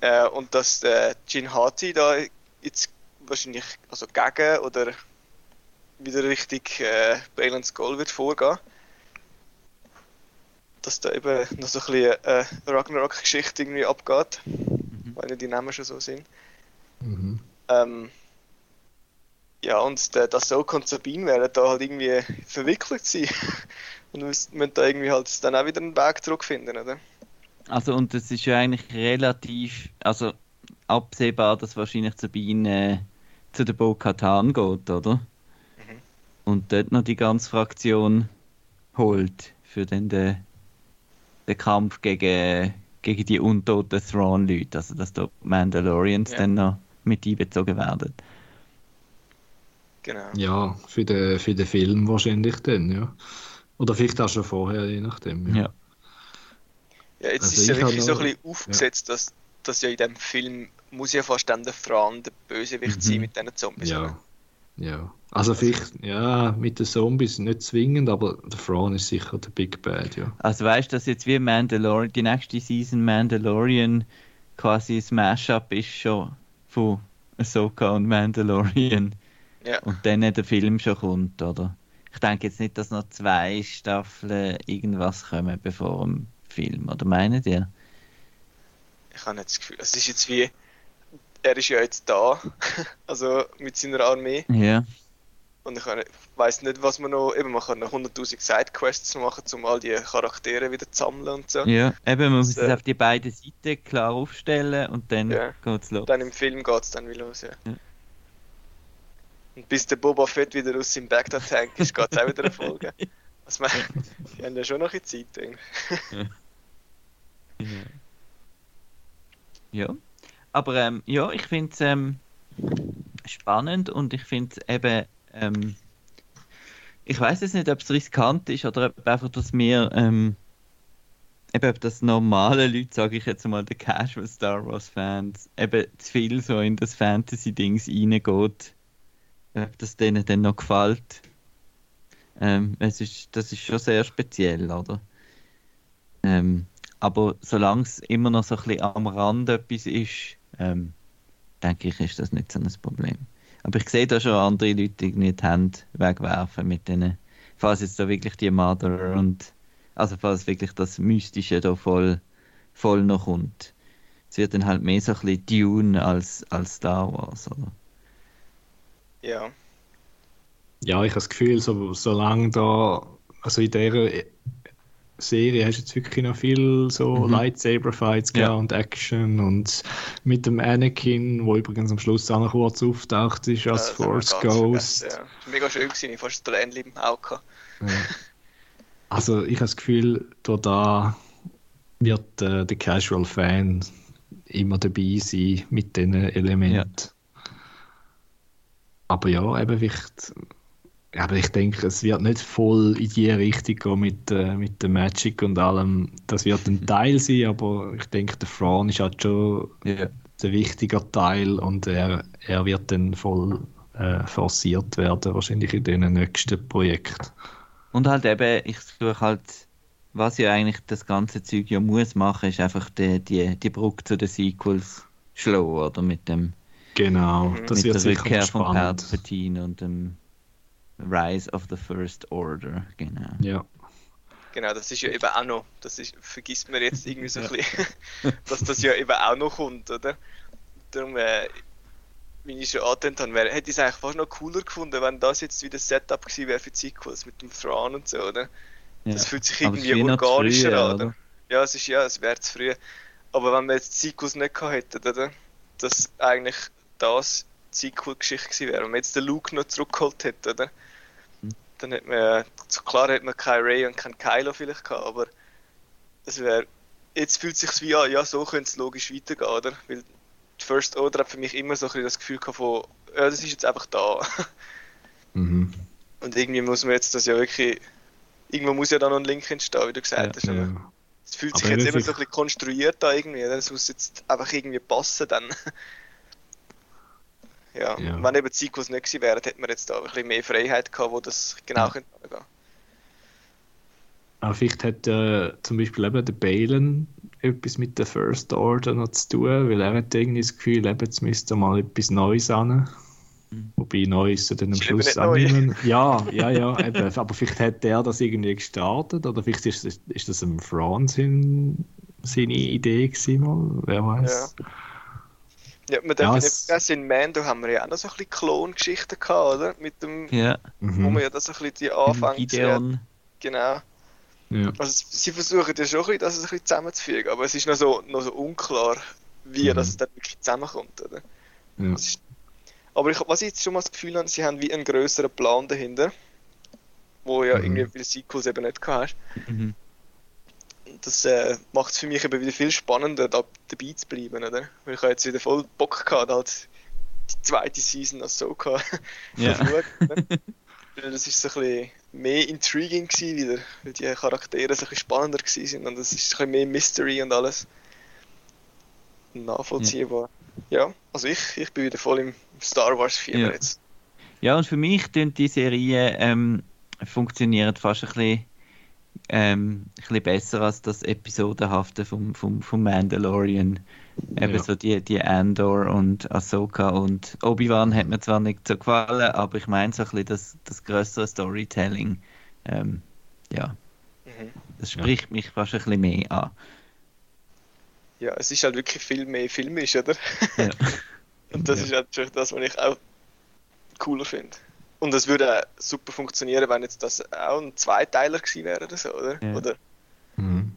Äh, und dass der Jin Hati da jetzt wahrscheinlich also gegen oder wieder richtig äh, Balance Goal wird vorgehen. Dass da eben noch so ein bisschen äh, Ragnarok-Geschichte irgendwie abgeht, weil ja die Namen schon so sind. Mhm. Ähm, ja, und der, das Soka und Sabine werden da halt irgendwie verwickelt sein. [LAUGHS] und müssen, müssen da irgendwie halt dann auch wieder einen Weg zurückfinden, oder? Also, und es ist ja eigentlich relativ, also absehbar, dass wahrscheinlich Sabine äh, zu der Bo-Katan geht, oder? Mhm. Und dort noch die ganze Fraktion holt für den, den, den Kampf gegen, gegen die untoten Thrawn-Leute. Also, dass da die Mandalorians Ja. dann noch mit einbezogen werden. Genau. Ja, für den, für den Film wahrscheinlich dann, ja. Oder vielleicht auch schon vorher, je nachdem. Ja. Ja, jetzt Also ist es ja ich wirklich so ein bisschen aufgesetzt, dass, dass ja in dem Film muss ja fast dann der Fran der Bösewicht Mhm. sein mit diesen Zombies. Ja. Ja. Also vielleicht, ja, mit den Zombies nicht zwingend, aber der Thrawn ist sicher der Big Bad, ja. Also weißt du, dass jetzt wie Mandalorian, die nächste Season Mandalorian quasi ein Mashup ist schon von Ahsoka und Mandalorian Ja. und dann der Film schon kommt, oder? Ich denke jetzt nicht, dass noch zwei Staffeln irgendwas kommen bevor dem Film, oder meint ihr? Ich habe nicht das Gefühl, es ist jetzt wie, er ist ja jetzt da, [LAUGHS] also mit seiner Armee. Ja, Und ich weiß nicht, was man noch, eben man kann noch 100'000 Sidequests machen, um all die Charaktere wieder zu sammeln und so. ja. Eben, man muss es äh, auf die beiden Seiten klar aufstellen und dann Ja. geht's los. Dann im Film geht es dann wieder los, ja. Ja. Und bis der Boba Fett wieder aus seinem Bagdad-Tank ist, geht es auch wieder eine Folge. [LAUGHS] Also, man, [LAUGHS] die haben ja schon noch ein Zeit. irgendwie. [LAUGHS] Ja. Ja. Aber ähm, ja, ich finde es ähm, spannend und ich finde es eben, ähm, ich weiß jetzt nicht, ob es riskant ist oder ob einfach, dass wir, ähm, eben ob das normale Leute, sage ich jetzt mal, die Casual Star Wars Fans, eben zu viel so in das Fantasy-Dings reingeht, ob das denen dann noch gefällt. Ähm, es ist, das ist schon sehr speziell, oder? Ähm, aber solange es immer noch so ein bisschen am Rand etwas ist, ähm, denke ich, ist das nicht so ein Problem. Aber ich sehe da schon andere Leute irgendwie die Hände wegwerfen mit denen, falls jetzt da wirklich die Mother und also falls wirklich das Mystische da voll, voll noch kommt. Es wird dann halt mehr so ein bisschen Dune als, als Star Wars, oder? Ja. Ja, ich habe das Gefühl, so, solange da, also in dieser Serie hast du jetzt wirklich noch viel so Mhm. Lightsaber-Fights Ja. gehabt und Action und mit dem Anakin, wo übrigens am Schluss auch noch kurz auftaucht ist als wir Force Ghost. vergessen, Ja. Das war mega schön, gewesen. ich fast ein Tränchen im Auge. gehabt. Ja. Also ich habe das Gefühl, da, da wird äh, der Casual Fan immer dabei sein mit diesen Elementen. Aber ja, eben vielleicht, aber ich denke, es wird nicht voll in die Richtung gehen mit, äh, mit der Magic und allem. Das wird ein [LAUGHS] Teil sein, aber ich denke, der Fran ist halt schon Ja. ein wichtiger Teil und er, er wird dann voll äh, forciert werden, wahrscheinlich in den nächsten Projekten. Und halt eben, ich suche halt, was ja eigentlich das ganze Zeug ja muss machen, ist einfach die, die, die Brücke zu den Sequels schlagen, oder? Mit dem, Genau, Mhm. das mit wird der sicher Rückkehr von spannend. Palpatine und dem Rise of the First Order, genau. Ja, Genau, das ist ja eben auch noch, das ist, vergisst man jetzt irgendwie so ein bisschen, [LAUGHS] dass das ja eben auch noch kommt, oder? Darum, äh, wie ich schon angetönt habe, wär, hätte ich es eigentlich fast noch cooler gefunden, wenn das jetzt wieder das Setup gewesen wäre für die Sequels mit dem Thrawn und so, oder? Ja. Das fühlt sich irgendwie zu organischer früh, an, oder? oder? Ja, es ist ja, es wäre zu früh. Aber wenn wir jetzt die Sequels nicht gehabt hätten, oder? Dass eigentlich das Sequel-Geschichte gewesen wäre, wenn man jetzt den Luke noch zurückgeholt hätte, oder? Mhm. Dann hätte man, so klar hätte man kein Ray und kein Kylo vielleicht gehabt, aber es wäre, jetzt fühlt es sich wie an, ja, so könnte es logisch weitergehen, oder? Weil die First Order hat für mich immer so ein bisschen das Gefühl gehabt von, ja, das ist jetzt einfach da. [LAUGHS] mhm. Und irgendwie muss man jetzt das ja wirklich, irgendwo muss ja da noch ein Link entstehen, wie du gesagt hast, aber ja. es fühlt Aber sich jetzt immer so ein bisschen konstruiert an irgendwie, es muss jetzt einfach irgendwie passen dann. [LAUGHS] ja, Ja. wenn eben die Sequels nicht gewesen wären, hätte man jetzt da ein bisschen mehr Freiheit gehabt, wo das genau Ja. könnte. Aber vielleicht hat äh, zum Beispiel eben der Balen etwas mit der First Order noch zu tun, weil er hat irgendwie das Gefühl, eben, jetzt müsste mal etwas Neues an. Mhm. Wobei Neues ja dann am Schluss mehr- [LAUGHS] Ja, ja, ja, eben. Aber vielleicht hat er das irgendwie gestartet oder vielleicht ist, das- ist das ein sein, seine Idee gewesen mal, wer weiß. Ja, man darf Ja, ja, es- nicht vergessen, in Mando haben wir ja auch noch so ein bisschen Klongeschichten gehabt, oder? Mit dem, Ja, wo Mhm. man ja das ein bisschen die anfängt. Gideon. Genau. ja. Also sie versuchen ja schon ein bisschen, das ein bisschen zusammenzufügen, aber es ist noch so, noch so unklar, wie Mhm. das dann wirklich zusammenkommt, oder? Ja. Ist, aber ich, was ich jetzt schon mal das Gefühl habe, sie haben wie einen größeren Plan dahinter, wo ja Mhm. irgendwie den Sequels eben nicht gehabt hast. Mhm. Das äh, macht es für mich eben wieder viel spannender, da dabei zu bleiben, oder? Weil ich habe jetzt wieder voll Bock gehabt, halt die zweite Season als Soka [LAUGHS] Ja. das ist so ein bisschen mehr intriguing gewesen wieder, weil die Charaktere so ein bisschen spannender gewesen sind und es ist ein bisschen mehr Mystery und alles. Nachvollziehbar. Ja, also ich, ich bin wieder voll im Star Wars Fieber Ja. jetzt. Ja, und für mich tun die Serien ähm, funktionieren fast ein bisschen, ähm, ein bisschen besser als das Episodenhafte vom, vom, vom Mandalorian. Eben Ja. so die, die Andor und Ahsoka und Obi-Wan hat mir zwar nicht so gefallen, aber ich meine so ein bisschen das, das größere Storytelling. Ähm, ja, Mhm. das spricht mich fast ein bisschen mehr an. Ja, es ist halt wirklich viel mehr filmisch, oder? Ja. [LAUGHS] Und das Ja. ist natürlich das, was ich auch cooler finde. Und es würde super funktionieren, wenn jetzt das auch ein Zweiteiler gewesen wäre oder so, oder? Ja. oder? Mhm.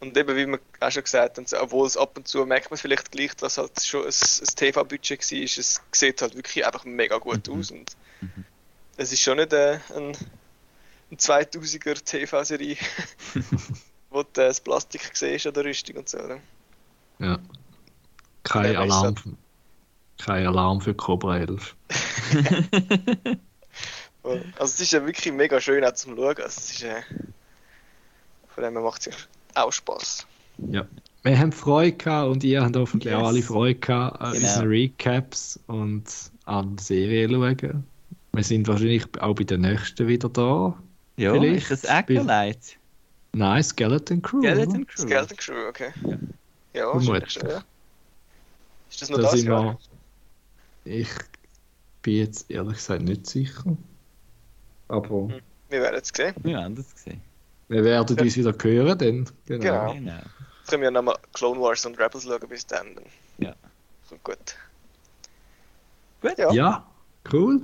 Und eben, wie wir auch schon gesagt haben, obwohl es ab und zu merkt man vielleicht gleich, dass halt schon ein, ein TV-Budget war, es sieht halt wirklich einfach mega gut Mhm. aus. Und Mhm. es ist schon nicht äh, ein, ein 2000er TV-Serie, [LAUGHS] wo du äh, das Plastik siehst an der Rüstung und so, oder? Ja. Kein Alarm, kein Alarm für Cobra 11. [LAUGHS] Also es ist ja wirklich mega schön auch zum Schauen. Also, es ist, äh, von dem her macht es auch Spaß. Ja. Wir haben Freude gehabt und ihr habt hoffentlich auch Yes. alle Freude gehabt an Genau. unseren Recaps und an die Serie schauen. Wir sind wahrscheinlich auch bei der nächsten wieder da. ja, Vielleicht ist das Acolyte? Nein, Skeleton Crew. Skeleton? Crew. Skeleton Crew, okay. Ja. Ja, wahrscheinlich schon, ja. Ist das noch Da das sind Jahr? Wir, ich bin jetzt ehrlich gesagt nicht sicher. Aber Hm. Wir werden es sehen. Ja, anders gesehen. wir werden uns wieder hören, dann. Genau. Genau. Genau. Jetzt können wir nochmal Clone Wars und Rebels schauen bis dann. Ja. Kommt gut. Gut. Ja. Ja, cool.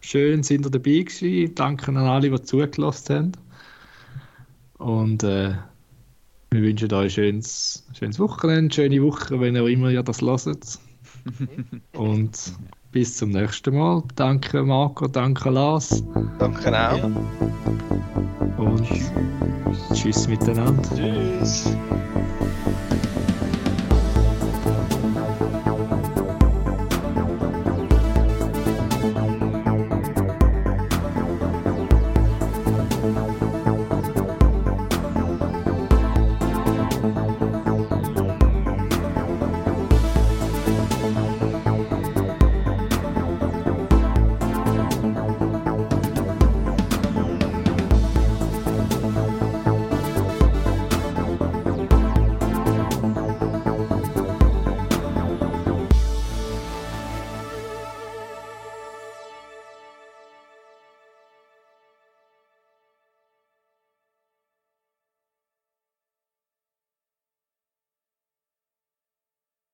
Schön sind ihr dabei gewesen. Danke an alle, die zugelassen haben. Und äh, wir wünschen euch ein schönes, schönes Wochenende, schöne Woche, wenn ihr immer ihr das hört. [LAUGHS] Und bis zum nächsten Mal. Danke Marco, danke Lars Danke auch. Und tschüss miteinander. Tschüss.